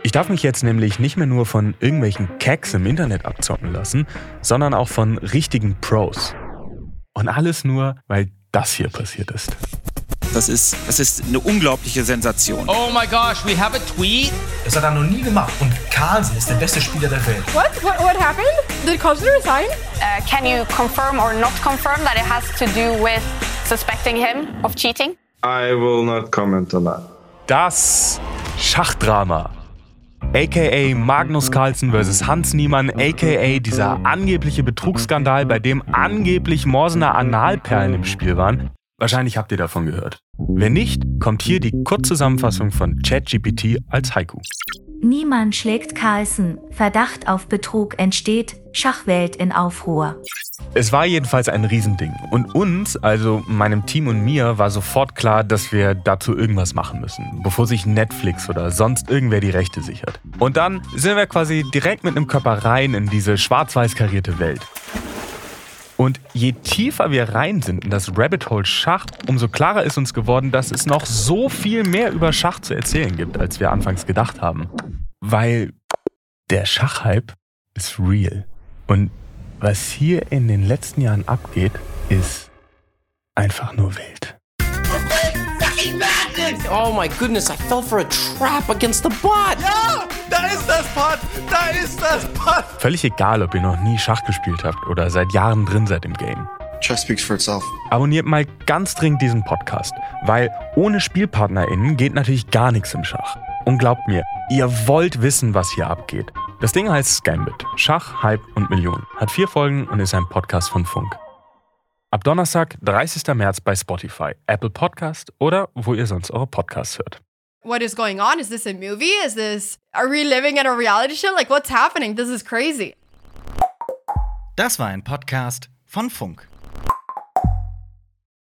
Ich darf mich jetzt nämlich nicht mehr nur von irgendwelchen Cacks im Internet abzocken lassen, sondern auch von richtigen Pros. Und alles nur, weil das hier passiert ist. Das ist, das ist eine unglaubliche Sensation. Oh my gosh, we have a tweet? Das hat er noch nie gemacht. Und Carlsen ist der beste Spieler der Welt. What? What, what happened? Did Coulson resign? Uh, can you confirm or not confirm that it has to do with suspecting him of cheating? I will not comment on that. Das Schachdrama. AKA Magnus Carlsen vs. Hans Niemann, AKA dieser angebliche Betrugsskandal, bei dem angeblich Morsener Analperlen im Spiel waren. Wahrscheinlich habt ihr davon gehört. Wenn nicht, kommt hier die Kurzzusammenfassung von ChatGPT als Haiku. Niemand schlägt Carlsen. Verdacht auf Betrug entsteht. Schachwelt in Aufruhr. Es war jedenfalls ein Riesending. Und uns, also meinem Team und mir, war sofort klar, dass wir dazu irgendwas machen müssen, bevor sich Netflix oder sonst irgendwer die Rechte sichert. Und dann sind wir quasi direkt mit einem Körper rein in diese schwarz-weiß karierte Welt. Und je tiefer wir rein sind in das Rabbit Hole Schach, umso klarer ist uns geworden, dass es noch so viel mehr über Schach zu erzählen gibt, als wir anfangs gedacht haben. Weil der Schachhype ist real. Und was hier in den letzten Jahren abgeht, ist einfach nur wild. Oh my goodness, I fell for a trap against the bot! Ja! Da ist das Pod! Da ist das Pod! Völlig egal, ob ihr noch nie Schach gespielt habt oder seit Jahren drin seid im Game. Chess speaks for itself. Abonniert mal ganz dringend diesen Podcast, weil ohne SpielpartnerInnen geht natürlich gar nichts im Schach. Und glaubt mir, ihr wollt wissen, was hier abgeht. Das Ding heißt Scambit. Schach, Hype und Millionen. Hat vier Folgen und ist ein Podcast von Funk. Ab Donnerstag, 30. März bei Spotify, Apple Podcast oder wo ihr sonst eure Podcasts hört. What is going on? Is this a movie? Is this. Are we living in a reality show? Like, what's happening? This is crazy. Das war ein Podcast von Funk.